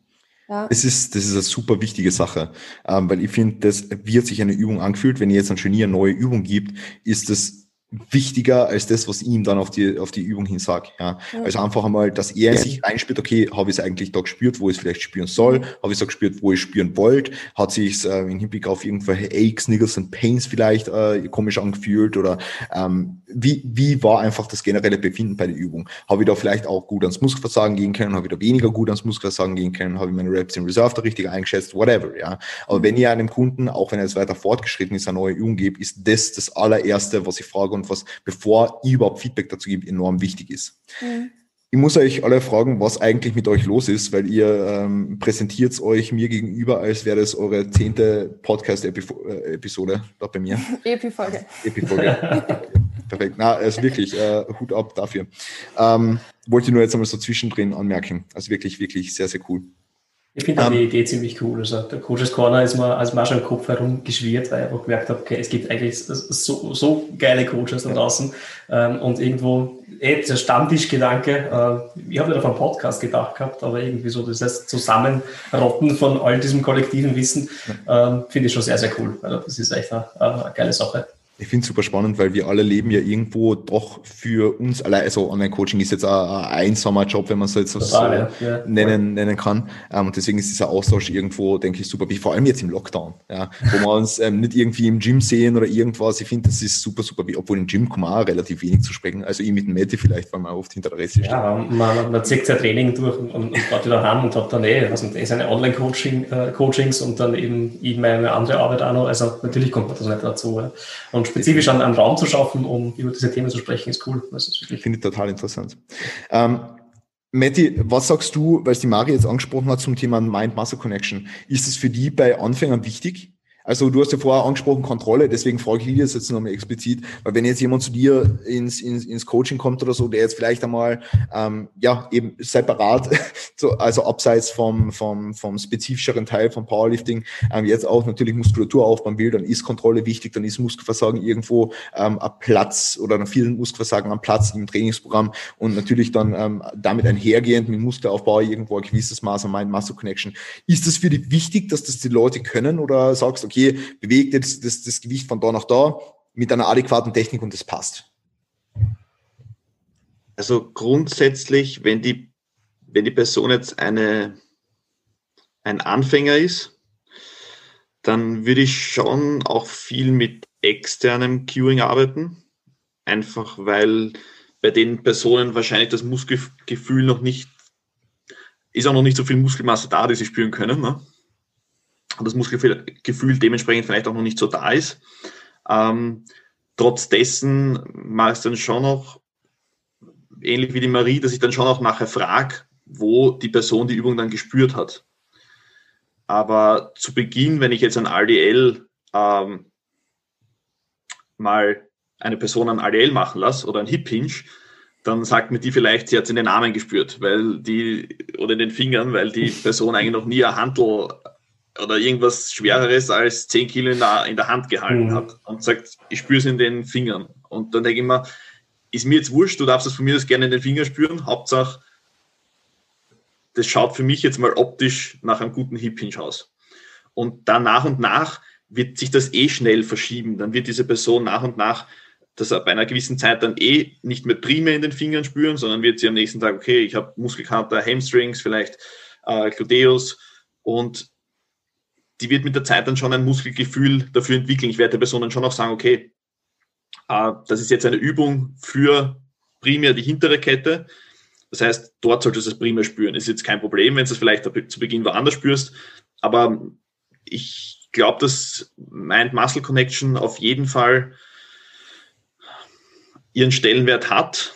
Ja. Das ist, das ist eine super wichtige Sache, ähm, weil ich finde, dass wie hat sich eine Übung angefühlt, wenn ihr jetzt ein Genie eine neue Übung gibt, ist das wichtiger als das, was ich ihm dann auf die, auf die Übung hin sage. Ja. Also einfach einmal, dass er in sich reinspürt, okay, habe ich es eigentlich da gespürt, wo ich es vielleicht spüren soll, habe ich es da gespürt, wo ich spüren wollte, hat sich äh, im Hinblick auf irgendwelche Aches, Niggles und Pains vielleicht äh, komisch angefühlt oder ähm, wie, wie war einfach das generelle Befinden bei der Übung? Habe ich da vielleicht auch gut ans Muskelversagen gehen können, habe ich da weniger gut ans Muskelversagen gehen können, habe ich meine Reps in Reserve da richtig eingeschätzt, whatever, ja. Aber wenn ihr einem Kunden, auch wenn er jetzt weiter fortgeschritten ist, eine neue Übung gibt, ist das das allererste, was ich frage und was, bevor ich überhaupt Feedback dazu gebe, enorm wichtig ist. Mhm. Ich muss euch alle fragen, was eigentlich mit euch los ist, weil ihr ähm, präsentiert euch mir gegenüber, als wäre das eure zehnte Podcast-Episode äh, da bei mir. Epifolge. Epifolge. Perfekt. Na, also wirklich, äh, Hut ab dafür. Ähm, wollte ich nur jetzt einmal so zwischendrin anmerken. Also wirklich, wirklich sehr, sehr cool. Ich finde um, die Idee ziemlich cool. Also der Coaches Corner ist mir, als schon im Kopf herumgeschwirrt, weil ich einfach gemerkt habe, okay, es gibt eigentlich so, so geile Coaches da draußen. Ähm, und irgendwo, eh, dieser Stammtischgedanke, äh, ich habe nicht auf einen Podcast gedacht gehabt, aber irgendwie so das Zusammenrotten von all diesem kollektiven Wissen, ähm, finde ich schon sehr, sehr cool. Also das ist echt eine, eine geile Sache. Ich finde es super spannend, weil wir alle leben ja irgendwo doch für uns allein. Also Online-Coaching ist jetzt ein, ein einsamer Job, wenn man es jetzt so, Total, so ja. nennen, nennen kann. Ähm, und deswegen ist dieser Austausch irgendwo, denke ich, super. Wie vor allem jetzt im Lockdown, ja, wo wir uns ähm, nicht irgendwie im Gym sehen oder irgendwas. Ich finde, das ist super, super. Obwohl im Gym kommen auch relativ wenig zu sprechen. Also ich mit dem Mette vielleicht, weil man oft hinter der Reste steht. Ja, man, man zieht sein Training durch und, und, und geht wieder heim und hat dann eh, also eh seine Online-Coachings äh, und dann eben, eben meine andere Arbeit auch noch. Also natürlich kommt man das nicht dazu. Ja. Und spezifisch an, an Raum zu schaffen, um über diese Themen zu sprechen, ist cool. Das ist ich finde total interessant. Ähm, Matti, was sagst du, weil es die Mari jetzt angesprochen hat zum Thema Mind-Muscle-Connection? Ist es für die bei Anfängern wichtig? Also du hast ja vorher angesprochen Kontrolle, deswegen frage ich dich das jetzt nochmal explizit, weil wenn jetzt jemand zu dir ins, ins, ins Coaching kommt oder so, der jetzt vielleicht einmal ähm, ja eben separat, so, also abseits vom, vom, vom spezifischeren Teil vom Powerlifting, ähm, jetzt auch natürlich Muskulatur aufbauen will, dann ist Kontrolle wichtig, dann ist Muskelversagen irgendwo ähm, ein Platz oder dann vielen Muskelversagen am Platz im Trainingsprogramm. Und natürlich dann ähm, damit einhergehend mit Muskelaufbau irgendwo ein gewisses Maß an Mind-Muscle Connection. Ist das für dich wichtig, dass das die Leute können? Oder sagst, okay, okay, bewegt jetzt das, das Gewicht von da nach da mit einer adäquaten Technik und das passt? Also grundsätzlich, wenn die, wenn die Person jetzt eine, ein Anfänger ist, dann würde ich schon auch viel mit externem Cueing arbeiten. Einfach weil bei den Personen wahrscheinlich das Muskelgefühl noch nicht, ist auch noch nicht so viel Muskelmasse da, die sie spüren können. Ne? Das Muskelgefühl dementsprechend vielleicht auch noch nicht so da ist. Ähm, trotz dessen mache ich es dann schon noch, ähnlich wie die Marie, dass ich dann schon auch nachher frage, wo die Person die Übung dann gespürt hat. Aber zu Beginn, wenn ich jetzt ein RDL ähm, mal eine Person an RDL machen lasse oder ein Hip Hinge, dann sagt mir die vielleicht, sie hat es in den Armen gespürt, weil die, oder in den Fingern, weil die Person eigentlich noch nie ein Handel oder irgendwas Schwereres als 10 Kilo in der, in der Hand gehalten mhm. hat und sagt, ich spüre es in den Fingern. Und dann denke ich mir, ist mir jetzt wurscht, du darfst es von mir das gerne in den Fingern spüren. Hauptsache, das schaut für mich jetzt mal optisch nach einem guten Hip Hinge aus. Und dann nach und nach wird sich das eh schnell verschieben. Dann wird diese Person nach und nach das bei einer gewissen Zeit dann eh nicht mehr primär in den Fingern spüren, sondern wird sie am nächsten Tag, okay, ich habe Muskelkater, Hamstrings, vielleicht äh, Gluteus und die wird mit der Zeit dann schon ein Muskelgefühl dafür entwickeln. Ich werde der Person dann schon auch sagen, okay, äh, das ist jetzt eine Übung für primär die hintere Kette. Das heißt, dort solltest du es primär spüren. Ist jetzt kein Problem, wenn du es vielleicht zu Beginn woanders spürst. Aber ich glaube, dass Mind-Muscle Connection auf jeden Fall ihren Stellenwert hat.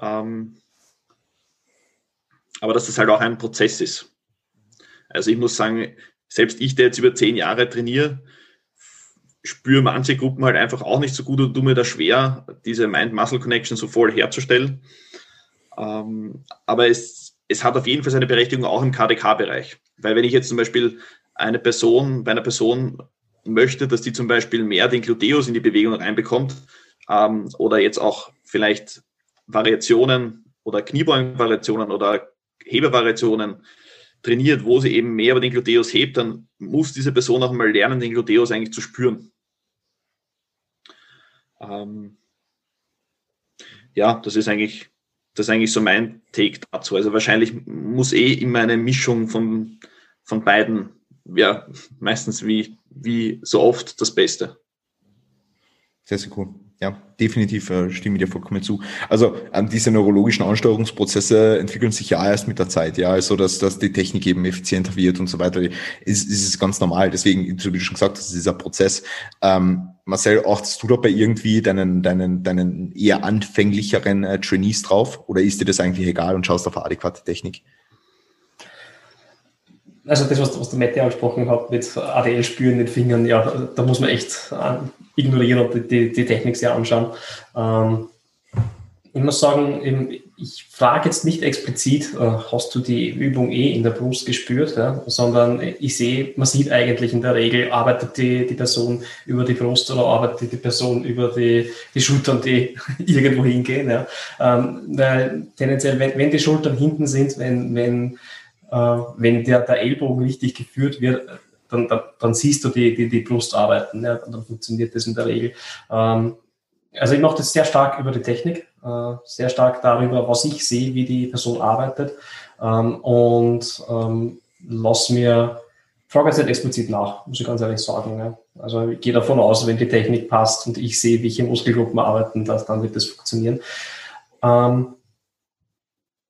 Ähm, aber dass das halt auch ein Prozess ist. Also ich muss sagen, selbst ich, der jetzt über zehn Jahre trainiere, spüre manche Gruppen halt einfach auch nicht so gut und tue mir da schwer, diese Mind-Muscle-Connection so voll herzustellen. Ähm, aber es, es hat auf jeden Fall seine Berechtigung auch im KDK-Bereich. Weil wenn ich jetzt zum Beispiel eine Person, bei einer Person möchte, dass die zum Beispiel mehr den Gluteus in die Bewegung reinbekommt ähm, oder jetzt auch vielleicht Variationen oder Kniebeugen-Variationen oder Hebevariationen trainiert, wo sie eben mehr über den Gluteus hebt, dann muss diese Person auch mal lernen, den Gluteus eigentlich zu spüren. Ähm, ja, das ist eigentlich, das ist eigentlich so mein Take dazu. Also wahrscheinlich muss eh immer eine Mischung von, von beiden, ja, meistens wie, wie so oft das Beste. Sehr, sehr cool ja, definitiv äh, stimme ich dir vollkommen zu. Also ähm, diese neurologischen Ansteuerungsprozesse entwickeln sich ja erst mit der Zeit, ja, also dass, dass die Technik eben effizienter wird und so weiter, ist, ist es ganz normal. Deswegen, wie du schon gesagt hast, dieser Prozess. Ähm, Marcel, achtest du da bei irgendwie deinen, deinen, deinen eher anfänglicheren äh, Trainees drauf oder ist dir das eigentlich egal und schaust auf adäquate Technik? Also das, was, was der Mette angesprochen hat, mit ADL spüren in den Fingern, ja, da muss man echt ignorieren und die, die Technik sehr anschauen. Ähm, ich muss sagen, ich frage jetzt nicht explizit, äh, hast du die Übung eh in der Brust gespürt, ja, sondern ich sehe, man sieht eigentlich in der Regel, arbeitet die, die Person über die Brust oder arbeitet die Person über die, die Schultern, die irgendwo hingehen. Ja. Ähm, weil tendenziell, wenn, wenn die Schultern hinten sind, wenn, wenn äh, wenn der, der Ellbogen richtig geführt wird, dann, dann, dann siehst du die, die, die Brust arbeiten. Ja, dann funktioniert das in der Regel. Ähm, also ich mache das sehr stark über die Technik, äh, sehr stark darüber, was ich sehe, wie die Person arbeitet ähm, und ähm, lass mir, frage jetzt nicht explizit nach, muss ich ganz ehrlich sagen. Ja. Also ich gehe davon aus, wenn die Technik passt und ich sehe, welche Muskelgruppen arbeiten, dass, dann wird das funktionieren. Ähm,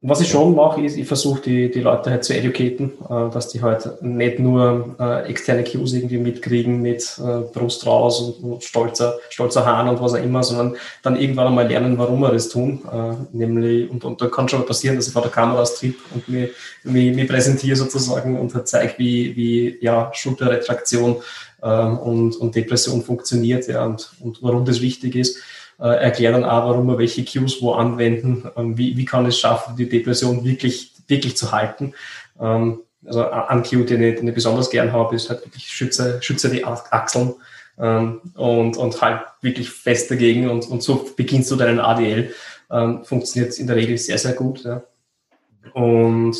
was ich schon mache, ist, ich versuche die, die Leute halt zu educaten, äh, dass die halt nicht nur äh, externe Cues irgendwie mitkriegen mit äh, Brust raus und, und, stolzer, stolzer Hahn und was auch immer, sondern dann irgendwann einmal lernen, warum wir das tun. Äh, nämlich, und, und da kann schon mal passieren, dass ich vor der Kamera strip und mir, mir, mir präsentiere sozusagen und halt zeige, wie, wie ja, Schulterretraktion ähm, und, und Depression funktioniert ja, und, und warum das wichtig ist äh, erklären auch, warum wir welche Cues wo anwenden, ähm, wie, wie kann es schaffen, die Depression wirklich, wirklich zu halten. Ähm, also ein Cue, den ich, den ich besonders gern habe, ist halt wirklich schütze, schütze die Achseln ähm, und, und halt wirklich fest dagegen und, und so beginnst du deinen ADL. Ähm, funktioniert in der Regel sehr, sehr gut. Ja. Und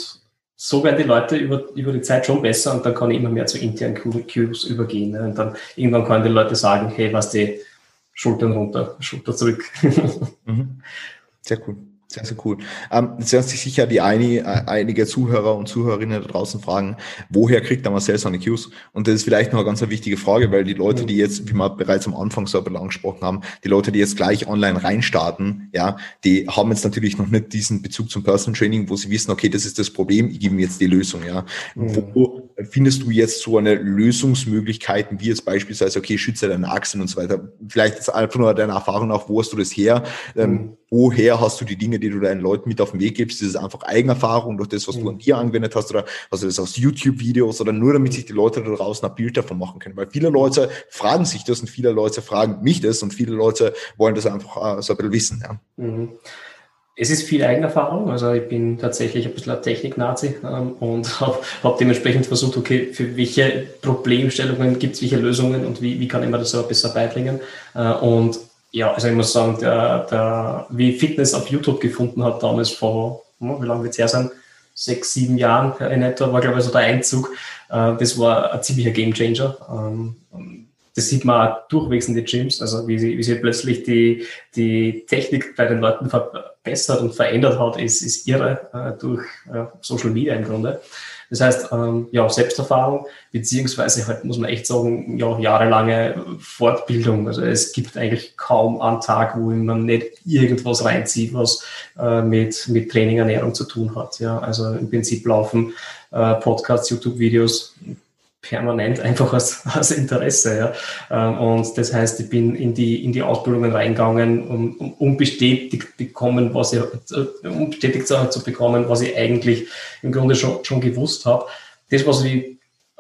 so werden die Leute über, über die Zeit schon besser und dann kann ich immer mehr zu internen Cues übergehen. Ne? Und dann irgendwann können die Leute sagen, hey, was die, Schultern runter, Schulter zurück. mhm. Sehr cool. Sehr, sehr cool. Ähm, jetzt werden sich sicher die eine, äh, einige Zuhörer und Zuhörerinnen da draußen fragen, woher kriegt der Marcel seine Cues? Und das ist vielleicht noch eine ganz wichtige Frage, weil die Leute, die jetzt, wie wir bereits am Anfang so ein bisschen angesprochen haben, die Leute, die jetzt gleich online reinstarten, ja, die haben jetzt natürlich noch nicht diesen Bezug zum Personal Training, wo sie wissen, okay, das ist das Problem, ich gebe mir jetzt die Lösung, ja. Mhm. Wo findest du jetzt so eine Lösungsmöglichkeiten, wie jetzt beispielsweise, okay, schütze deine Achsen und so weiter? Vielleicht jetzt einfach nur deine Erfahrung nach, wo hast du das her? Ähm, mhm. woher hast du die Dinge, die du deinen Leuten mit auf den Weg gibst? Ist es einfach Eigenerfahrung durch das, was mhm. du an dir angewendet hast oder hast du das aus YouTube-Videos oder nur damit sich die Leute da draußen ein Bild davon machen können? Weil viele Leute fragen sich das und viele Leute fragen mich das und viele Leute wollen das einfach äh, so ein bisschen wissen. Ja. Mhm. Es ist viel Eigenerfahrung, also ich bin tatsächlich ein bisschen ein Technik-Nazi ähm, und habe hab dementsprechend versucht, okay, für welche Problemstellungen gibt es welche Lösungen und wie, wie kann ich mir das so besser beibringen. Äh, und ja, also ich muss sagen, der, der, wie Fitness auf YouTube gefunden hat damals vor, hm, wie lange wird es her sein? Sechs, sieben Jahren in etwa war, glaube ich, so der Einzug. Äh, das war ein ziemlicher Gamechanger. Ähm, das sieht man auch durchwegs in den Gyms, also wie sie, wie sie plötzlich die, die Technik bei den Leuten verbessert und verändert hat, ist, ist irre äh, durch äh, Social Media im Grunde. Das heißt, ähm, ja, Selbsterfahrung, beziehungsweise halt muss man echt sagen, ja, jahrelange Fortbildung. Also es gibt eigentlich kaum einen Tag, wo man nicht irgendwas reinzieht, was äh, mit, mit Training, Ernährung zu tun hat. Ja, also im Prinzip laufen äh, Podcasts, YouTube-Videos, permanent einfach aus, aus Interesse. Ja. Ähm, und das heißt, ich bin in die, in die Ausbildungen reingegangen, um, um, um bestätigt bekommen, was ich, äh, um bestätigt zu bekommen, was ich eigentlich im Grunde schon, schon gewusst habe. Das, was ich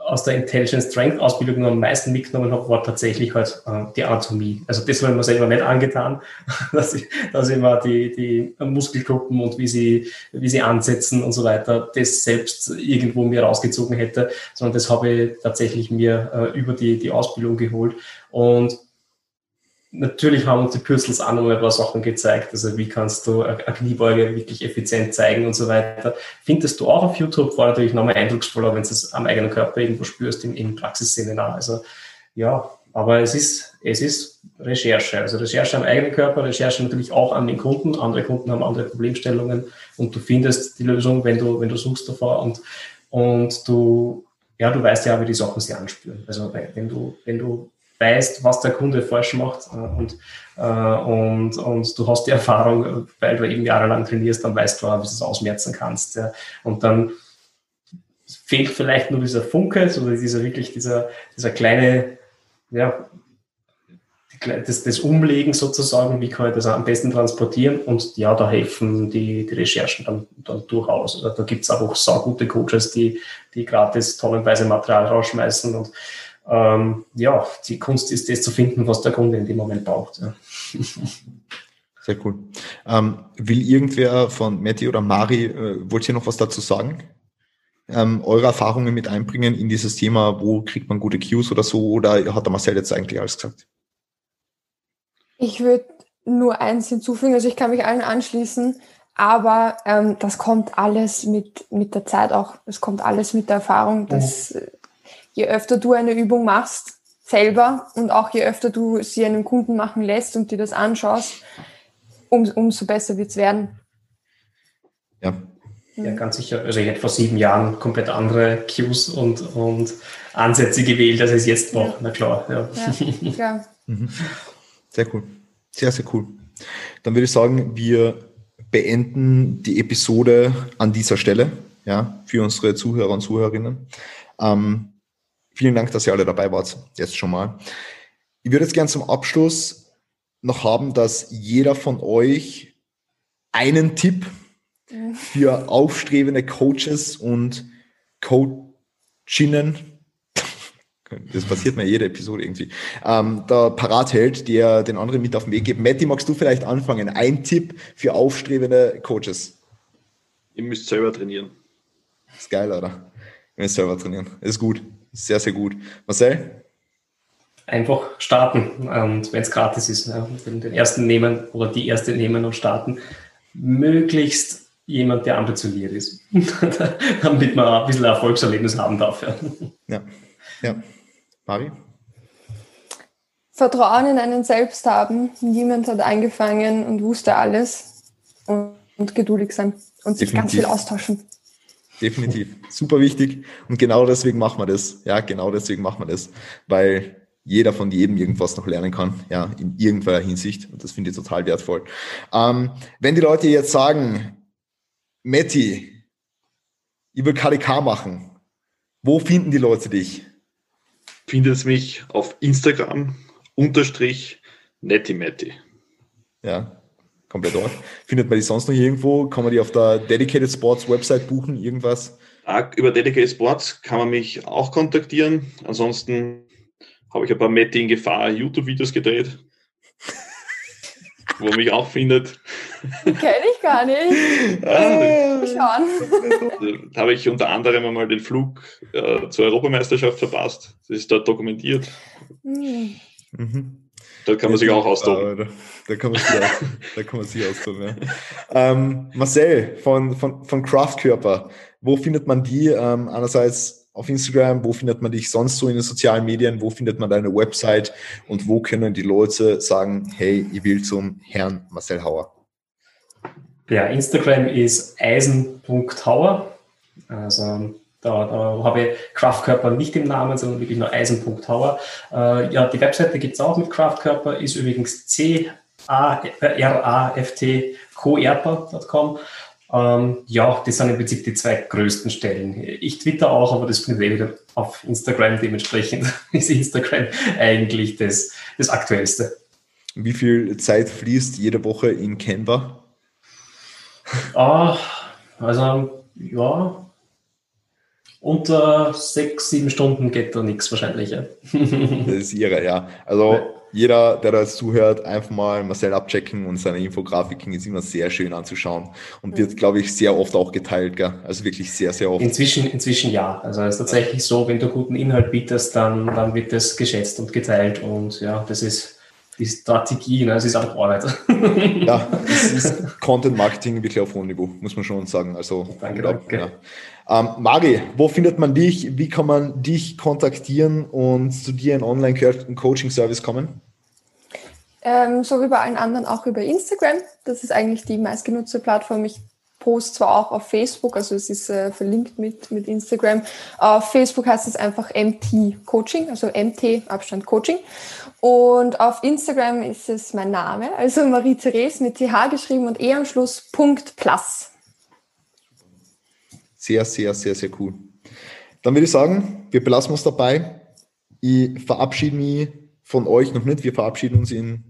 aus der Intelligent Strength Ausbildung am meisten mitgenommen habe, war tatsächlich halt äh, die Anatomie. Also das ich mir selber nicht angetan, dass ich, dass ich mal die, die Muskelgruppen und wie sie, wie sie ansetzen und so weiter, das selbst irgendwo mir rausgezogen hätte, sondern das habe ich tatsächlich mir äh, über die, die Ausbildung geholt. Und natürlich haben uns die Pürzels auch noch ein paar Sachen gezeigt. Also wie kannst du eine Kniebeuge wirklich effizient zeigen und so weiter. Findest du auch auf YouTube, war natürlich nochmal eindrucksvoller, wenn du es am eigenen Körper irgendwo spürst, im, im Praxisseminar. Also ja, Aber es ist, es ist Recherche. Also Recherche am eigenen Körper, Recherche natürlich auch an den Kunden. Andere Kunden haben andere Problemstellungen und du findest die Lösung, wenn du, wenn du suchst davor und, und du, ja, du weißt ja, wie die Sachen sich anspüren. Also wenn du, wenn du weißt, was der Kunde falsch macht äh, und, äh, und, und du hast die Erfahrung, weil du eben jahrelang trainierst, dann weißt du auch, wie du es ausmerzen kannst. Ja. Und dann fehlt vielleicht nur dieser Funke, so dieser wirklich dieser, dieser kleine, ja, das, das Umlegen sozusagen, wie kann ich das am besten transportieren und ja, da helfen die, die Recherchen dann, dann durchaus. Also da gibt es auch so gute Coaches, die, die gratis tonnenweise Material rausschmeißen und ähm, ja, die Kunst ist das zu finden, was der Kunde in dem Moment braucht. Ja. Sehr cool. Ähm, will irgendwer von Matti oder Mari, äh, wollt ihr noch was dazu sagen? Ähm, eure Erfahrungen mit einbringen in dieses Thema, wo kriegt man gute Cues oder so, oder hat der Marcel jetzt eigentlich alles gesagt? Ich würde nur eins hinzufügen, also ich kann mich allen anschließen, aber ähm, das kommt alles mit, mit der Zeit auch, es kommt alles mit der Erfahrung, dass mhm je öfter du eine Übung machst, selber und auch je öfter du sie einem Kunden machen lässt und dir das anschaust, um, umso besser wird es werden. Ja. Ja, ganz sicher. Also ich hätte vor sieben Jahren komplett andere Cues und, und Ansätze gewählt, als es jetzt war. Ja. Na klar, ja. ja klar. Mhm. Sehr cool. Sehr, sehr cool. Dann würde ich sagen, wir beenden die Episode an dieser Stelle, ja, für unsere Zuhörer und Zuhörerinnen. Ähm, Vielen Dank, dass ihr alle dabei wart, jetzt schon mal. Ich würde jetzt gern zum Abschluss noch haben, dass jeder von euch einen Tipp für aufstrebende Coaches und Coachinnen, das passiert mir jede Episode irgendwie, ähm, da parat hält, der den anderen mit auf den Weg gibt. Matti, magst du vielleicht anfangen? Ein Tipp für aufstrebende Coaches? Ihr müsst selber trainieren. Das ist geil, oder? Ihr müsst selber trainieren. Ist gut. Sehr, sehr gut. Marcel? Einfach starten. Und wenn es gratis ist, ja, den ersten nehmen oder die erste nehmen und starten. Möglichst jemand, der ambitioniert ist, damit man ein bisschen Erfolgserlebnis haben darf. Ja, ja. ja. Mari? Vertrauen in einen selbst haben. Niemand hat angefangen und wusste alles. Und, und geduldig sein und sich Definitiv. ganz viel austauschen definitiv. Super wichtig. Und genau deswegen machen wir das. Ja, genau deswegen machen wir das. Weil jeder von jedem irgendwas noch lernen kann, ja, in irgendeiner Hinsicht. Und das finde ich total wertvoll. Ähm, wenn die Leute jetzt sagen, Matti, ich will KDK machen, wo finden die Leute dich? Findet mich auf Instagram unterstrich Nettimetti. Ja, komplett dort. Findet man die sonst noch irgendwo? Kann man die auf der Dedicated Sports Website buchen? Irgendwas? Über Dedicated Sports kann man mich auch kontaktieren. Ansonsten habe ich ein paar Mette in Gefahr YouTube-Videos gedreht, wo man mich auch findet. Kenne ich gar nicht. Ah, Schauen. Da habe ich unter anderem einmal den Flug äh, zur Europameisterschaft verpasst. Das ist dort dokumentiert. Mhm. Mhm. Da kann man sich auch austoben. Da, da, kann man sich, da kann man sich austoben, ja. Ähm, Marcel von, von, von Kraftkörper, wo findet man die? Ähm, einerseits auf Instagram, wo findet man dich sonst so in den sozialen Medien, wo findet man deine Website und wo können die Leute sagen, hey, ich will zum Herrn Marcel Hauer? Ja, Instagram ist eisen.hauer. Also da, da habe ich Kraftkörper nicht im Namen, sondern wirklich nur Eisen.hauer. Äh, ja, die Webseite gibt es auch mit Kraftkörper, ist übrigens C-A-R-A-F-T coerpa.com. Ähm, ja, das sind im Prinzip die zwei größten Stellen. Ich twitter auch, aber das findet ihr wieder auf Instagram. Dementsprechend ist Instagram eigentlich das, das Aktuellste. Wie viel Zeit fließt jede Woche in Canva? Ah, also, ja, unter sechs, sieben Stunden geht da nichts wahrscheinlich. Ja. das ist ihre, ja. Also ja. jeder, der da zuhört, einfach mal Marcel abchecken und seine Infografiken ist immer sehr schön anzuschauen und wird, glaube ich, sehr oft auch geteilt, gell? Also wirklich sehr, sehr oft. Inzwischen, inzwischen ja. Also es ist tatsächlich so, wenn du guten Inhalt bietest, dann, dann wird das geschätzt und geteilt und ja, das ist die Strategie, ne? es ist auch Arbeit. ja, es ist Content Marketing wirklich auf hohem Niveau, muss man schon sagen. Also, danke, danke. Ja. Ähm, Mari, wo findet man dich? Wie kann man dich kontaktieren und zu dir in Online-Coaching-Service kommen? Ähm, so wie bei allen anderen auch über Instagram. Das ist eigentlich die meistgenutzte Plattform. Ich post zwar auch auf Facebook, also es ist äh, verlinkt mit, mit Instagram. Auf Facebook heißt es einfach MT Coaching, also MT Abstand Coaching. Und auf Instagram ist es mein Name, also Marie-Therese mit TH geschrieben und E am Schluss Punkt Plus. Sehr, sehr, sehr, sehr cool. Dann würde ich sagen, wir belassen uns dabei. Ich verabschiede mich von euch noch nicht. Wir verabschieden uns in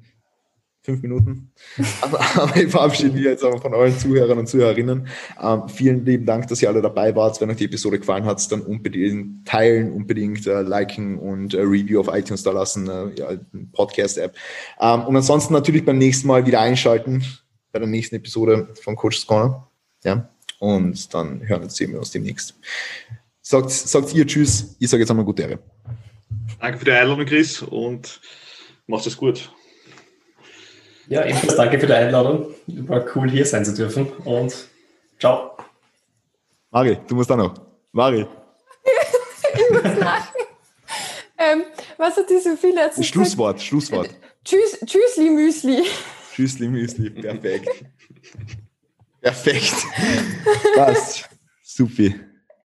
fünf Minuten. aber, ich verabschiede mich jetzt aber von euren Zuhörern und Zuhörerinnen. Ähm, vielen lieben Dank, dass ihr alle dabei wart. Wenn euch die Episode gefallen hat, dann unbedingt teilen, unbedingt äh, liken und äh, Review auf iTunes da lassen, äh, ja, Podcast-App. Ähm, und ansonsten natürlich beim nächsten Mal wieder einschalten bei der nächsten Episode von Coach's Corner. Ja. Und dann hören sehen wir uns demnächst. Sagt, sagt ihr Tschüss, ich sage jetzt einmal gute Ehre. Danke für die Einladung, Chris, und macht es gut. Ja, ebenfalls danke für die Einladung. War cool, hier sein zu dürfen. Und ciao. Mari, du musst auch noch. Mari. ich muss lachen. Ähm, was hat die so viel erzählt? Schlusswort, Schlusswort. Tschüss, tschüssli Müsli. Tschüssli Müsli, perfekt. Perfekt. Passt. Supi.